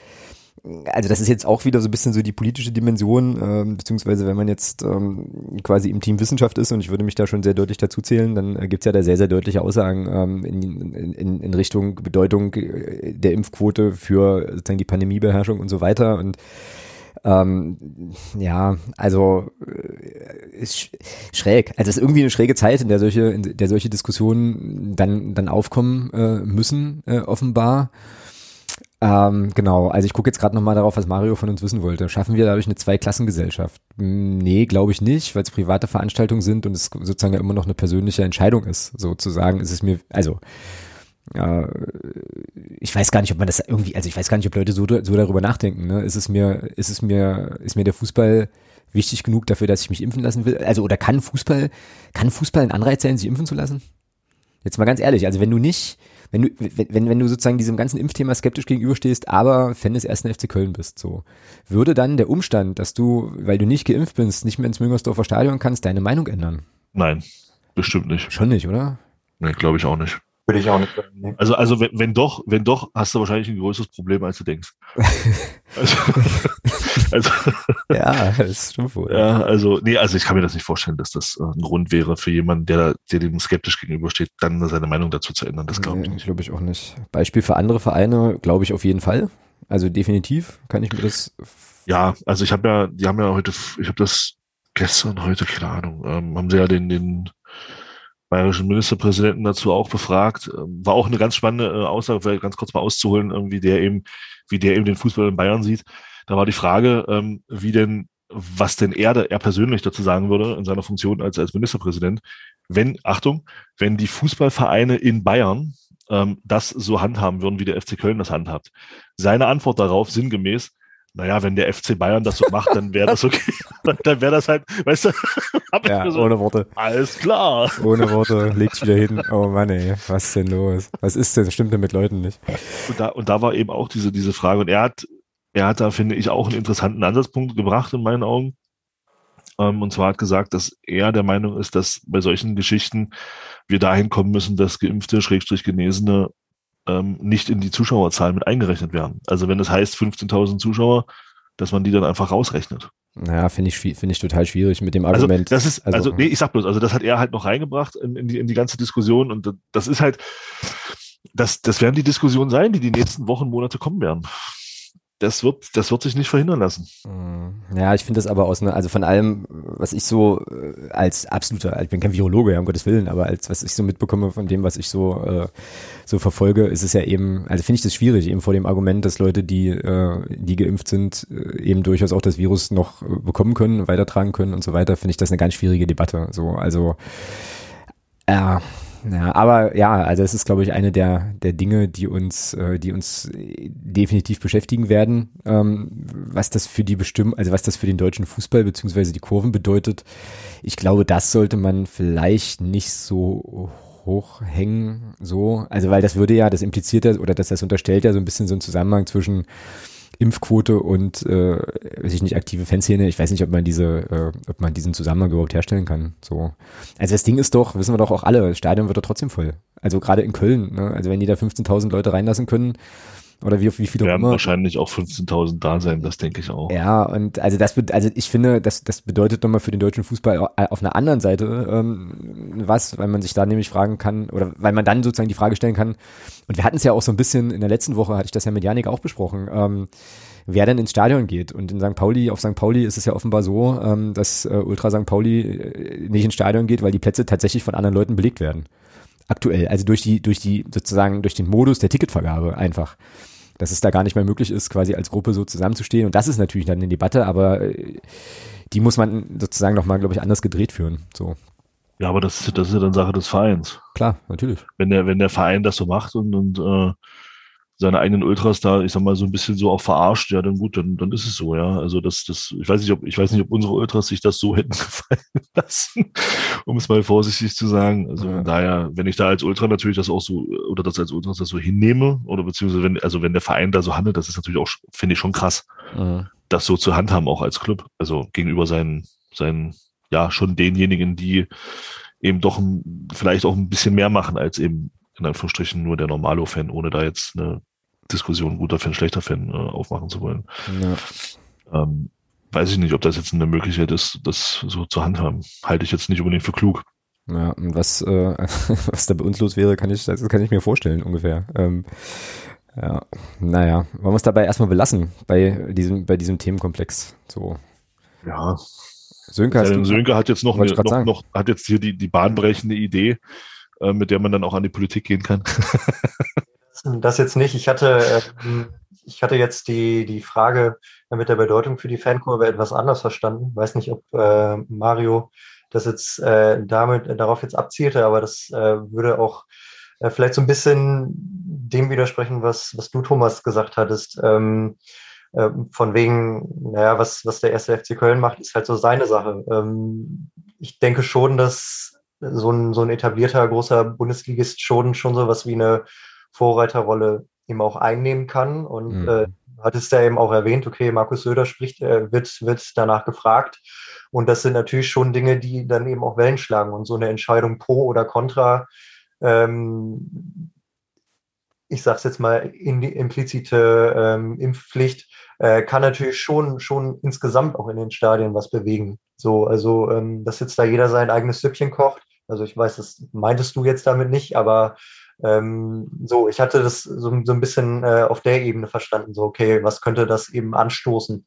also das ist jetzt auch wieder so ein bisschen so die politische Dimension, äh, beziehungsweise wenn man jetzt ähm, quasi im Team Wissenschaft ist und ich würde mich da schon sehr deutlich dazu zählen, dann äh, gibt's ja da sehr, sehr deutliche Aussagen ähm, in, in, in Richtung Bedeutung äh, der Impfquote für sozusagen die Pandemiebeherrschung und so weiter und ähm, ja, also äh, ist schräg. Also es ist irgendwie eine schräge Zeit, in der solche, in der solche Diskussionen dann dann aufkommen äh, müssen, äh, offenbar. Ähm, genau, also ich gucke jetzt gerade nochmal darauf, was Mario von uns wissen wollte. Schaffen wir dadurch eine Zweiklassengesellschaft? Hm, nee, glaube ich nicht, weil es private Veranstaltungen sind und es sozusagen ja immer noch eine persönliche Entscheidung ist. Sozusagen ist es mir, also äh, ich weiß gar nicht, ob man das irgendwie, also ich weiß gar nicht, ob Leute so, so darüber nachdenken. Ne? Ist es mir, ist es mir, ist mir der Fußball wichtig genug dafür, dass ich mich impfen lassen will? Also oder kann Fußball, kann Fußball ein Anreiz sein, sich impfen zu lassen? Jetzt mal ganz ehrlich, also wenn du nicht wenn du, wenn, wenn du sozusagen diesem ganzen Impfthema skeptisch gegenüberstehst, aber Fan des ersten FC Köln bist, so, würde dann der Umstand, dass du, weil du nicht geimpft bist, nicht mehr ins Müngersdorfer Stadion kannst, deine Meinung ändern? Nein, bestimmt nicht. Schon nicht, oder? Nee, glaube ich auch nicht. Würde ich auch nicht sagen. Nee. Also, also wenn, wenn doch, wenn doch, hast du wahrscheinlich ein größeres Problem, als du denkst. also, also, ja, das stimmt wohl. Ja, also, nee, also ich kann mir das nicht vorstellen, dass das äh, ein Grund wäre für jemanden, der, der dem skeptisch gegenübersteht, dann seine Meinung dazu zu ändern. Das glaube ich nicht. Glaube ich auch nicht. Beispiel für andere Vereine, glaube ich auf jeden Fall. Also definitiv kann ich mir das. Ja, also ich habe ja, die haben ja heute, ich habe das gestern, heute, keine Ahnung, ähm, haben sie ja den, den bayerischen Ministerpräsidenten dazu auch befragt. Ähm, war auch eine ganz spannende äh, Aussage, vielleicht ganz kurz mal auszuholen, ähm, wie der eben, wie der eben den Fußball in Bayern sieht. Da war die Frage, ähm, wie denn, was denn er, er persönlich dazu sagen würde in seiner Funktion als, als Ministerpräsident, wenn, Achtung, wenn die Fußballvereine in Bayern das so handhaben würden, wie der FC Köln das handhabt. Seine Antwort darauf sinngemäß, naja, wenn der FC Bayern das so macht, dann wäre das okay. dann wäre das halt, weißt du, ja, so, ohne Worte. Alles klar. Ohne Worte, legt's wieder hin. Oh Mann, ey, was ist denn los? Was ist denn? Das stimmt denn mit Leuten nicht? Und da, und da war eben auch diese, diese Frage. Und er hat, er hat da, finde ich, auch einen interessanten Ansatzpunkt gebracht in meinen Augen. Ähm, und zwar hat gesagt, dass er der Meinung ist, dass bei solchen Geschichten wir dahin kommen müssen, dass Geimpfte, Schrägstrich Genesene ähm, nicht in die Zuschauerzahl mit eingerechnet werden. Also wenn das heißt 15.000 Zuschauer, dass man die dann einfach rausrechnet. Naja, finde ich, finde ich total schwierig mit dem also Argument. Also das ist, also, also nee, ich sag bloß, also das hat er halt noch reingebracht in, in, die, in die ganze Diskussion und das ist halt, das, das werden die Diskussionen sein, die die nächsten Wochen, Monate kommen werden das wird, das wird sich nicht verhindern lassen. Mhm. Ja, ich finde das aber aus einer, also von allem, was ich so äh, als absoluter, ich bin kein Virologe, ja, um Gottes Willen, aber als was ich so mitbekomme von dem, was ich so, äh, so verfolge, ist es ja eben, also finde ich das schwierig, eben vor dem Argument, dass Leute, die, äh, die geimpft sind, äh, eben durchaus auch das Virus noch bekommen können, weitertragen können und so weiter, finde ich das eine ganz schwierige Debatte. So, also, äh, Ja, aber ja, also es ist, glaube ich, eine der, der Dinge, die uns, äh, die uns definitiv beschäftigen werden, ähm, was das für die Bestimmung, also was das für den deutschen Fußball beziehungsweise die Kurven bedeutet. Ich glaube, das sollte man vielleicht nicht so hochhängen, so. Also, weil das würde ja, das impliziert ja, oder das, das unterstellt ja so ein bisschen so einen Zusammenhang zwischen Impfquote und äh, weiß ich nicht aktive Fanszene. Ich weiß nicht, ob man diese, äh, ob man diesen Zusammenhang überhaupt herstellen kann. So, also das Ding ist doch, wissen wir doch auch alle, das Stadion wird doch trotzdem voll. Also gerade in Köln. Ne? Also wenn die da 15.000 Leute reinlassen können, oder wie, wie viele werden immer. wahrscheinlich auch 15.000 da sein, das denke ich auch. Ja, und also das, also ich finde, das, das bedeutet nochmal für den deutschen Fußball auf einer anderen Seite ähm, was, weil man sich da nämlich fragen kann, oder weil man dann sozusagen die Frage stellen kann, und wir hatten es ja auch so ein bisschen, in der letzten Woche hatte ich das ja mit Janik auch besprochen, ähm, wer denn ins Stadion geht. Und in St. Pauli, auf St. Pauli ist es ja offenbar so, ähm, dass äh, Ultra St. Pauli äh, nicht ins Stadion geht, weil die Plätze tatsächlich von anderen Leuten belegt werden. Aktuell, also durch die, durch die, sozusagen durch den Modus der Ticketvergabe einfach dass es da gar nicht mehr möglich ist, quasi als Gruppe so zusammenzustehen. Und das ist natürlich dann eine Debatte, aber äh, die muss man sozusagen nochmal, glaube ich, anders gedreht führen. So. Ja, aber das ist, das ist ja dann Sache des Vereins. Klar, natürlich. Wenn der, wenn der Verein das so macht und, und äh, seine eigenen Ultras da, ich sag mal, so ein bisschen so auch verarscht, ja, dann gut, dann, dann ist es so, ja. Also das, das, ich weiß nicht, ob, ich weiß nicht, ob unsere Ultras sich das so hätten gefallen lassen, um es mal vorsichtig zu sagen. Also ja. daher, wenn ich da als Ultra natürlich das auch so, oder das als Ultras das so hinnehme, oder beziehungsweise wenn, also wenn der Verein da so handelt, das ist natürlich auch, finde ich schon krass, ja. das so zu handhaben, auch als Club. Also gegenüber seinen, seinen, ja, schon denjenigen, die eben doch ein, vielleicht auch ein bisschen mehr machen als eben in Anführungsstrichen nur der Normalo-Fan, ohne da jetzt eine Diskussion guter Fan, schlechter Fan äh, aufmachen zu wollen. Ja. Ähm, weiß ich nicht, ob das jetzt eine Möglichkeit ist, das so zu handhaben. Halte ich jetzt nicht unbedingt für klug. Ja, was, äh, was da bei uns los wäre, kann ich, das kann ich mir vorstellen, ungefähr. Ähm, ja, naja, man muss dabei erstmal belassen bei diesem, bei diesem Themenkomplex. So. Ja. Sönke, ja, Sönke hat jetzt noch, eine, noch, noch, hat jetzt hier die, die bahnbrechende Idee, äh, mit der man dann auch an die Politik gehen kann. Das jetzt nicht. Ich hatte, ähm, ich hatte jetzt die, die Frage mit der Bedeutung für die Fankurve etwas anders verstanden. Weiß nicht, ob äh, Mario das jetzt äh, damit darauf jetzt abzielte, aber das äh, würde auch äh, vielleicht so ein bisschen dem widersprechen, was, was du, Thomas, gesagt hattest. Ähm, äh, von wegen, naja, was, was der erste FC Köln macht, ist halt so seine Sache. Ähm, ich denke schon, dass so ein, so ein etablierter großer Bundesligist schon, schon so was wie eine Vorreiterrolle eben auch einnehmen kann. Und mhm. äh, hattest ja eben auch erwähnt, okay, Markus Söder spricht, äh, wird, wird danach gefragt. Und das sind natürlich schon Dinge, die dann eben auch Wellen schlagen. Und so eine Entscheidung pro oder contra, ähm, ich sage es jetzt mal, in die implizite ähm, Impfpflicht, äh, kann natürlich schon, schon insgesamt auch in den Stadien was bewegen. So, also, ähm, dass jetzt da jeder sein eigenes Süppchen kocht. Also ich weiß, das meintest du jetzt damit nicht, aber ähm, so, ich hatte das so, so ein bisschen äh, auf der Ebene verstanden, so, okay, was könnte das eben anstoßen?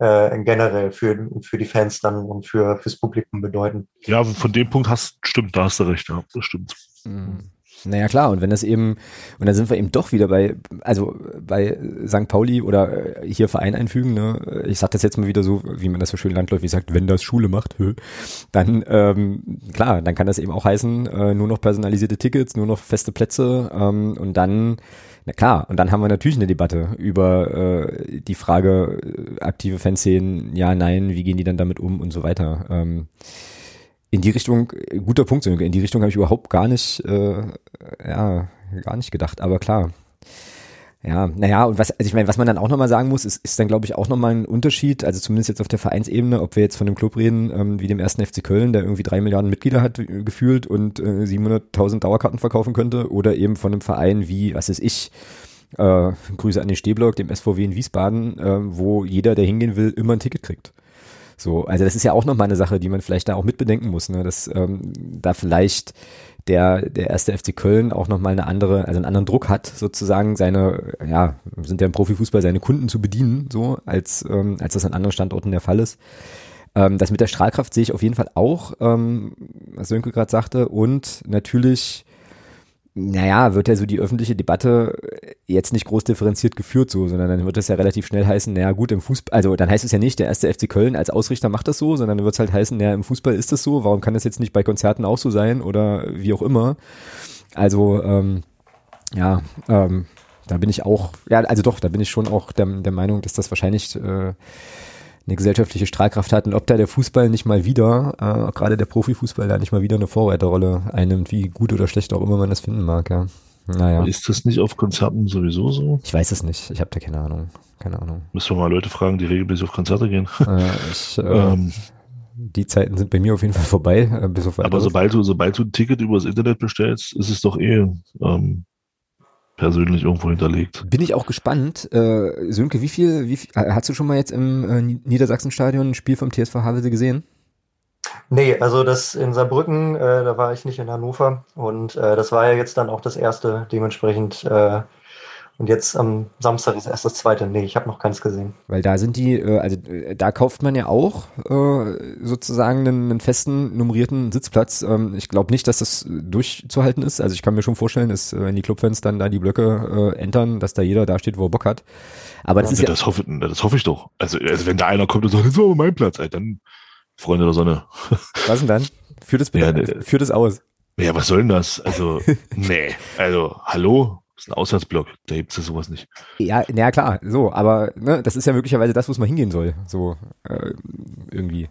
Äh, generell für, für die Fans dann und für fürs Publikum bedeuten. Ja, von dem Punkt hast stimmt, da hast du recht, ja, das stimmt. Mhm. Naja, klar, und wenn das eben, und dann sind wir eben doch wieder bei, also bei St. Pauli oder äh, hier Verein einfügen, ne? ich sag das jetzt mal wieder so, wie man das so schön landläufig sagt, wenn das Schule macht, dann, ähm, klar, dann kann das eben auch heißen, äh, nur noch personalisierte Tickets, nur noch feste Plätze ähm, und dann, na klar, und dann haben wir natürlich eine Debatte über äh, die Frage, äh, aktive Fanszenen, ja, nein, wie gehen die dann damit um und so weiter. Ähm, in die Richtung, guter Punkt, in die Richtung habe ich überhaupt gar nicht, äh, ja, gar nicht gedacht, aber klar. Ja, naja, und was, also ich meine, was man dann auch nochmal sagen muss, ist, ist dann, glaube ich, auch nochmal ein Unterschied, also zumindest jetzt auf der Vereinsebene, ob wir jetzt von einem Club reden, ähm, wie dem ersten FC Köln, der irgendwie drei Milliarden Mitglieder hat, äh, gefühlt und äh, 700.000 Dauerkarten verkaufen könnte, oder eben von einem Verein wie, was ist ich, äh, Grüße an den Stehblock, dem SVW in Wiesbaden, äh, wo jeder, der hingehen will, immer ein Ticket kriegt. So, also das ist ja auch nochmal eine Sache, die man vielleicht da auch mitbedenken muss, ne? dass ähm, da vielleicht der, der erste FC Köln auch nochmal eine andere, also einen anderen Druck hat, sozusagen seine, ja, sind ja im Profifußball seine Kunden zu bedienen, so, als, ähm, als das an anderen Standorten der Fall ist. Ähm, das mit der Strahlkraft sehe ich auf jeden Fall auch, ähm, was Sönke gerade sagte, und natürlich naja, wird ja so die öffentliche Debatte jetzt nicht groß differenziert geführt so, sondern dann wird es ja relativ schnell heißen, naja gut, im Fußball, also dann heißt es ja nicht, der erste FC Köln als Ausrichter macht das so, sondern dann wird es halt heißen, naja, im Fußball ist das so, warum kann das jetzt nicht bei Konzerten auch so sein oder wie auch immer. Also, ähm, ja, ähm, da bin ich auch, ja, also doch, da bin ich schon auch der, der Meinung, dass das wahrscheinlich äh, eine gesellschaftliche Strahlkraft hat und ob da der Fußball nicht mal wieder, äh, gerade der Profifußball da nicht mal wieder eine Vorreiterrolle einnimmt, wie gut oder schlecht auch immer man das finden mag, ja. Naja. Ist das nicht auf Konzerten sowieso so? Ich weiß es nicht, ich habe da keine Ahnung. Keine Ahnung. Müssen wir mal Leute fragen, die regelmäßig auf Konzerte gehen. Äh, ich, äh, ähm, die Zeiten sind bei mir auf jeden Fall vorbei. Äh, bis auf aber sobald du, sobald du ein Ticket übers Internet bestellst, ist es doch eh ähm, persönlich irgendwo hinterlegt. Bin ich auch gespannt. Äh, Sönke, wie viel, wie viel, hast du schon mal jetzt im äh, Niedersachsenstadion ein Spiel vom TSV Havelse gesehen? Nee, also das in Saarbrücken, äh, da war ich nicht in Hannover und äh, das war ja jetzt dann auch das erste, dementsprechend äh, und jetzt am Samstag ist erst das zweite. Nee, ich habe noch keins gesehen. Weil da sind die, äh, also äh, da kauft man ja auch äh, sozusagen einen, einen festen nummerierten Sitzplatz. Ähm, ich glaube nicht, dass das durchzuhalten ist. Also ich kann mir schon vorstellen, dass wenn die Clubfans dann da die Blöcke entern, dass da jeder da steht, wo er Bock hat. Aber das ja, ist ja. Das hoffe, das hoffe ich doch. Also, also wenn da einer kommt und sagt, das ist aber mein Platz, ey, dann Freunde der Sonne. Was denn dann? Führt es, ja, führt es aus. Ja, was soll denn das? Also, nee. Also, hallo? Das ist ein Auswärtsblock, da gibt es ja sowas nicht. Ja, na klar, so, aber ne, das ist ja möglicherweise das, wo es mal hingehen soll. So, äh, irgendwie.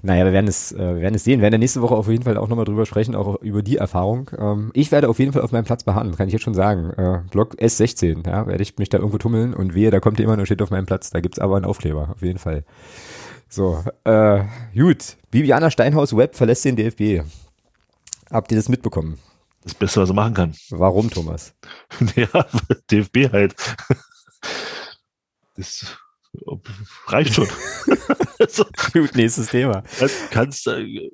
Naja, wir werden es, äh, wir werden es sehen. Wir werden nächste Woche auf jeden Fall auch nochmal drüber sprechen, auch über die Erfahrung. Ähm, ich werde auf jeden Fall auf meinem Platz beharren, kann ich jetzt schon sagen. Äh, Block S16, ja, werde ich mich da irgendwo tummeln und wehe, da kommt jemand und steht auf meinem Platz. Da gibt's aber einen Aufkleber, auf jeden Fall. So, äh, gut. Bibiana Steinhaus Web verlässt den DFB. Habt ihr das mitbekommen? Das Beste, was er machen kann. Warum, Thomas? ja, DFB halt. Das reicht schon. Gut, nächstes Thema. Kannst,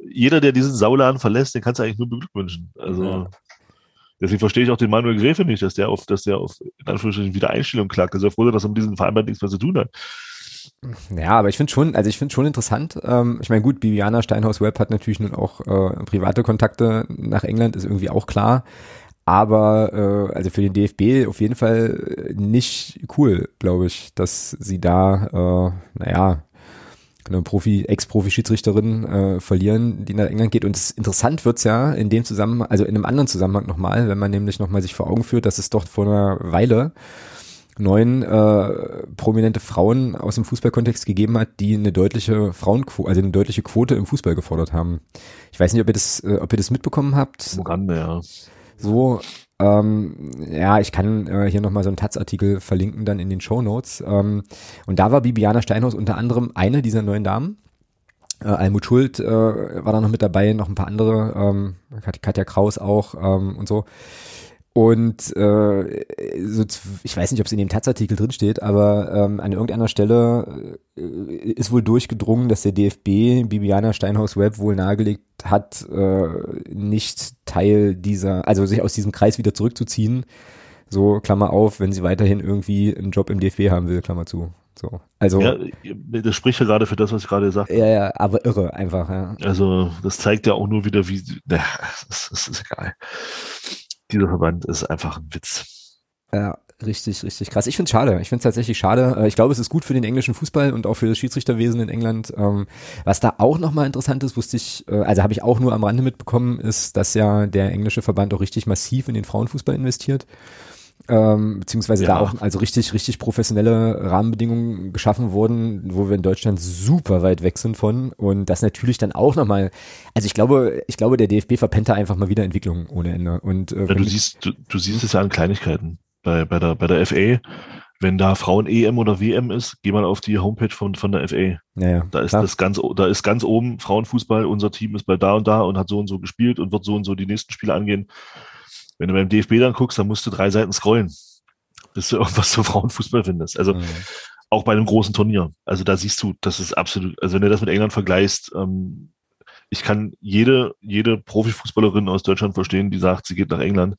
jeder, der diesen Sauladen verlässt, den kannst du eigentlich nur beglückwünschen. Also, ja. deswegen verstehe ich auch den Manuel Gräfe nicht, dass der auf, dass der auf, in Anführungsstrichen, Wiedereinstellung klagt. Also, er froh, dass er mit diesem Vereinbart nichts mehr zu tun hat. Ja, aber ich finde schon, also ich finde schon interessant. Ähm, ich meine, gut, Bibiana Steinhaus Webb hat natürlich nun auch äh, private Kontakte nach England, ist irgendwie auch klar. Aber äh, also für den DFB auf jeden Fall nicht cool, glaube ich, dass sie da, äh, naja, eine Profi, Ex-Profi-Schiedsrichterin äh, verlieren, die nach England geht. Und es, interessant wird's ja in dem Zusammenhang, also in einem anderen Zusammenhang nochmal, wenn man nämlich nochmal sich vor Augen führt, dass es doch vor einer Weile neun äh, prominente Frauen aus dem Fußballkontext gegeben hat, die eine deutliche Frauenquote, also eine deutliche Quote im Fußball gefordert haben. Ich weiß nicht, ob ihr das, äh, ob ihr das mitbekommen habt. Rande, ja. So, ähm, ja, ich kann äh, hier nochmal so einen Taz-Artikel verlinken dann in den Show Notes. Ähm, und da war Bibiana Steinhaus unter anderem eine dieser neuen Damen. Äh, Almut Schuld äh, war da noch mit dabei, noch ein paar andere, ähm, Katja Kraus auch ähm, und so. Und äh, so, ich weiß nicht, ob es in dem Taz-Artikel drin steht, aber ähm, an irgendeiner Stelle äh, ist wohl durchgedrungen, dass der DFB Bibiana Steinhaus-Webb wohl nahegelegt hat, äh, nicht Teil dieser, also sich aus diesem Kreis wieder zurückzuziehen. So, Klammer auf, wenn sie weiterhin irgendwie einen Job im DFB haben will, Klammer zu. So. Also, ja, das spricht ja gerade für das, was ich gerade gesagt habe. Ja, ja, aber irre einfach, ja. Also, das zeigt ja auch nur wieder, wie, na, das, das ist egal dieser Verband ist einfach ein Witz. Ja, richtig, richtig krass. Ich finde es schade. Ich finde es tatsächlich schade. Äh, ich glaube, es ist gut für den englischen Fußball und auch für das Schiedsrichterwesen in England. Ähm, was da auch nochmal interessant ist, wusste ich, äh, also habe ich auch nur am Rande mitbekommen, ist, dass ja der englische Verband auch richtig massiv in den Frauenfußball investiert ähm, beziehungsweise ja. da auch also richtig, richtig professionelle Rahmenbedingungen geschaffen wurden, wo wir in Deutschland super weit weg sind von und das natürlich dann auch nochmal, also ich glaube, ich glaube, der DFB verpennt da einfach mal wieder Entwicklungen ohne Ende und äh, ja, du siehst, du, du siehst es ja an Kleinigkeiten bei, bei der, bei der FA, wenn da Frauen EM oder WM ist, geh mal auf die Homepage von, von der FA. Ja, da ist klar. das ganz, da ist ganz oben Frauenfußball, unser Team ist bei da und da und hat so und so gespielt und wird so und so die nächsten Spiele angehen. Wenn du beim DFB dann guckst, dann musst du drei Seiten scrollen, bis du irgendwas zu Frauenfußball findest. Also mhm. auch bei einem großen Turnier. Also da siehst du, das ist absolut, also wenn du das mit England vergleichst, ähm, ich kann jede, jede Profifußballerin aus Deutschland verstehen, die sagt, sie geht nach England.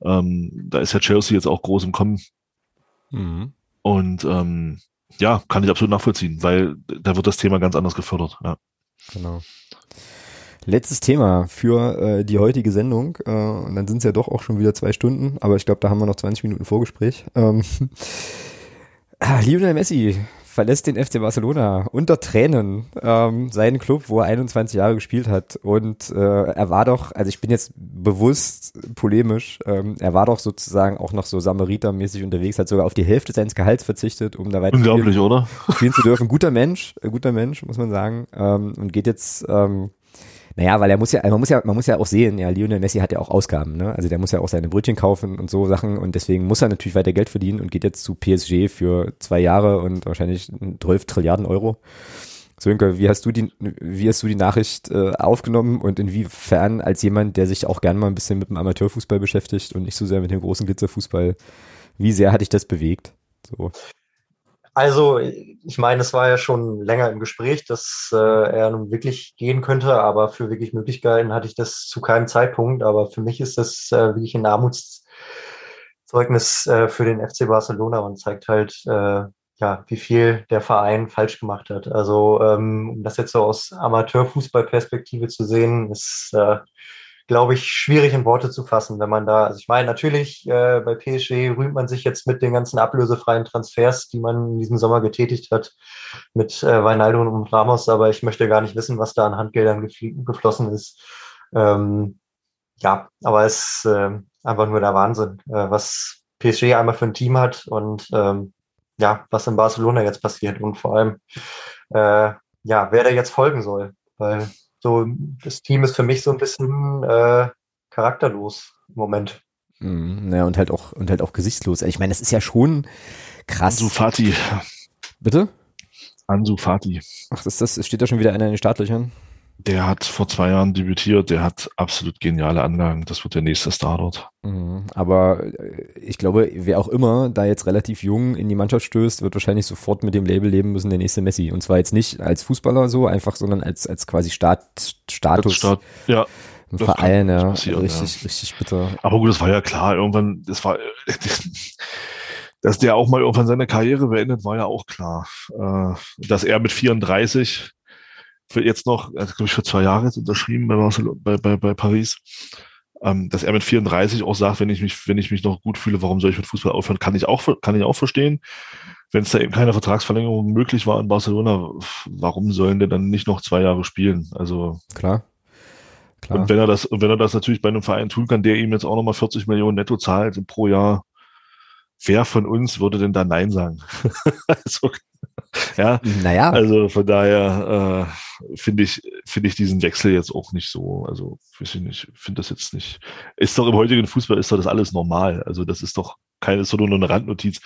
Ähm, da ist ja Chelsea jetzt auch groß im Kommen. Mhm. Und ähm, ja, kann ich absolut nachvollziehen, weil da wird das Thema ganz anders gefördert. Ja. Genau. Letztes Thema für äh, die heutige Sendung. Äh, und dann sind es ja doch auch schon wieder zwei Stunden, aber ich glaube, da haben wir noch 20 Minuten Vorgespräch. Ähm, Lionel Messi verlässt den FC Barcelona unter Tränen ähm, seinen Club, wo er 21 Jahre gespielt hat. Und äh, er war doch, also ich bin jetzt bewusst polemisch, ähm, er war doch sozusagen auch noch so Samariter-mäßig unterwegs, hat sogar auf die Hälfte seines Gehalts verzichtet, um da weiter Unglaublich, spielen, oder? spielen zu dürfen. Guter Mensch, äh, guter Mensch, muss man sagen. Ähm, und geht jetzt ähm, naja, weil er muss ja, man muss ja, man muss ja auch sehen, ja, Lionel Messi hat ja auch Ausgaben, ne? Also der muss ja auch seine Brötchen kaufen und so Sachen und deswegen muss er natürlich weiter Geld verdienen und geht jetzt zu PSG für zwei Jahre und wahrscheinlich 12 Trilliarden Euro. Sönke, wie hast du die, wie hast du die Nachricht äh, aufgenommen und inwiefern als jemand, der sich auch gern mal ein bisschen mit dem Amateurfußball beschäftigt und nicht so sehr mit dem großen Glitzerfußball, wie sehr hat dich das bewegt? So. Also, ich meine, es war ja schon länger im Gespräch, dass äh, er nun wirklich gehen könnte, aber für wirklich Möglichkeiten hatte ich das zu keinem Zeitpunkt. Aber für mich ist das äh, wirklich ein Armutszeugnis äh, für den FC Barcelona und zeigt halt, äh, ja, wie viel der Verein falsch gemacht hat. Also, ähm, um das jetzt so aus Amateurfußballperspektive zu sehen, ist äh, glaube ich, schwierig in Worte zu fassen, wenn man da, also ich meine, natürlich äh, bei PSG rühmt man sich jetzt mit den ganzen ablösefreien Transfers, die man in diesem Sommer getätigt hat, mit äh, Weinaldo und Ramos, aber ich möchte gar nicht wissen, was da an Handgeldern geflossen ist. Ähm, ja, aber es ist äh, einfach nur der Wahnsinn, äh, was PSG einmal für ein Team hat und ähm, ja, was in Barcelona jetzt passiert und vor allem, äh, ja, wer da jetzt folgen soll, weil so, das Team ist für mich so ein bisschen äh, charakterlos im Moment. Mhm, ja, und halt auch, und halt auch gesichtslos. Ich meine, das ist ja schon krass. Ansu Fati. Bitte? Ansu Fati. Ach, das, das steht da schon wieder einer in den Startlöchern? Der hat vor zwei Jahren debütiert, der hat absolut geniale Anlagen. Das wird der nächste Star dort. Mhm. Aber äh, ich glaube, wer auch immer da jetzt relativ jung in die Mannschaft stößt, wird wahrscheinlich sofort mit dem Label leben müssen, der nächste Messi. Und zwar jetzt nicht als Fußballer so einfach, sondern als, als quasi Start, Status. Als Start, ja. Verein, ja. Richtig, ja. richtig bitter. Aber gut, das war ja klar. Irgendwann, das war, dass der auch mal irgendwann seine Karriere beendet, war ja auch klar. Äh, dass er mit 34 für jetzt noch, also glaube ich, für zwei Jahre jetzt unterschrieben bei, bei, bei, bei Paris. Ähm, dass er mit 34 auch sagt, wenn ich mich, wenn ich mich noch gut fühle, warum soll ich mit Fußball aufhören, kann ich auch, kann ich auch verstehen. Wenn es da eben keine Vertragsverlängerung möglich war in Barcelona, warum sollen der dann nicht noch zwei Jahre spielen? Also klar. Klar. Und wenn er das, wenn er das natürlich bei einem Verein tun kann, der ihm jetzt auch nochmal 40 Millionen netto zahlt pro Jahr, wer von uns würde denn da Nein sagen? also, ja, naja. Also von daher äh, finde ich, finde ich diesen Wechsel jetzt auch nicht so, also weiß ich nicht, finde das jetzt nicht. Ist doch im heutigen Fußball ist doch das alles normal. Also das ist doch keine so nur eine Randnotiz,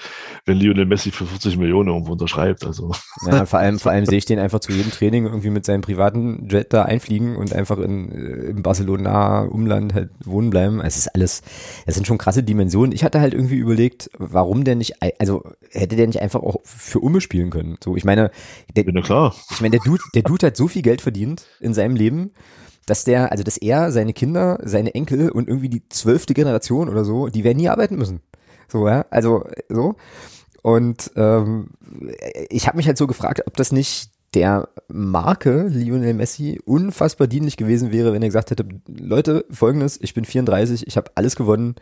wenn Lionel Messi für 40 Millionen irgendwo unterschreibt. Also. Ja, vor allem, vor allem sehe ich den einfach zu jedem Training irgendwie mit seinem privaten Jet da einfliegen und einfach in, äh, im Barcelona Umland halt wohnen bleiben. Es ist alles, es sind schon krasse Dimensionen. Ich hatte halt irgendwie überlegt, warum der nicht, also hätte der nicht einfach auch für Umme spielen können. So, ich meine, der, ja klar. ich meine, der Dude, der Dude hat so viel Geld verdient in seinem Leben dass der, also dass er, seine Kinder, seine Enkel und irgendwie die zwölfte Generation oder so, die werden nie arbeiten müssen. So, ja, also so. Und ähm, ich habe mich halt so gefragt, ob das nicht der Marke Lionel Messi unfassbar dienlich gewesen wäre, wenn er gesagt hätte, Leute, folgendes, ich bin 34, ich habe alles gewonnen.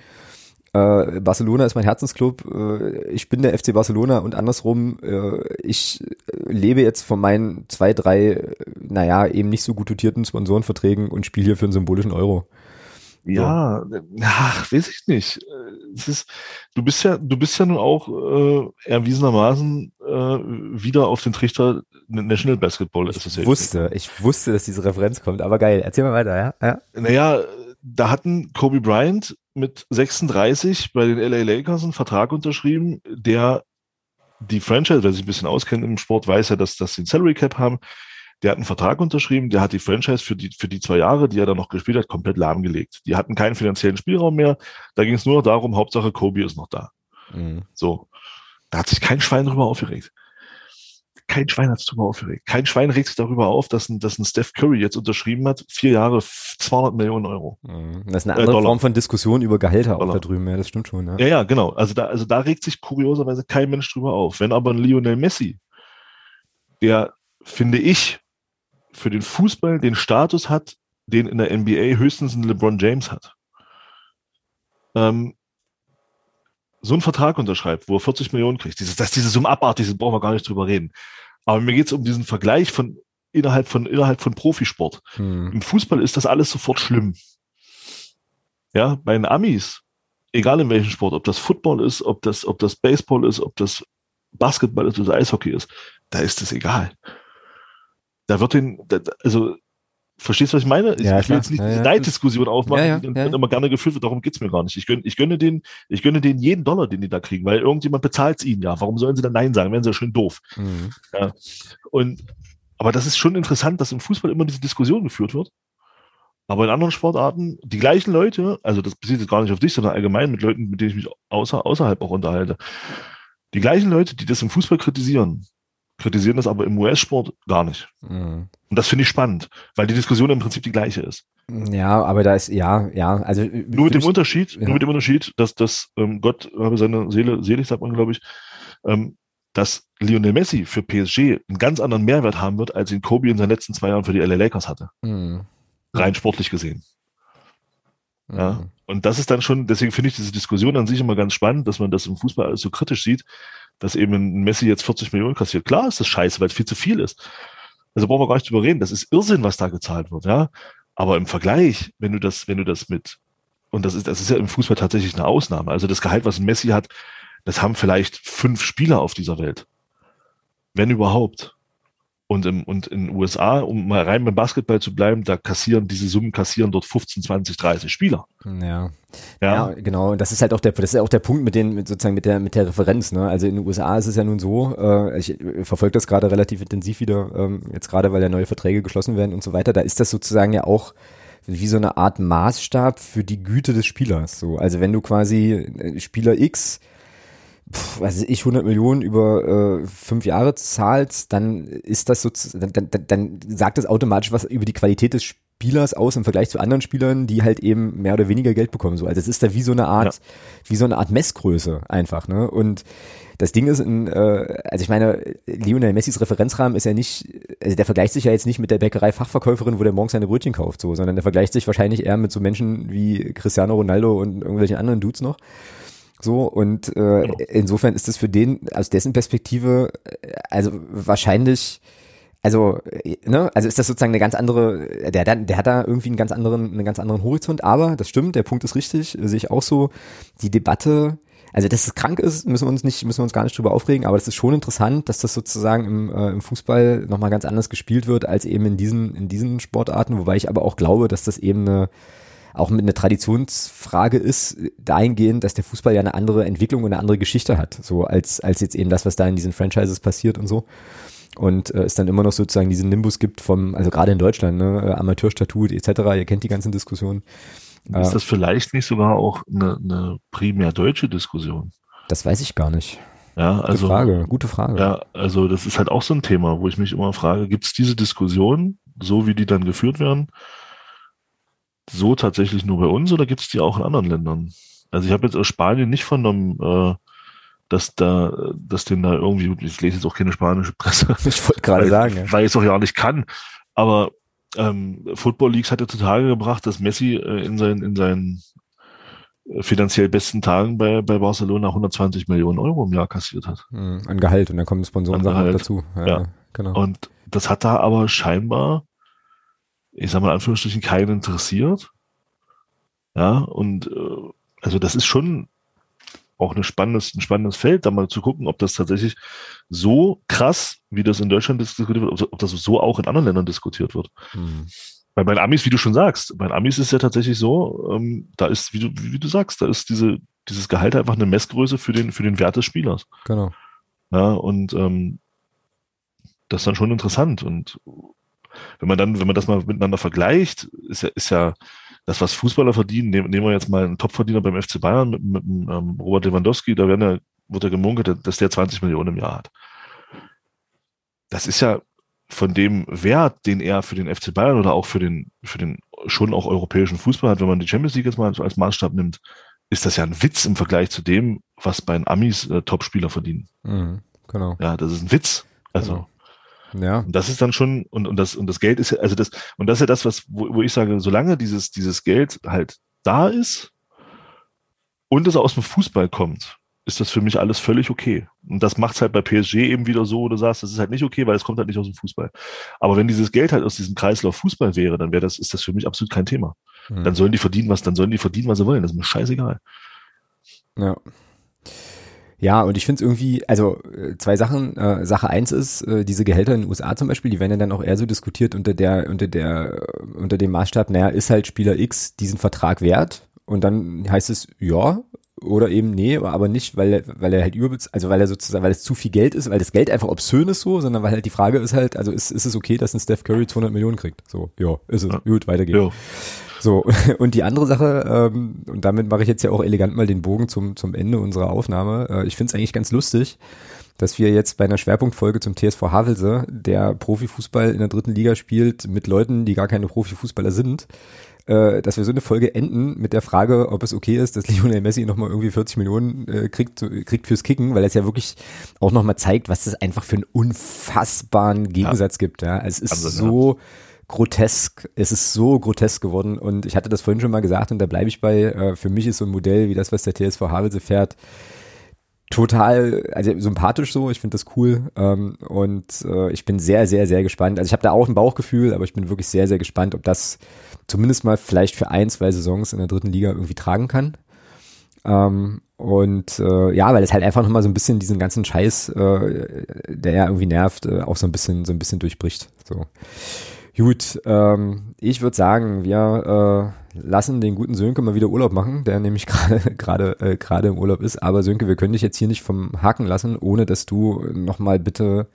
Äh, Barcelona ist mein Herzensclub, äh, ich bin der FC Barcelona und andersrum, äh, ich lebe jetzt von meinen zwei, drei, naja, eben nicht so gut dotierten Sponsorenverträgen und spiele hier für einen symbolischen Euro. Ja, ach, weiß ich nicht. Es ist, du bist ja, du bist ja nun auch äh, erwiesenermaßen äh, wieder auf den Trichter National Basketball Association. Ich wusste, ich wusste, dass diese Referenz kommt, aber geil. Erzähl mal weiter, ja? ja. Naja, da hatten Kobe Bryant mit 36 bei den LA Lakers einen Vertrag unterschrieben, der die Franchise, wer sich ein bisschen auskennt im Sport, weiß ja, dass, dass sie ein Salary Cap haben der hat einen Vertrag unterschrieben, der hat die Franchise für die, für die zwei Jahre, die er dann noch gespielt hat, komplett lahmgelegt. Die hatten keinen finanziellen Spielraum mehr. Da ging es nur noch darum, Hauptsache Kobe ist noch da. Mhm. So. Da hat sich kein Schwein drüber aufgeregt. Kein Schwein hat sich darüber aufgeregt. Kein Schwein regt sich darüber auf, dass ein, dass ein Steph Curry jetzt unterschrieben hat, vier Jahre, 200 Millionen Euro. Mhm. Das ist eine andere äh, Form von Diskussion über Gehälter auch da drüben, ja, das stimmt schon. Ja. ja, ja, genau. Also da, also da regt sich kurioserweise kein Mensch drüber auf. Wenn aber ein Lionel Messi, der, finde ich, für den Fußball den Status hat, den in der NBA höchstens ein LeBron James hat, ähm, so einen Vertrag unterschreibt, wo er 40 Millionen kriegt, dieses, dass diese Summe abartig ist, brauchen wir gar nicht drüber reden. Aber mir geht es um diesen Vergleich von innerhalb von innerhalb von Profisport. Hm. Im Fußball ist das alles sofort schlimm. Ja, bei den Amis, egal in welchem Sport, ob das Football ist, ob das, ob das Baseball ist, ob das Basketball ist oder Eishockey ist, da ist es egal. Da wird den, also Verstehst du, was ich meine? Ja, ich will jetzt nicht ja, ja. Neiddiskussion aufmachen, ja, die dann immer gerne geführt wird. Darum geht's mir gar nicht. Ich gönne, ich gönne denen, ich gönne denen jeden Dollar, den die da kriegen, weil irgendjemand bezahlt ihnen ja. Warum sollen sie dann Nein sagen? Wären sie ja schön doof. Mhm. Ja. Und, aber das ist schon interessant, dass im Fußball immer diese Diskussion geführt wird. Aber in anderen Sportarten die gleichen Leute, also das bezieht sich gar nicht auf dich, sondern allgemein mit Leuten, mit denen ich mich außer, außerhalb auch unterhalte. Die gleichen Leute, die das im Fußball kritisieren, kritisieren das aber im US-Sport gar nicht. Mhm. Und das finde ich spannend, weil die Diskussion im Prinzip die gleiche ist. Ja, aber da ist, ja, ja, also. Nur mit dem Unterschied, ja. nur mit dem Unterschied, dass das, ähm, Gott habe seine Seele selig, sagt man, glaube ich, ähm, dass Lionel Messi für PSG einen ganz anderen Mehrwert haben wird, als ihn Kobe in seinen letzten zwei Jahren für die LA Lakers hatte. Mhm. Rein sportlich gesehen. Ja. Mhm. Und das ist dann schon, deswegen finde ich diese Diskussion an sich immer ganz spannend, dass man das im Fußball alles so kritisch sieht, dass eben ein Messi jetzt 40 Millionen kassiert. Klar ist das scheiße, weil es viel zu viel ist. Also brauchen wir gar nicht drüber reden. Das ist Irrsinn, was da gezahlt wird, ja. Aber im Vergleich, wenn du das, wenn du das mit, und das ist, das ist ja im Fußball tatsächlich eine Ausnahme. Also das Gehalt, was ein Messi hat, das haben vielleicht fünf Spieler auf dieser Welt. Wenn überhaupt. Und, im, und in den USA, um mal rein beim Basketball zu bleiben, da kassieren diese Summen kassieren dort 15, 20, 30 Spieler. Ja. Ja, ja genau. Und das ist halt auch der, das ist auch der Punkt mit den, mit sozusagen mit der, mit der Referenz. Ne? Also in den USA ist es ja nun so, äh, ich verfolge das gerade relativ intensiv wieder, ähm, jetzt gerade, weil ja neue Verträge geschlossen werden und so weiter. Da ist das sozusagen ja auch wie so eine Art Maßstab für die Güte des Spielers. So, also wenn du quasi äh, Spieler X pf, was ich, 100 Millionen über äh, fünf Jahre zahlst, dann ist das sozusagen, dann, dann, dann sagt das automatisch was über die Qualität des Spielers aus im Vergleich zu anderen Spielern, die halt eben mehr oder weniger Geld bekommen. So, also es ist da wie so eine Art, ja. wie so eine Art Messgröße einfach, ne? Und das Ding ist, in, äh, also ich meine, Lionel Messis Referenzrahmen ist ja nicht, also der vergleicht sich ja jetzt nicht mit der Bäckerei-Fachverkäuferin, wo der morgens seine Brötchen kauft, so, sondern der vergleicht sich wahrscheinlich eher mit so Menschen wie Cristiano Ronaldo und irgendwelchen anderen Dudes noch. So, und äh, genau. insofern ist es für den, aus dessen Perspektive, äh, also wahrscheinlich, also, äh, ne, also ist das sozusagen eine ganz andere, der, der, der hat da irgendwie einen ganz anderen, einen ganz anderen Horizont, aber das stimmt, der Punkt ist richtig, sehe ich auch so, die Debatte, also dass es krank ist, müssen wir uns nicht, müssen wir uns gar nicht drüber aufregen, aber es ist schon interessant, dass das sozusagen im, äh, im Fußball nochmal ganz anders gespielt wird als eben in diesen, in diesen Sportarten, wobei ich aber auch glaube, dass das eben eine auch mit einer Traditionsfrage ist, dahingehend, dass der Fußball ja eine andere Entwicklung und eine andere Geschichte hat, so als, als jetzt eben das, was da in diesen Franchises passiert und so. Und äh, es dann immer noch sozusagen diesen Nimbus gibt vom, also gerade in Deutschland, ne, äh, Amateurstatut etc., ihr kennt die ganzen Diskussionen. Ist das vielleicht nicht sogar auch eine, eine primär deutsche Diskussion? Das weiß ich gar nicht. Ja, also, gute Frage, gute Frage. Ja, also das ist halt auch so ein Thema, wo ich mich immer frage, gibt es diese Diskussion, so wie die dann geführt werden, so tatsächlich nur bei uns oder gibt es die auch in anderen Ländern? Also ich habe jetzt aus Spanien nicht vernommen, äh, dass da, dass denn da irgendwie, ich lese jetzt auch keine spanische Presse. Ich wollte gerade sagen, ja. weil ich es auch ja nicht kann. Aber ähm, Football Leagues hat ja zutage gebracht, dass Messi äh, in seinen, in seinen äh, finanziell besten Tagen bei, bei Barcelona 120 Millionen Euro im Jahr kassiert hat. Mhm, an Gehalt und dann kommen Sponsoren dazu. Ja, ja, genau. Und das hat da aber scheinbar ich sag mal, in Anführungsstrichen keinen interessiert. Ja, und äh, also das ist schon auch ein spannendes, ein spannendes Feld, da mal zu gucken, ob das tatsächlich so krass, wie das in Deutschland diskutiert wird, ob, ob das so auch in anderen Ländern diskutiert wird. Hm. Weil bei den Amis, wie du schon sagst, bei den Amis ist es ja tatsächlich so, ähm, da ist, wie du, wie, wie, du sagst, da ist diese, dieses Gehalt einfach eine Messgröße für den, für den Wert des Spielers. Genau. Ja, und ähm, das ist dann schon interessant. Und wenn man dann, wenn man das mal miteinander vergleicht, ist ja, ist ja das, was Fußballer verdienen, nehmen, nehmen wir jetzt mal einen Topverdiener beim FC Bayern mit, mit, ähm, Robert Lewandowski, da werden ja, wird ja gemunkelt, dass der 20 Millionen im Jahr hat. Das ist ja von dem Wert, den er für den FC Bayern oder auch für den, für den schon auch europäischen Fußball hat, wenn man die Champions League jetzt mal als Maßstab nimmt, ist das ja ein Witz im Vergleich zu dem, was bei den Amis äh, Topspieler verdienen. Mhm, genau. Ja, das ist ein Witz. Also. Genau. Ja. Und das ist dann schon, und, und das, und das Geld ist ja, also das, und das ist ja das, was, wo, wo ich sage, solange dieses, dieses Geld halt da ist und es aus dem Fußball kommt, ist das für mich alles völlig okay. Und das macht es halt bei PSG eben wieder so, wo du sagst, das ist halt nicht okay, weil es kommt halt nicht aus dem Fußball. Aber wenn dieses Geld halt aus diesem Kreislauf Fußball wäre, dann wäre das, ist das für mich absolut kein Thema. Mhm. Dann sollen die verdienen, was, dann sollen die verdienen, was sie wollen. Das ist mir scheißegal. Ja. Ja, und ich finde es irgendwie, also äh, zwei Sachen. Äh, Sache eins ist, äh, diese Gehälter in den USA zum Beispiel, die werden ja dann auch eher so diskutiert unter der, unter der, unter dem Maßstab, naja, ist halt Spieler X diesen Vertrag wert? Und dann heißt es, ja, oder eben nee, aber nicht, weil er, weil er halt übelst, also weil er sozusagen, weil es zu viel Geld ist, weil das Geld einfach obszön ist so, sondern weil halt die Frage ist halt, also ist, ist es okay, dass ein Steph Curry 200 Millionen kriegt? So, ja, ist es. Ja. Gut, weiter geht's. Ja. So, und die andere Sache, ähm, und damit mache ich jetzt ja auch elegant mal den Bogen zum, zum Ende unserer Aufnahme. Äh, ich finde es eigentlich ganz lustig, dass wir jetzt bei einer Schwerpunktfolge zum TSV Havelse, der Profifußball in der dritten Liga spielt, mit Leuten, die gar keine Profifußballer sind, äh, dass wir so eine Folge enden mit der Frage, ob es okay ist, dass Lionel Messi nochmal irgendwie 40 Millionen äh, kriegt, kriegt fürs Kicken, weil es ja wirklich auch nochmal zeigt, was das einfach für einen unfassbaren Gegensatz ja. gibt. Ja, es ist so grotesk, es ist so grotesk geworden und ich hatte das vorhin schon mal gesagt und da bleibe ich bei, äh, für mich ist so ein Modell wie das, was der TSV Havelse fährt, total, also sympathisch so, ich finde das cool ähm, und äh, ich bin sehr, sehr, sehr gespannt. Also ich habe da auch ein Bauchgefühl, aber ich bin wirklich sehr, sehr gespannt, ob das zumindest mal vielleicht für ein, zwei Saisons in der dritten Liga irgendwie tragen kann. Ähm, und äh, ja, weil es halt einfach nochmal so ein bisschen diesen ganzen Scheiß, äh, der ja irgendwie nervt, äh, auch so ein bisschen, so ein bisschen durchbricht. So. Gut, ähm, ich würde sagen, wir äh, lassen den guten Sönke mal wieder Urlaub machen, der nämlich gerade gerade äh, gerade im Urlaub ist. Aber Sönke, wir können dich jetzt hier nicht vom Haken lassen, ohne dass du nochmal bitte,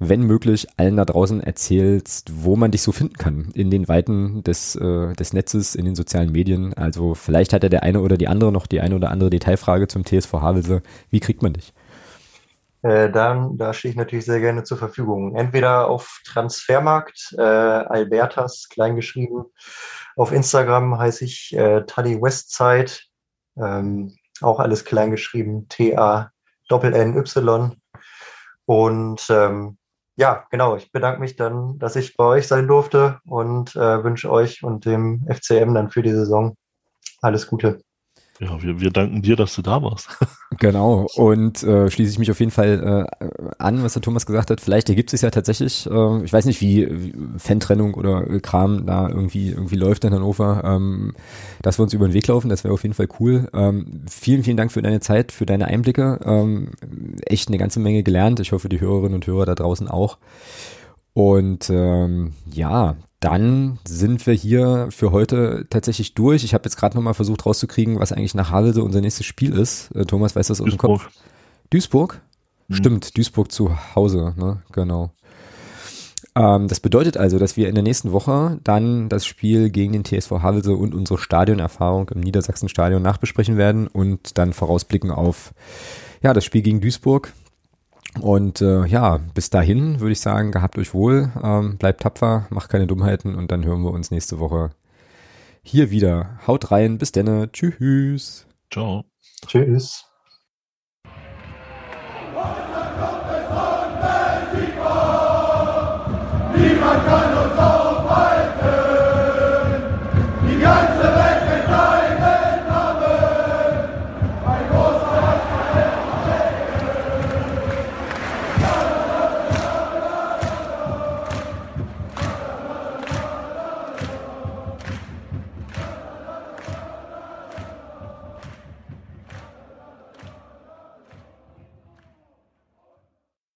wenn möglich, allen da draußen erzählst, wo man dich so finden kann in den Weiten des äh, des Netzes, in den sozialen Medien. Also vielleicht hat ja der eine oder die andere noch die eine oder andere Detailfrage zum TSV Havelse. Wie kriegt man dich? Äh, dann, da stehe ich natürlich sehr gerne zur Verfügung. Entweder auf Transfermarkt, äh, Albertas, kleingeschrieben. Auf Instagram heiße ich äh, Taddy Westside, ähm, auch alles kleingeschrieben, T-A Doppel-N-Y. Und ähm, ja, genau, ich bedanke mich dann, dass ich bei euch sein durfte und äh, wünsche euch und dem FCM dann für die Saison alles Gute. Ja, wir, wir danken dir, dass du da warst. Genau, und äh, schließe ich mich auf jeden Fall äh, an, was der Thomas gesagt hat. Vielleicht ergibt es ja tatsächlich, äh, ich weiß nicht, wie, wie Fantrennung oder Kram da irgendwie irgendwie läuft in Hannover, ähm, dass wir uns über den Weg laufen, das wäre auf jeden Fall cool. Ähm, vielen, vielen Dank für deine Zeit, für deine Einblicke. Ähm, echt eine ganze Menge gelernt. Ich hoffe, die Hörerinnen und Hörer da draußen auch. Und ähm, ja, dann sind wir hier für heute tatsächlich durch. Ich habe jetzt gerade nochmal versucht rauszukriegen, was eigentlich nach Havelse unser nächstes Spiel ist. Äh, Thomas weiß das aus dem Kopf. Duisburg? Mhm. Stimmt, Duisburg zu Hause, ne? Genau. Ähm, das bedeutet also, dass wir in der nächsten Woche dann das Spiel gegen den TSV Havelse und unsere Stadionerfahrung im Niedersachsen-Stadion nachbesprechen werden und dann vorausblicken auf ja, das Spiel gegen Duisburg. Und äh, ja, bis dahin würde ich sagen, gehabt euch wohl, ähm, bleibt tapfer, macht keine Dummheiten und dann hören wir uns nächste Woche hier wieder. Haut rein, bis denne, tschüss. Ciao. Tschüss. Niemand kann uns aufhalten. Die ganze